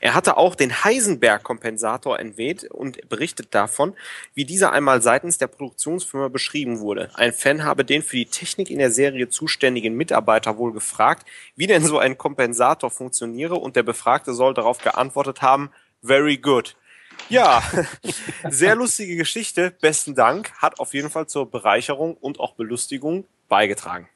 S3: Er hatte auch den Heisenberg-Kompensator entweht und berichtet davon, wie dieser einmal seitens der Produktionsfirma beschrieben wurde. Ein Fan habe den für die Technik in der Serie zuständigen Mitarbeiter wohl gefragt, wie denn so ein Kompensator funktioniere und der Befragte soll darauf geantwortet haben, very good. Ja, (laughs) sehr lustige Geschichte. Besten Dank. Hat auf jeden Fall zur Bereicherung und auch Belustigung beigetragen.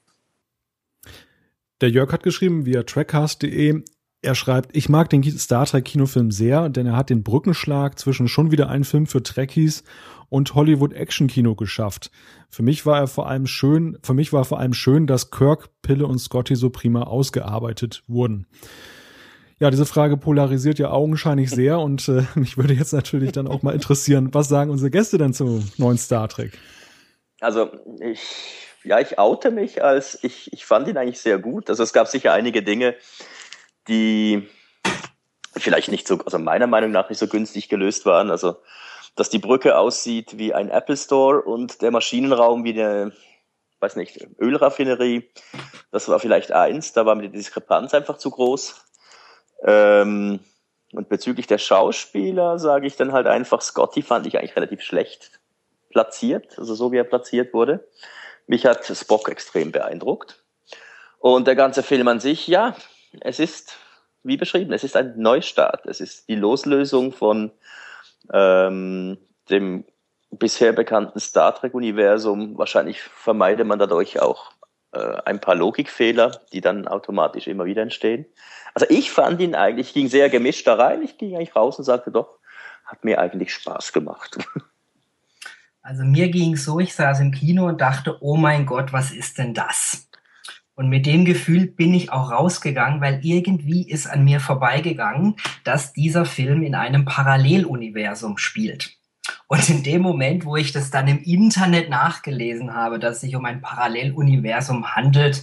S1: Der Jörg hat geschrieben via trackcast.de. Er schreibt, ich mag den Star Trek Kinofilm sehr, denn er hat den Brückenschlag zwischen schon wieder ein Film für Trekkies und Hollywood Action Kino geschafft. Für mich war er vor allem schön, für mich war vor allem schön, dass Kirk, Pille und Scotty so prima ausgearbeitet wurden. Ja, diese Frage polarisiert ja augenscheinlich sehr und äh, (laughs) mich würde jetzt natürlich dann auch mal interessieren, was sagen unsere Gäste denn zum neuen Star Trek?
S5: Also ich, ja, ich oute mich als, ich, ich fand ihn eigentlich sehr gut. Also es gab sicher einige Dinge, die vielleicht nicht so, also meiner Meinung nach nicht so günstig gelöst waren. Also dass die Brücke aussieht wie ein Apple Store und der Maschinenraum wie eine, weiß nicht, Ölraffinerie. Das war vielleicht eins, da war mir die Diskrepanz einfach zu groß. Ähm, und bezüglich der Schauspieler sage ich dann halt einfach, Scotty fand ich eigentlich relativ schlecht platziert, also so wie er platziert wurde. Mich hat Spock extrem beeindruckt. Und der ganze Film an sich, ja, es ist, wie beschrieben, es ist ein Neustart. Es ist die Loslösung von ähm, dem bisher bekannten Star Trek-Universum. Wahrscheinlich vermeidet man dadurch auch ein paar Logikfehler, die dann automatisch immer wieder entstehen. Also ich fand ihn eigentlich, ich ging sehr gemischt da rein, ich ging eigentlich raus und sagte doch, hat mir eigentlich Spaß gemacht. (laughs)
S4: Also mir ging es so, ich saß im Kino und dachte, oh mein Gott, was ist denn das? Und mit dem Gefühl bin ich auch rausgegangen, weil irgendwie ist an mir vorbeigegangen, dass dieser Film in einem Paralleluniversum spielt. Und in dem Moment, wo ich das dann im Internet nachgelesen habe, dass sich um ein Paralleluniversum handelt,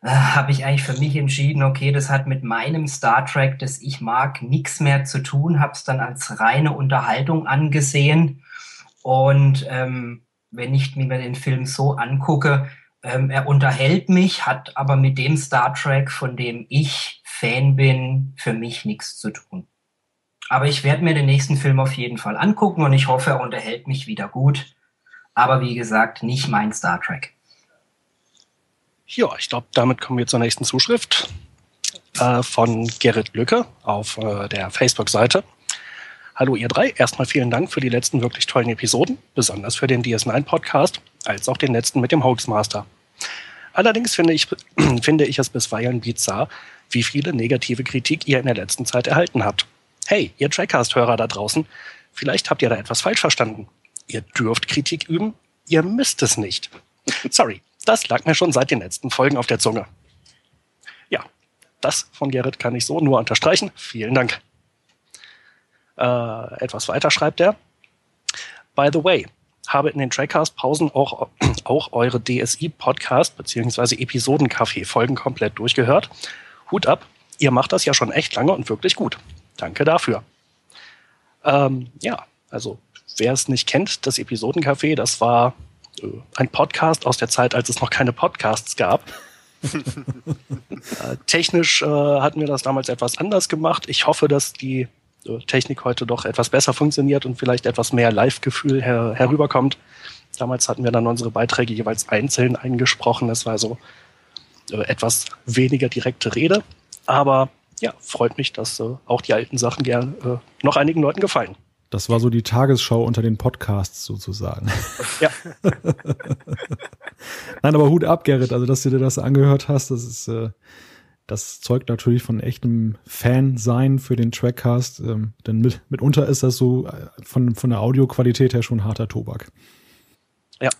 S4: äh, habe ich eigentlich für mich entschieden, okay, das hat mit meinem Star Trek, das ich mag, nichts mehr zu tun, habe es dann als reine Unterhaltung angesehen. Und ähm, wenn ich mir den Film so angucke, ähm, er unterhält mich, hat aber mit dem Star Trek, von dem ich Fan bin, für mich nichts zu tun. Aber ich werde mir den nächsten Film auf jeden Fall angucken und ich hoffe, er unterhält mich wieder gut. Aber wie gesagt, nicht mein Star Trek.
S2: Ja, ich glaube, damit kommen wir zur nächsten Zuschrift äh, von Gerrit Lücke auf äh, der Facebook-Seite. Hallo ihr drei, erstmal vielen Dank für die letzten wirklich tollen Episoden, besonders für den DS9-Podcast, als auch den letzten mit dem Hoaxmaster. Allerdings finde ich, (clears throat) finde ich es bisweilen bizarr, wie viele negative Kritik ihr in der letzten Zeit erhalten habt. Hey, ihr Trackcast-Hörer da draußen, vielleicht habt ihr da etwas falsch verstanden. Ihr dürft Kritik üben, ihr müsst es nicht. Sorry, das lag mir schon seit den letzten Folgen auf der Zunge. Ja, das von Gerrit kann ich so nur unterstreichen. Vielen Dank. Äh, etwas weiter schreibt er. By the way, habe in den Trackcast-Pausen auch, (clears throat) auch eure DSI-Podcast bzw. Episodencafé-Folgen komplett durchgehört. Hut ab, ihr macht das ja schon echt lange und wirklich gut. Danke dafür. Ähm, ja, also wer es nicht kennt, das Episodencafé, das war äh, ein Podcast aus der Zeit, als es noch keine Podcasts gab. (laughs) äh, technisch äh, hatten wir das damals etwas anders gemacht. Ich hoffe, dass die äh, Technik heute doch etwas besser funktioniert und vielleicht etwas mehr Live-Gefühl her herüberkommt. Damals hatten wir dann unsere Beiträge jeweils einzeln eingesprochen. Das war so äh, etwas weniger direkte Rede. Aber ja, freut mich, dass äh, auch die alten Sachen gern noch einigen Leuten gefallen.
S1: Das war so die Tagesschau unter den Podcasts sozusagen.
S2: Ja. (laughs)
S1: Nein, aber Hut ab, Gerrit, also dass du dir das angehört hast, das ist, äh, Das zeugt natürlich von echtem Fan-Sein für den Trackcast, ähm, denn mit, mitunter ist das so äh, von, von der Audioqualität her schon harter Tobak.
S3: Ja.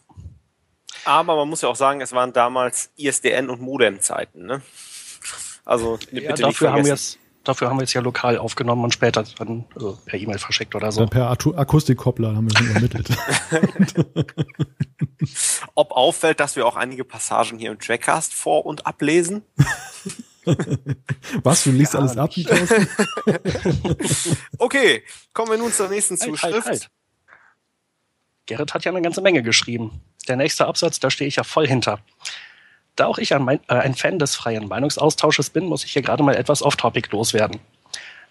S3: Aber man muss ja auch sagen, es waren damals ISDN und Modem-Zeiten, ne?
S2: Also ja, dafür haben wir es dafür haben wir es ja lokal aufgenommen und später dann also per E-Mail verschickt oder so. Ja,
S1: per Akustikkoppler haben wir schon übermittelt. (laughs)
S3: Ob auffällt, dass wir auch einige Passagen hier im Trackcast vor- und ablesen? (laughs)
S1: Was, du liest Gar alles ab? (laughs)
S3: okay, kommen wir nun zur nächsten halt, halt Zuschrift. Halt, halt.
S2: Gerrit hat ja eine ganze Menge geschrieben. Der nächste Absatz, da stehe ich ja voll hinter. Da auch ich ein, äh, ein Fan des freien Meinungsaustausches bin, muss ich hier gerade mal etwas off-topic loswerden.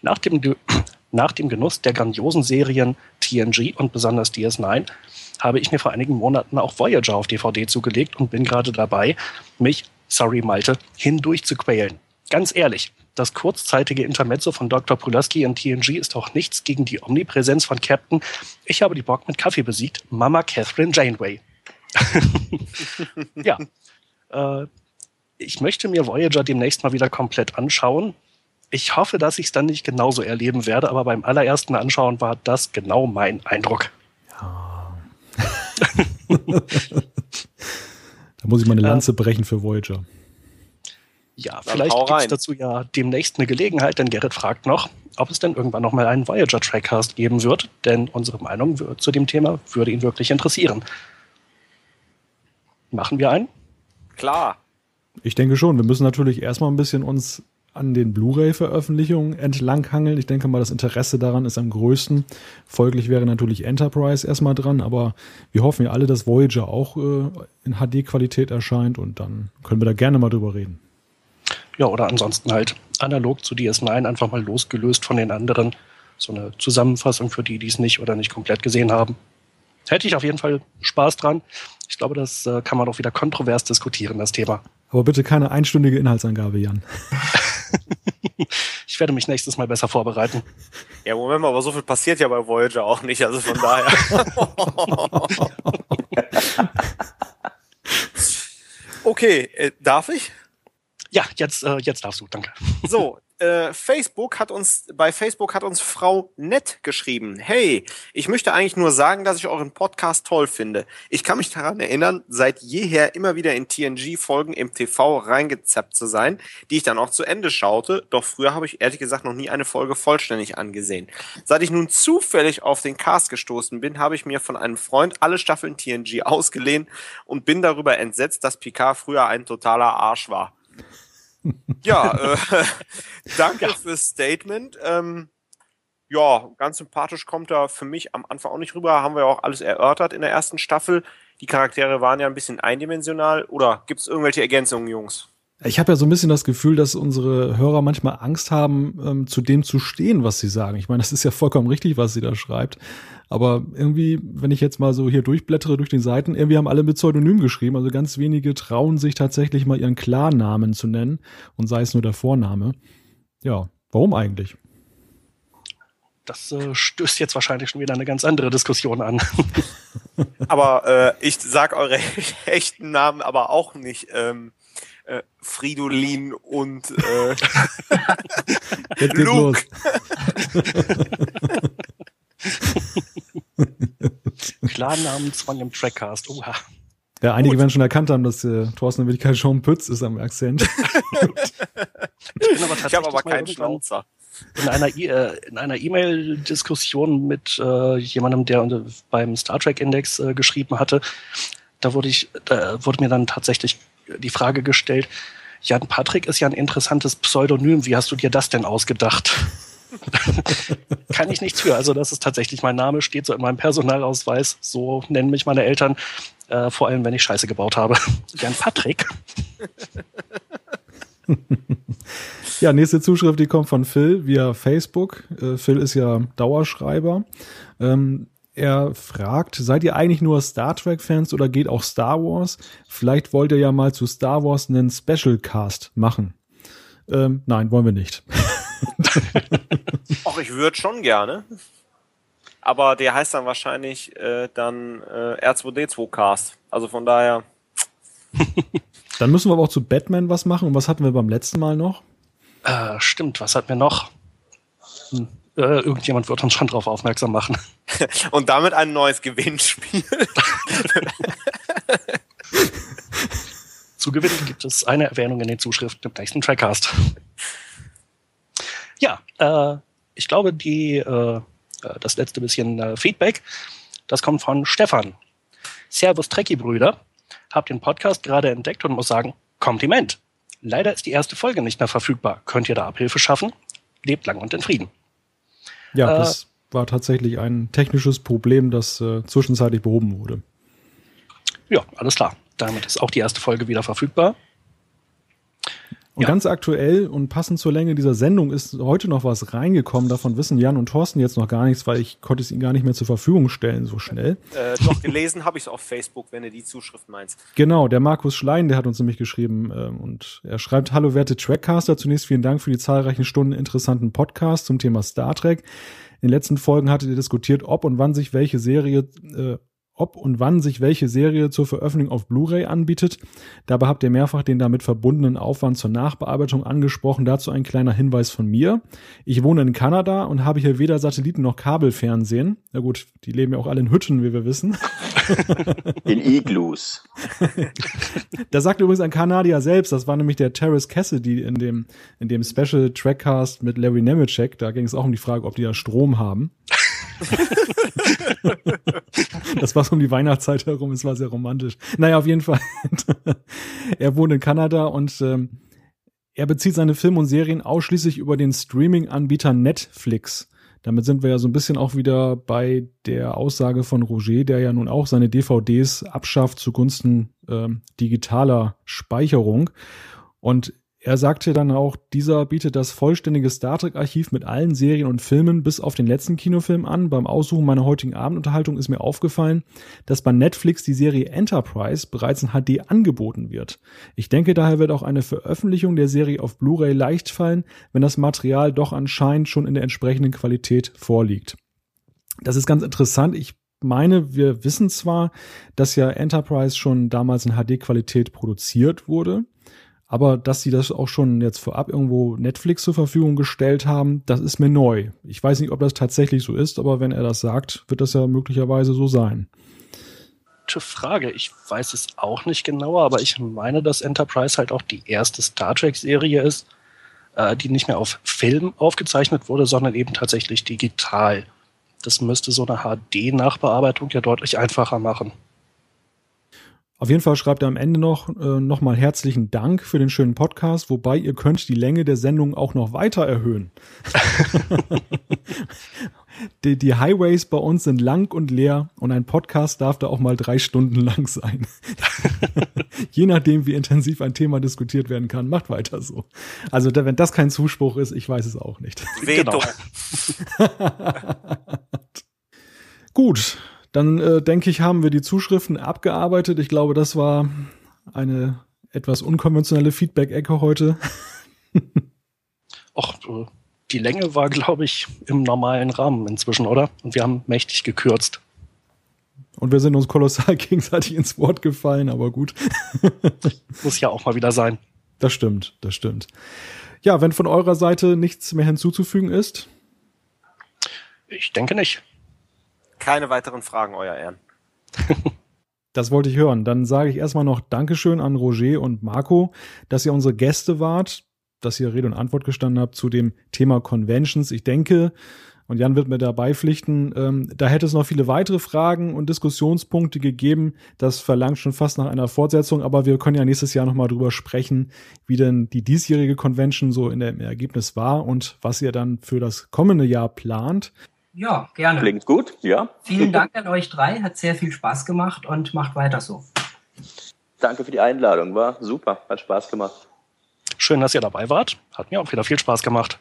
S2: Nach dem, (clears throat) nach dem Genuss der grandiosen Serien TNG und besonders DS9 habe ich mir vor einigen Monaten auch Voyager auf DVD zugelegt und bin gerade dabei, mich, sorry Malte, hindurch zu quälen. Ganz ehrlich, das kurzzeitige Intermezzo von Dr. Pulaski in TNG ist auch nichts gegen die Omnipräsenz von Captain Ich habe die Bock mit Kaffee besiegt, Mama Catherine Janeway. (laughs) ja, äh, ich möchte mir Voyager demnächst mal wieder komplett anschauen. Ich hoffe, dass ich es dann nicht genauso erleben werde, aber beim allerersten Anschauen war das genau mein Eindruck. Ja. (laughs)
S1: da muss ich mal eine äh. Lanze äh, brechen für Voyager.
S2: Ja, dann vielleicht gibt es dazu ja demnächst eine Gelegenheit, denn Gerrit fragt noch, ob es denn irgendwann noch mal einen Voyager-Trackcast geben wird, denn unsere Meinung zu dem Thema würde ihn wirklich interessieren. Machen wir einen?
S3: Klar.
S1: Ich denke schon. Wir müssen natürlich erstmal ein bisschen uns an den Blu-ray-Veröffentlichungen entlanghangeln. Ich denke mal, das Interesse daran ist am größten. Folglich wäre natürlich Enterprise erstmal dran, aber wir hoffen ja alle, dass Voyager auch äh, in HD-Qualität erscheint und dann können wir da gerne mal drüber reden.
S2: Ja, oder ansonsten halt analog zu DS9 einfach mal losgelöst von den anderen. So eine Zusammenfassung für die, die es nicht oder nicht komplett gesehen haben. Hätte ich auf jeden Fall Spaß dran. Ich glaube, das äh, kann man doch wieder kontrovers diskutieren, das Thema.
S1: Aber bitte keine einstündige Inhaltsangabe, Jan. (laughs)
S2: ich werde mich nächstes Mal besser vorbereiten.
S3: Ja, Moment mal, aber so viel passiert ja bei Voyager auch nicht, also von daher. (laughs) okay, äh, darf ich?
S2: Ja, jetzt, äh, jetzt darfst du, danke. (laughs)
S3: So, äh, Facebook hat uns, bei Facebook hat uns Frau Nett geschrieben. Hey, ich möchte eigentlich nur sagen, dass ich euren Podcast toll finde. Ich kann mich daran erinnern, seit jeher immer wieder in TNG-Folgen im TV reingezappt zu sein, die ich dann auch zu Ende schaute. Doch früher habe ich ehrlich gesagt noch nie eine Folge vollständig angesehen. Seit ich nun zufällig auf den Cast gestoßen bin, habe ich mir von einem Freund alle Staffeln TNG ausgeliehen und bin darüber entsetzt, dass Picard früher ein totaler Arsch war. Ja, (laughs) äh, (laughs) danke ja. fürs Statement. Ähm, ja, ganz sympathisch kommt er für mich am Anfang auch nicht rüber. Haben wir auch alles erörtert in der ersten Staffel. Die Charaktere waren ja ein bisschen eindimensional. Oder gibt es irgendwelche Ergänzungen, Jungs?
S1: Ich habe ja so ein bisschen das Gefühl, dass unsere Hörer manchmal Angst haben, ähm, zu dem zu stehen, was sie sagen. Ich meine, das ist ja vollkommen richtig, was sie da schreibt. Aber irgendwie, wenn ich jetzt mal so hier durchblättere durch den Seiten, irgendwie haben alle mit Pseudonym geschrieben. Also ganz wenige trauen sich tatsächlich mal ihren Klarnamen zu nennen und sei es nur der Vorname. Ja, warum eigentlich?
S2: Das äh, stößt jetzt wahrscheinlich schon wieder eine ganz andere Diskussion an. (laughs)
S3: aber äh, ich sag eure (laughs) echten Namen aber auch nicht. Ähm, äh, Fridolin und äh, (laughs)
S1: Luke. Los. (laughs)
S2: Klarnamens von dem Trackcast. Oha.
S1: Ja, einige Gut. werden schon erkannt haben, dass äh, Thorsten Wirklichkeit Sean Pütz ist am Akzent. (laughs) ich,
S3: bin aber ich habe aber keinen Schnauzer.
S2: In einer, äh, in einer E-Mail-Diskussion mit äh, jemandem, der beim Star Trek Index äh, geschrieben hatte, da wurde ich, da wurde mir dann tatsächlich die Frage gestellt, Jan Patrick ist ja ein interessantes Pseudonym, wie hast du dir das denn ausgedacht? (laughs) Kann ich nichts für. Also das ist tatsächlich mein Name, steht so in meinem Personalausweis. So nennen mich meine Eltern, äh, vor allem wenn ich Scheiße gebaut habe. (laughs) Jan Patrick. (laughs)
S1: ja, nächste Zuschrift, die kommt von Phil via Facebook. Äh, Phil ist ja Dauerschreiber. Ähm, er fragt, seid ihr eigentlich nur Star Trek-Fans oder geht auch Star Wars? Vielleicht wollt ihr ja mal zu Star Wars einen Special Cast machen. Ähm, nein, wollen wir nicht.
S3: Ach, ich würde schon gerne. Aber der heißt dann wahrscheinlich äh, dann äh, R2D2 Cast. Also von daher. (laughs)
S1: Dann müssen wir aber auch zu Batman was machen. Und was hatten wir beim letzten Mal noch?
S2: Äh, stimmt, was hatten wir noch? Hm. Äh, irgendjemand wird uns schon darauf aufmerksam machen. (laughs)
S3: Und damit ein neues Gewinnspiel. (laughs)
S2: Zu gewinnen gibt es eine Erwähnung in den Zuschriften im nächsten Trackcast. Ja, äh, ich glaube, die, äh, das letzte bisschen äh, Feedback, das kommt von Stefan. Servus Trekkie-Brüder. Hab den Podcast gerade entdeckt und muss sagen, Kompliment. Leider ist die erste Folge nicht mehr verfügbar. Könnt ihr da Abhilfe schaffen? Lebt lang und in Frieden.
S1: Ja, äh, das war tatsächlich ein technisches Problem, das äh, zwischenzeitlich behoben wurde.
S2: Ja, alles klar. Damit ist auch die erste Folge wieder verfügbar.
S1: Und ja. ganz aktuell und passend zur Länge dieser Sendung ist heute noch was reingekommen. Davon wissen Jan und Thorsten jetzt noch gar nichts, weil ich konnte es ihnen gar nicht mehr zur Verfügung stellen so schnell.
S3: Äh, doch, gelesen habe ich es auf Facebook, wenn du die Zuschrift meinst.
S1: Genau, der Markus Schlein, der hat uns nämlich geschrieben äh, und er schreibt, hallo werte Trackcaster, zunächst vielen Dank für die zahlreichen Stunden interessanten Podcasts zum Thema Star Trek. In den letzten Folgen hattet ihr diskutiert, ob und wann sich welche Serie äh, ob und wann sich welche Serie zur Veröffentlichung auf Blu-ray anbietet. Dabei habt ihr mehrfach den damit verbundenen Aufwand zur Nachbearbeitung angesprochen. Dazu ein kleiner Hinweis von mir. Ich wohne in Kanada und habe hier weder Satelliten noch Kabelfernsehen. Na gut, die leben ja auch alle in Hütten, wie wir wissen. (laughs)
S5: In Igloos. (laughs)
S1: da sagt übrigens ein Kanadier selbst, das war nämlich der Terrace Cassidy in dem, in dem Special Trackcast mit Larry Nemeczek. Da ging es auch um die Frage, ob die da Strom haben. (laughs) (laughs) das war so um die Weihnachtszeit herum, es war sehr romantisch. Naja, auf jeden Fall. (laughs) er wohnt in Kanada und ähm, er bezieht seine Filme und Serien ausschließlich über den Streaming-Anbieter Netflix. Damit sind wir ja so ein bisschen auch wieder bei der Aussage von Roger, der ja nun auch seine DVDs abschafft zugunsten äh, digitaler Speicherung. Und er sagte dann auch, dieser bietet das vollständige Star Trek-Archiv mit allen Serien und Filmen bis auf den letzten Kinofilm an. Beim Aussuchen meiner heutigen Abendunterhaltung ist mir aufgefallen, dass bei Netflix die Serie Enterprise bereits in HD angeboten wird. Ich denke, daher wird auch eine Veröffentlichung der Serie auf Blu-ray leicht fallen, wenn das Material doch anscheinend schon in der entsprechenden Qualität vorliegt. Das ist ganz interessant. Ich meine, wir wissen zwar, dass ja Enterprise schon damals in HD-Qualität produziert wurde. Aber dass sie das auch schon jetzt vorab irgendwo Netflix zur Verfügung gestellt haben, das ist mir neu. Ich weiß nicht, ob das tatsächlich so ist, aber wenn er das sagt, wird das ja möglicherweise so sein.
S2: Gute Frage. Ich weiß es auch nicht genauer, aber ich meine, dass Enterprise halt auch die erste Star Trek-Serie ist, äh, die nicht mehr auf Film aufgezeichnet wurde, sondern eben tatsächlich digital. Das müsste so eine HD-Nachbearbeitung ja deutlich einfacher machen.
S1: Auf jeden Fall schreibt er am Ende noch äh, nochmal herzlichen Dank für den schönen Podcast, wobei ihr könnt die Länge der Sendung auch noch weiter erhöhen. (laughs) die, die Highways bei uns sind lang und leer und ein Podcast darf da auch mal drei Stunden lang sein. (laughs) Je nachdem, wie intensiv ein Thema diskutiert werden kann, macht weiter so. Also wenn das kein Zuspruch ist, ich weiß es auch nicht.
S3: Veto.
S1: Genau. (laughs) Gut, dann äh, denke ich, haben wir die Zuschriften abgearbeitet. Ich glaube, das war eine etwas unkonventionelle Feedback-Ecke heute. (laughs)
S2: Ach, die Länge war, glaube ich, im normalen Rahmen inzwischen, oder? Und wir haben mächtig gekürzt.
S1: Und wir sind uns kolossal (laughs) gegenseitig ins Wort gefallen, aber gut. (laughs)
S2: Muss ja auch mal wieder sein.
S1: Das stimmt, das stimmt. Ja, wenn von eurer Seite nichts mehr hinzuzufügen ist?
S2: Ich denke nicht.
S3: Keine weiteren Fragen, Euer Ehren. (laughs)
S1: Das wollte ich hören. Dann sage ich erstmal noch Dankeschön an Roger und Marco, dass ihr unsere Gäste wart, dass ihr Rede und Antwort gestanden habt zu dem Thema Conventions. Ich denke, und Jan wird mir da beipflichten, ähm, da hätte es noch viele weitere Fragen und Diskussionspunkte gegeben. Das verlangt schon fast nach einer Fortsetzung, aber wir können ja nächstes Jahr nochmal drüber sprechen, wie denn die diesjährige Convention so in dem Ergebnis war und was ihr dann für das kommende Jahr plant.
S4: Ja, gerne.
S5: Klingt gut, ja.
S4: Vielen Dank an euch drei, hat sehr viel Spaß gemacht und macht weiter so.
S5: Danke für die Einladung, war super, hat Spaß gemacht.
S2: Schön, dass ihr dabei wart. Hat mir auch wieder viel Spaß gemacht.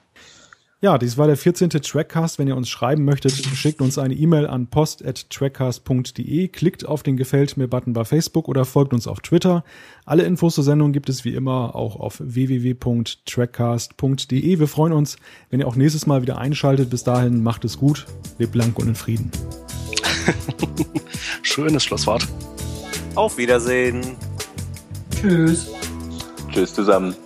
S1: Ja, dies war der 14. Trackcast. Wenn ihr uns schreiben möchtet, schickt uns eine E-Mail an post.trackcast.de, klickt auf den Gefällt mir-Button bei Facebook oder folgt uns auf Twitter. Alle Infos zur Sendung gibt es wie immer auch auf www.trackcast.de. Wir freuen uns, wenn ihr auch nächstes Mal wieder einschaltet. Bis dahin macht es gut, lebt lang und in Frieden. (laughs)
S2: Schönes Schlusswort.
S3: Auf Wiedersehen.
S4: Tschüss.
S5: Tschüss zusammen.